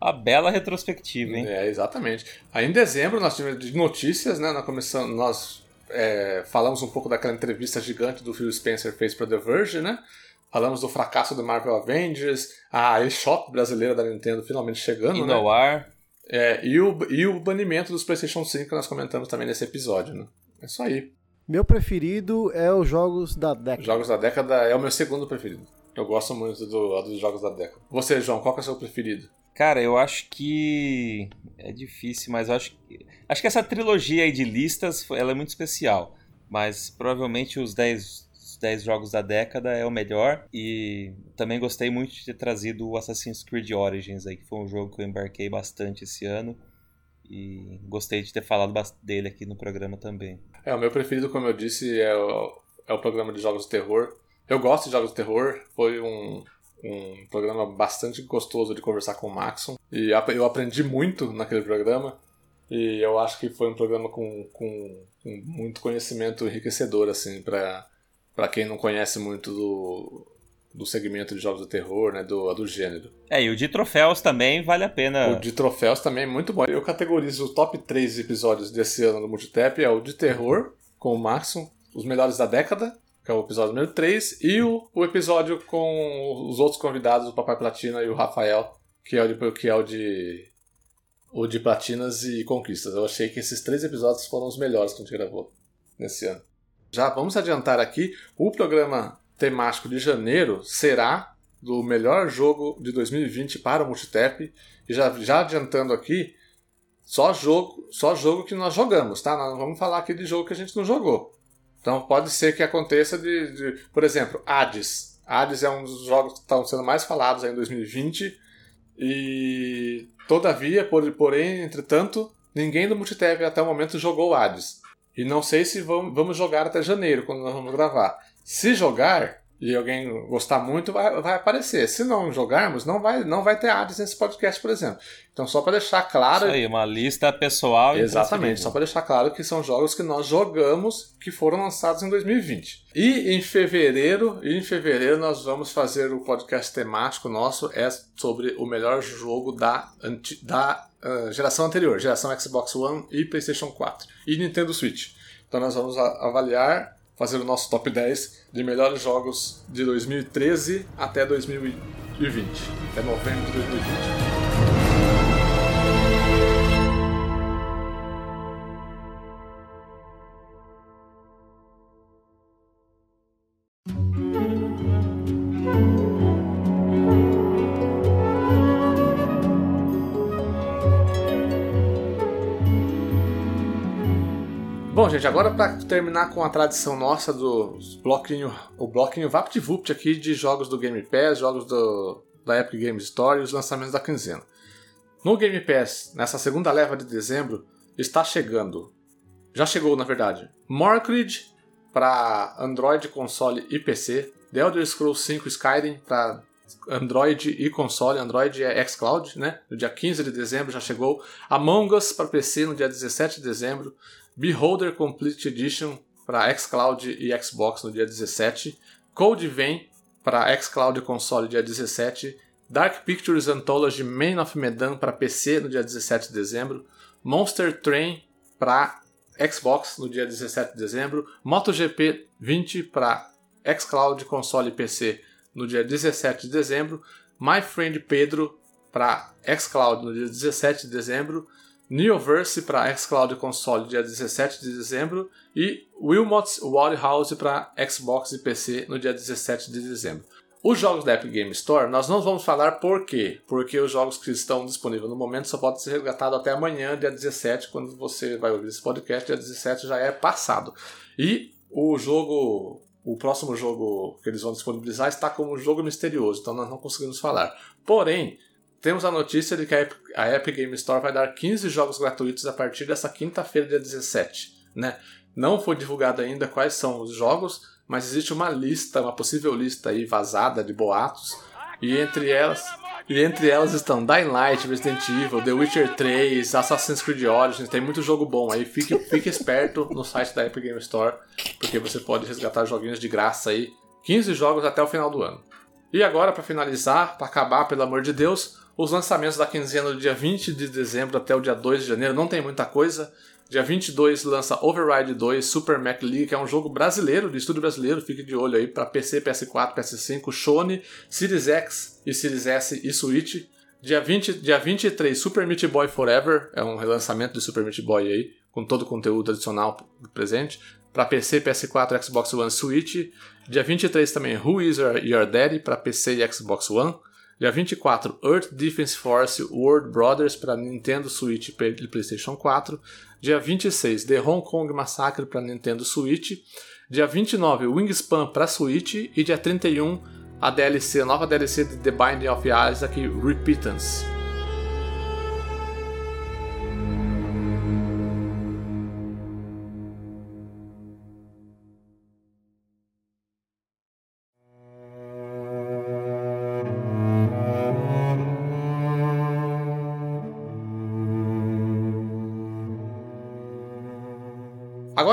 Speaker 3: A bela retrospectiva, hein?
Speaker 1: É, exatamente. Aí em dezembro nós tivemos notícias, né? Nós, começamos, nós é, falamos um pouco daquela entrevista gigante do Phil Spencer fez para The Verge, né? Falamos do fracasso do Marvel Avengers, a eShop brasileira da Nintendo finalmente chegando, né?
Speaker 3: no ar.
Speaker 1: É, e, o, e o banimento dos PlayStation 5 que nós comentamos também nesse episódio, né? É isso aí.
Speaker 2: Meu preferido é os jogos da década.
Speaker 1: Jogos da década é o meu segundo preferido. Eu gosto muito do, dos jogos da década. Você, João, qual é o seu preferido?
Speaker 3: Cara, eu acho que é difícil, mas eu acho que acho que essa trilogia aí de listas, ela é muito especial, mas provavelmente os 10 os 10 jogos da década é o melhor e também gostei muito de ter trazido o Assassin's Creed Origins aí, que foi um jogo que eu embarquei bastante esse ano e gostei de ter falado dele aqui no programa também.
Speaker 1: É, o meu preferido, como eu disse, é o, é o programa de jogos de terror. Eu gosto de jogos de terror, foi um, um programa bastante gostoso de conversar com o Maxon. E eu aprendi muito naquele programa. E eu acho que foi um programa com, com, com muito conhecimento enriquecedor, assim, para quem não conhece muito do, do segmento de jogos de terror, né, do, do gênero.
Speaker 3: É, e o de troféus também vale a pena.
Speaker 1: O de troféus também é muito bom. Eu categorizo o top 3 episódios desse ano do Multitap, é o de terror, com o Maxon, os melhores da década, que é o episódio número 3, e o, o episódio com os outros convidados, o Papai Platina e o Rafael, que é o de, que é o de, o de Platinas e Conquistas. Eu achei que esses três episódios foram os melhores que a gente gravou nesse ano. Já vamos adiantar aqui, o programa temático de janeiro será do melhor jogo de 2020 para o Multitap. E já, já adiantando aqui, só jogo, só jogo que nós jogamos, tá? Nós não vamos falar aqui de jogo que a gente não jogou. Então pode ser que aconteça de, de por exemplo, Hades. Hades é um dos jogos que estão sendo mais falados em 2020 e todavia, por, porém, entretanto, ninguém do Multitap até o momento jogou Hades. E não sei se vamos, vamos jogar até janeiro, quando nós vamos gravar. Se jogar e alguém gostar muito, vai, vai aparecer. Se não jogarmos, não vai, não vai ter ads nesse podcast, por exemplo. Então, só para deixar claro.
Speaker 3: Isso aí, uma lista pessoal.
Speaker 1: Exatamente, só para deixar claro que são jogos que nós jogamos que foram lançados em 2020. E em fevereiro, e em fevereiro nós vamos fazer o podcast temático nosso é sobre o melhor jogo da, da uh, geração anterior, geração Xbox One e PlayStation 4 e Nintendo Switch. Então nós vamos avaliar fazer o nosso top 10 de melhores jogos de 2013 até 2020, até novembro de 2020. Gente, agora para terminar com a tradição nossa do bloquinho, o bloquinho VaptVupt aqui de jogos do Game Pass, jogos do, da Epic Games Store e os lançamentos da quinzena. No Game Pass, nessa segunda leva de dezembro, está chegando, já chegou na verdade, Morkridge para Android, console e PC, The Elder Scrolls 5 Skyrim para Android e console, Android é xCloud, né? No dia 15 de dezembro já chegou. Among Us para PC no dia 17 de dezembro. Beholder Complete Edition para xCloud e Xbox no dia 17, Code Vein para xCloud e console dia 17, Dark Pictures Anthology Man of Medan para PC no dia 17 de dezembro, Monster Train para Xbox no dia 17 de dezembro, MotoGP 20 para xCloud, console e PC no dia 17 de dezembro, My Friend Pedro para xCloud no dia 17 de dezembro, Neoverse para xCloud console dia 17 de dezembro e Wilmot's House para Xbox e PC no dia 17 de dezembro. Os jogos da Epic Game Store, nós não vamos falar por quê. Porque os jogos que estão disponíveis no momento só podem ser resgatados até amanhã, dia 17, quando você vai ouvir esse podcast, dia 17 já é passado. E o jogo, o próximo jogo que eles vão disponibilizar está como jogo misterioso, então nós não conseguimos falar. Porém, temos a notícia de que a Epic, a Epic Game Store vai dar 15 jogos gratuitos a partir dessa quinta-feira, dia 17. Né? Não foi divulgado ainda quais são os jogos, mas existe uma lista, uma possível lista aí vazada de boatos, e entre elas, e entre elas estão Dying Light, Resident Evil, The Witcher 3, Assassin's Creed Origins, tem muito jogo bom aí. Fique, fique esperto no site da Epic Game Store, porque você pode resgatar joguinhos de graça aí, 15 jogos até o final do ano. E agora, para finalizar, para acabar, pelo amor de Deus, os lançamentos da quinzena do dia 20 de dezembro até o dia 2 de janeiro, não tem muita coisa. Dia 22 lança Override 2 Super Mac League, que é um jogo brasileiro, de estúdio brasileiro, fique de olho aí para PC, PS4, PS5, Sony, Series X e Series S e Switch. Dia, 20, dia 23 Super Meat Boy Forever, é um relançamento de Super Meat Boy aí, com todo o conteúdo adicional presente. Para PC, PS4, Xbox One, Switch. Dia 23 também Who Is Your Daddy para PC e Xbox One. Dia 24, Earth Defense Force World Brothers para Nintendo Switch e PlayStation 4. Dia 26, The Hong Kong Massacre para Nintendo Switch. Dia 29, Wingspan para Switch. E dia 31, a DLC, a nova DLC de The Binding of Isaac Repentance.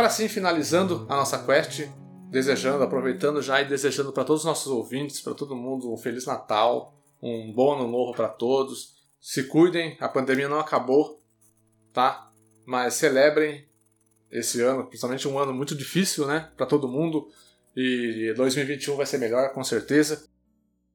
Speaker 1: Agora sim, finalizando a nossa quest, desejando, aproveitando já e desejando para todos os nossos ouvintes, para todo mundo, um Feliz Natal, um bom ano novo para todos. Se cuidem, a pandemia não acabou, tá? Mas celebrem esse ano, principalmente um ano muito difícil, né, para todo mundo. E 2021 vai ser melhor, com certeza.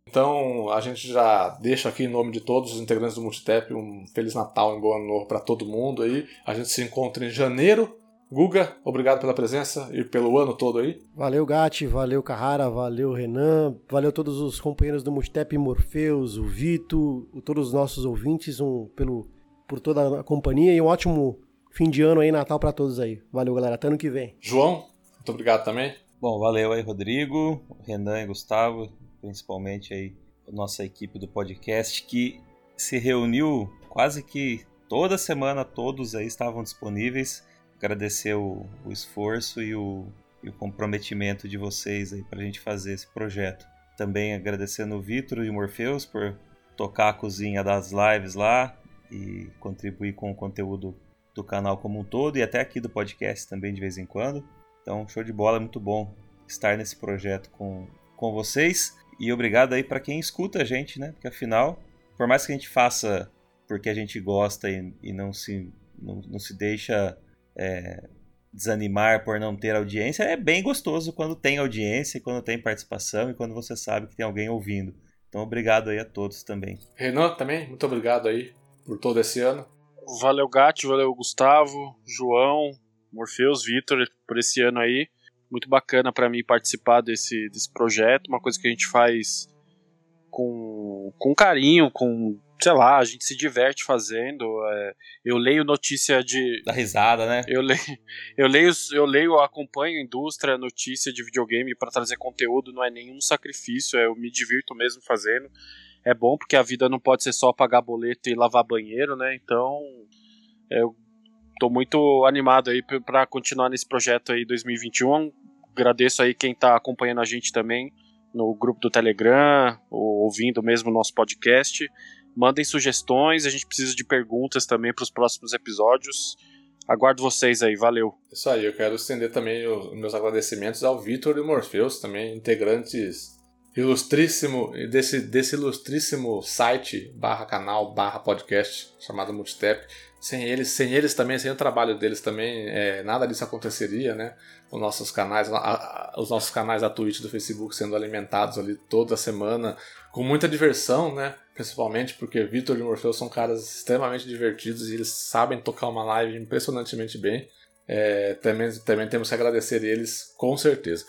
Speaker 1: Então, a gente já deixa aqui em nome de todos os integrantes do Multitap um Feliz Natal e um bom ano novo para todo mundo aí. A gente se encontra em janeiro Guga, obrigado pela presença e pelo ano todo aí.
Speaker 2: Valeu, Gatti, valeu, Carrara, valeu, Renan, valeu todos os companheiros do Multitep, Morpheus, o Vito, todos os nossos ouvintes, um, pelo, por toda a companhia e um ótimo fim de ano aí, Natal para todos aí. Valeu, galera, até ano que vem.
Speaker 1: João, muito obrigado também.
Speaker 3: Bom, valeu aí, Rodrigo, Renan e Gustavo, principalmente aí a nossa equipe do podcast que se reuniu quase que toda semana, todos aí estavam disponíveis agradecer o, o esforço e o, e o, comprometimento de vocês aí para a gente fazer esse projeto. Também agradecendo o Vitor e o Morpheus por tocar a cozinha das lives lá e contribuir com o conteúdo do canal como um todo e até aqui do podcast também de vez em quando. Então, show de bola, é muito bom estar nesse projeto com, com vocês. E obrigado aí para quem escuta a gente, né? Porque afinal, por mais que a gente faça porque a gente gosta e, e não, se, não, não se deixa é, desanimar por não ter audiência, é bem gostoso quando tem audiência, quando tem participação e quando você sabe que tem alguém ouvindo. Então, obrigado aí a todos também.
Speaker 1: Renan, também, muito obrigado aí por todo esse ano.
Speaker 4: Valeu, Gatti, valeu, Gustavo, João, Morpheus, Vitor, por esse ano aí. Muito bacana para mim participar desse, desse projeto, uma coisa que a gente faz com, com carinho, com sei lá, a gente se diverte fazendo. É, eu leio notícia de.
Speaker 3: Da risada, né?
Speaker 4: Eu leio, eu leio, eu leio, acompanho a indústria, notícia de videogame para trazer conteúdo, não é nenhum sacrifício, eu me divirto mesmo fazendo. É bom porque a vida não pode ser só pagar boleto e lavar banheiro, né? Então, eu tô muito animado aí para continuar nesse projeto aí 2021. Agradeço aí quem tá acompanhando a gente também no grupo do Telegram, ou ouvindo mesmo o nosso podcast. Mandem sugestões, a gente precisa de perguntas também para os próximos episódios. Aguardo vocês aí, valeu.
Speaker 1: Isso aí, eu quero estender também os meus agradecimentos ao Vitor e Morpheus, também integrantes ilustríssimo desse, desse ilustríssimo site barra canal barra podcast chamado Multistep. Sem eles, sem eles também, sem o trabalho deles também, é, nada disso aconteceria, né? Os nossos canais, a, a, os nossos canais da Twitch do Facebook sendo alimentados ali toda semana, com muita diversão, né? Principalmente porque Vitor e Morpheus são caras extremamente divertidos e eles sabem tocar uma live impressionantemente bem. É, também, também temos que agradecer eles, com certeza.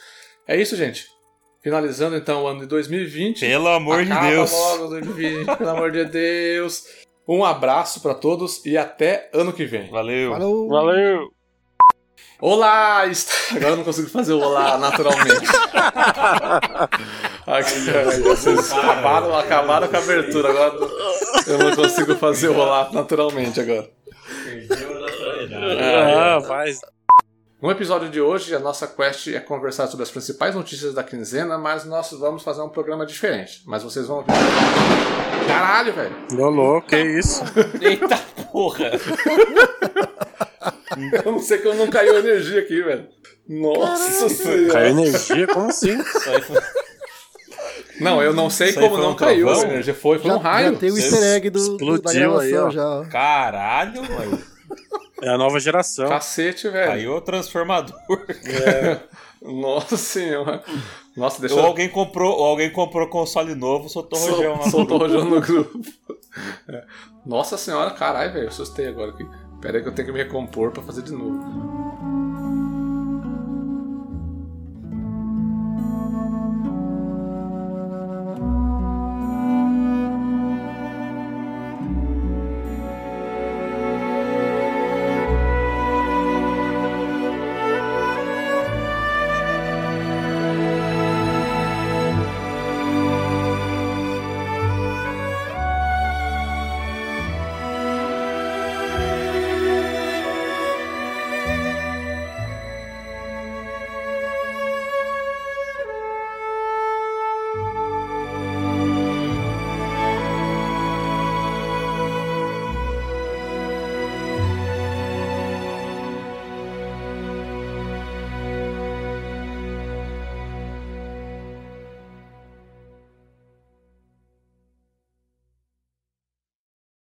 Speaker 1: É isso, gente. Finalizando então o ano de 2020.
Speaker 3: Pelo amor de Deus.
Speaker 1: Logo 2020, pelo amor de Deus. Um abraço para todos e até ano que vem.
Speaker 3: Valeu.
Speaker 2: Falou.
Speaker 4: Valeu!
Speaker 1: Olá! Agora eu não consigo fazer o olá naturalmente. Aqui, vocês acabaram, acabaram com a abertura. Agora eu não consigo fazer o olá naturalmente agora.
Speaker 4: Ah, vai.
Speaker 1: No episódio de hoje, a nossa quest é conversar sobre as principais notícias da quinzena, mas nós vamos fazer um programa diferente. Mas vocês vão ver. Caralho, velho!
Speaker 4: Ô, louco, que isso?
Speaker 3: Eita porra!
Speaker 1: Eu não sei como não caiu energia aqui, velho. Nossa senhora!
Speaker 4: Caiu energia? Como assim?
Speaker 3: Foi-
Speaker 1: Não, eu não sei como não
Speaker 3: um
Speaker 1: caiu a energia. Foi, foi
Speaker 2: Já,
Speaker 1: um raio.
Speaker 2: já tem o easter egg do, do- da
Speaker 4: Explodiu
Speaker 2: gravação
Speaker 4: aí, ó.
Speaker 2: já. ó.
Speaker 3: Caralho, mano.
Speaker 4: É a nova geração.
Speaker 1: Cacete, velho.
Speaker 3: Caiu o transformador.
Speaker 1: Nossa senhora. Nossa, deixa
Speaker 3: Ou
Speaker 1: eu.
Speaker 3: alguém comprou, ou alguém comprou console novo, soltou
Speaker 1: Sol-
Speaker 3: rojão lá
Speaker 1: Soltou rojão no grupo. É. Nossa senhora, caralho, velho. Assustei agora aqui. Pera aí que eu tenho que me recompor para fazer de novo.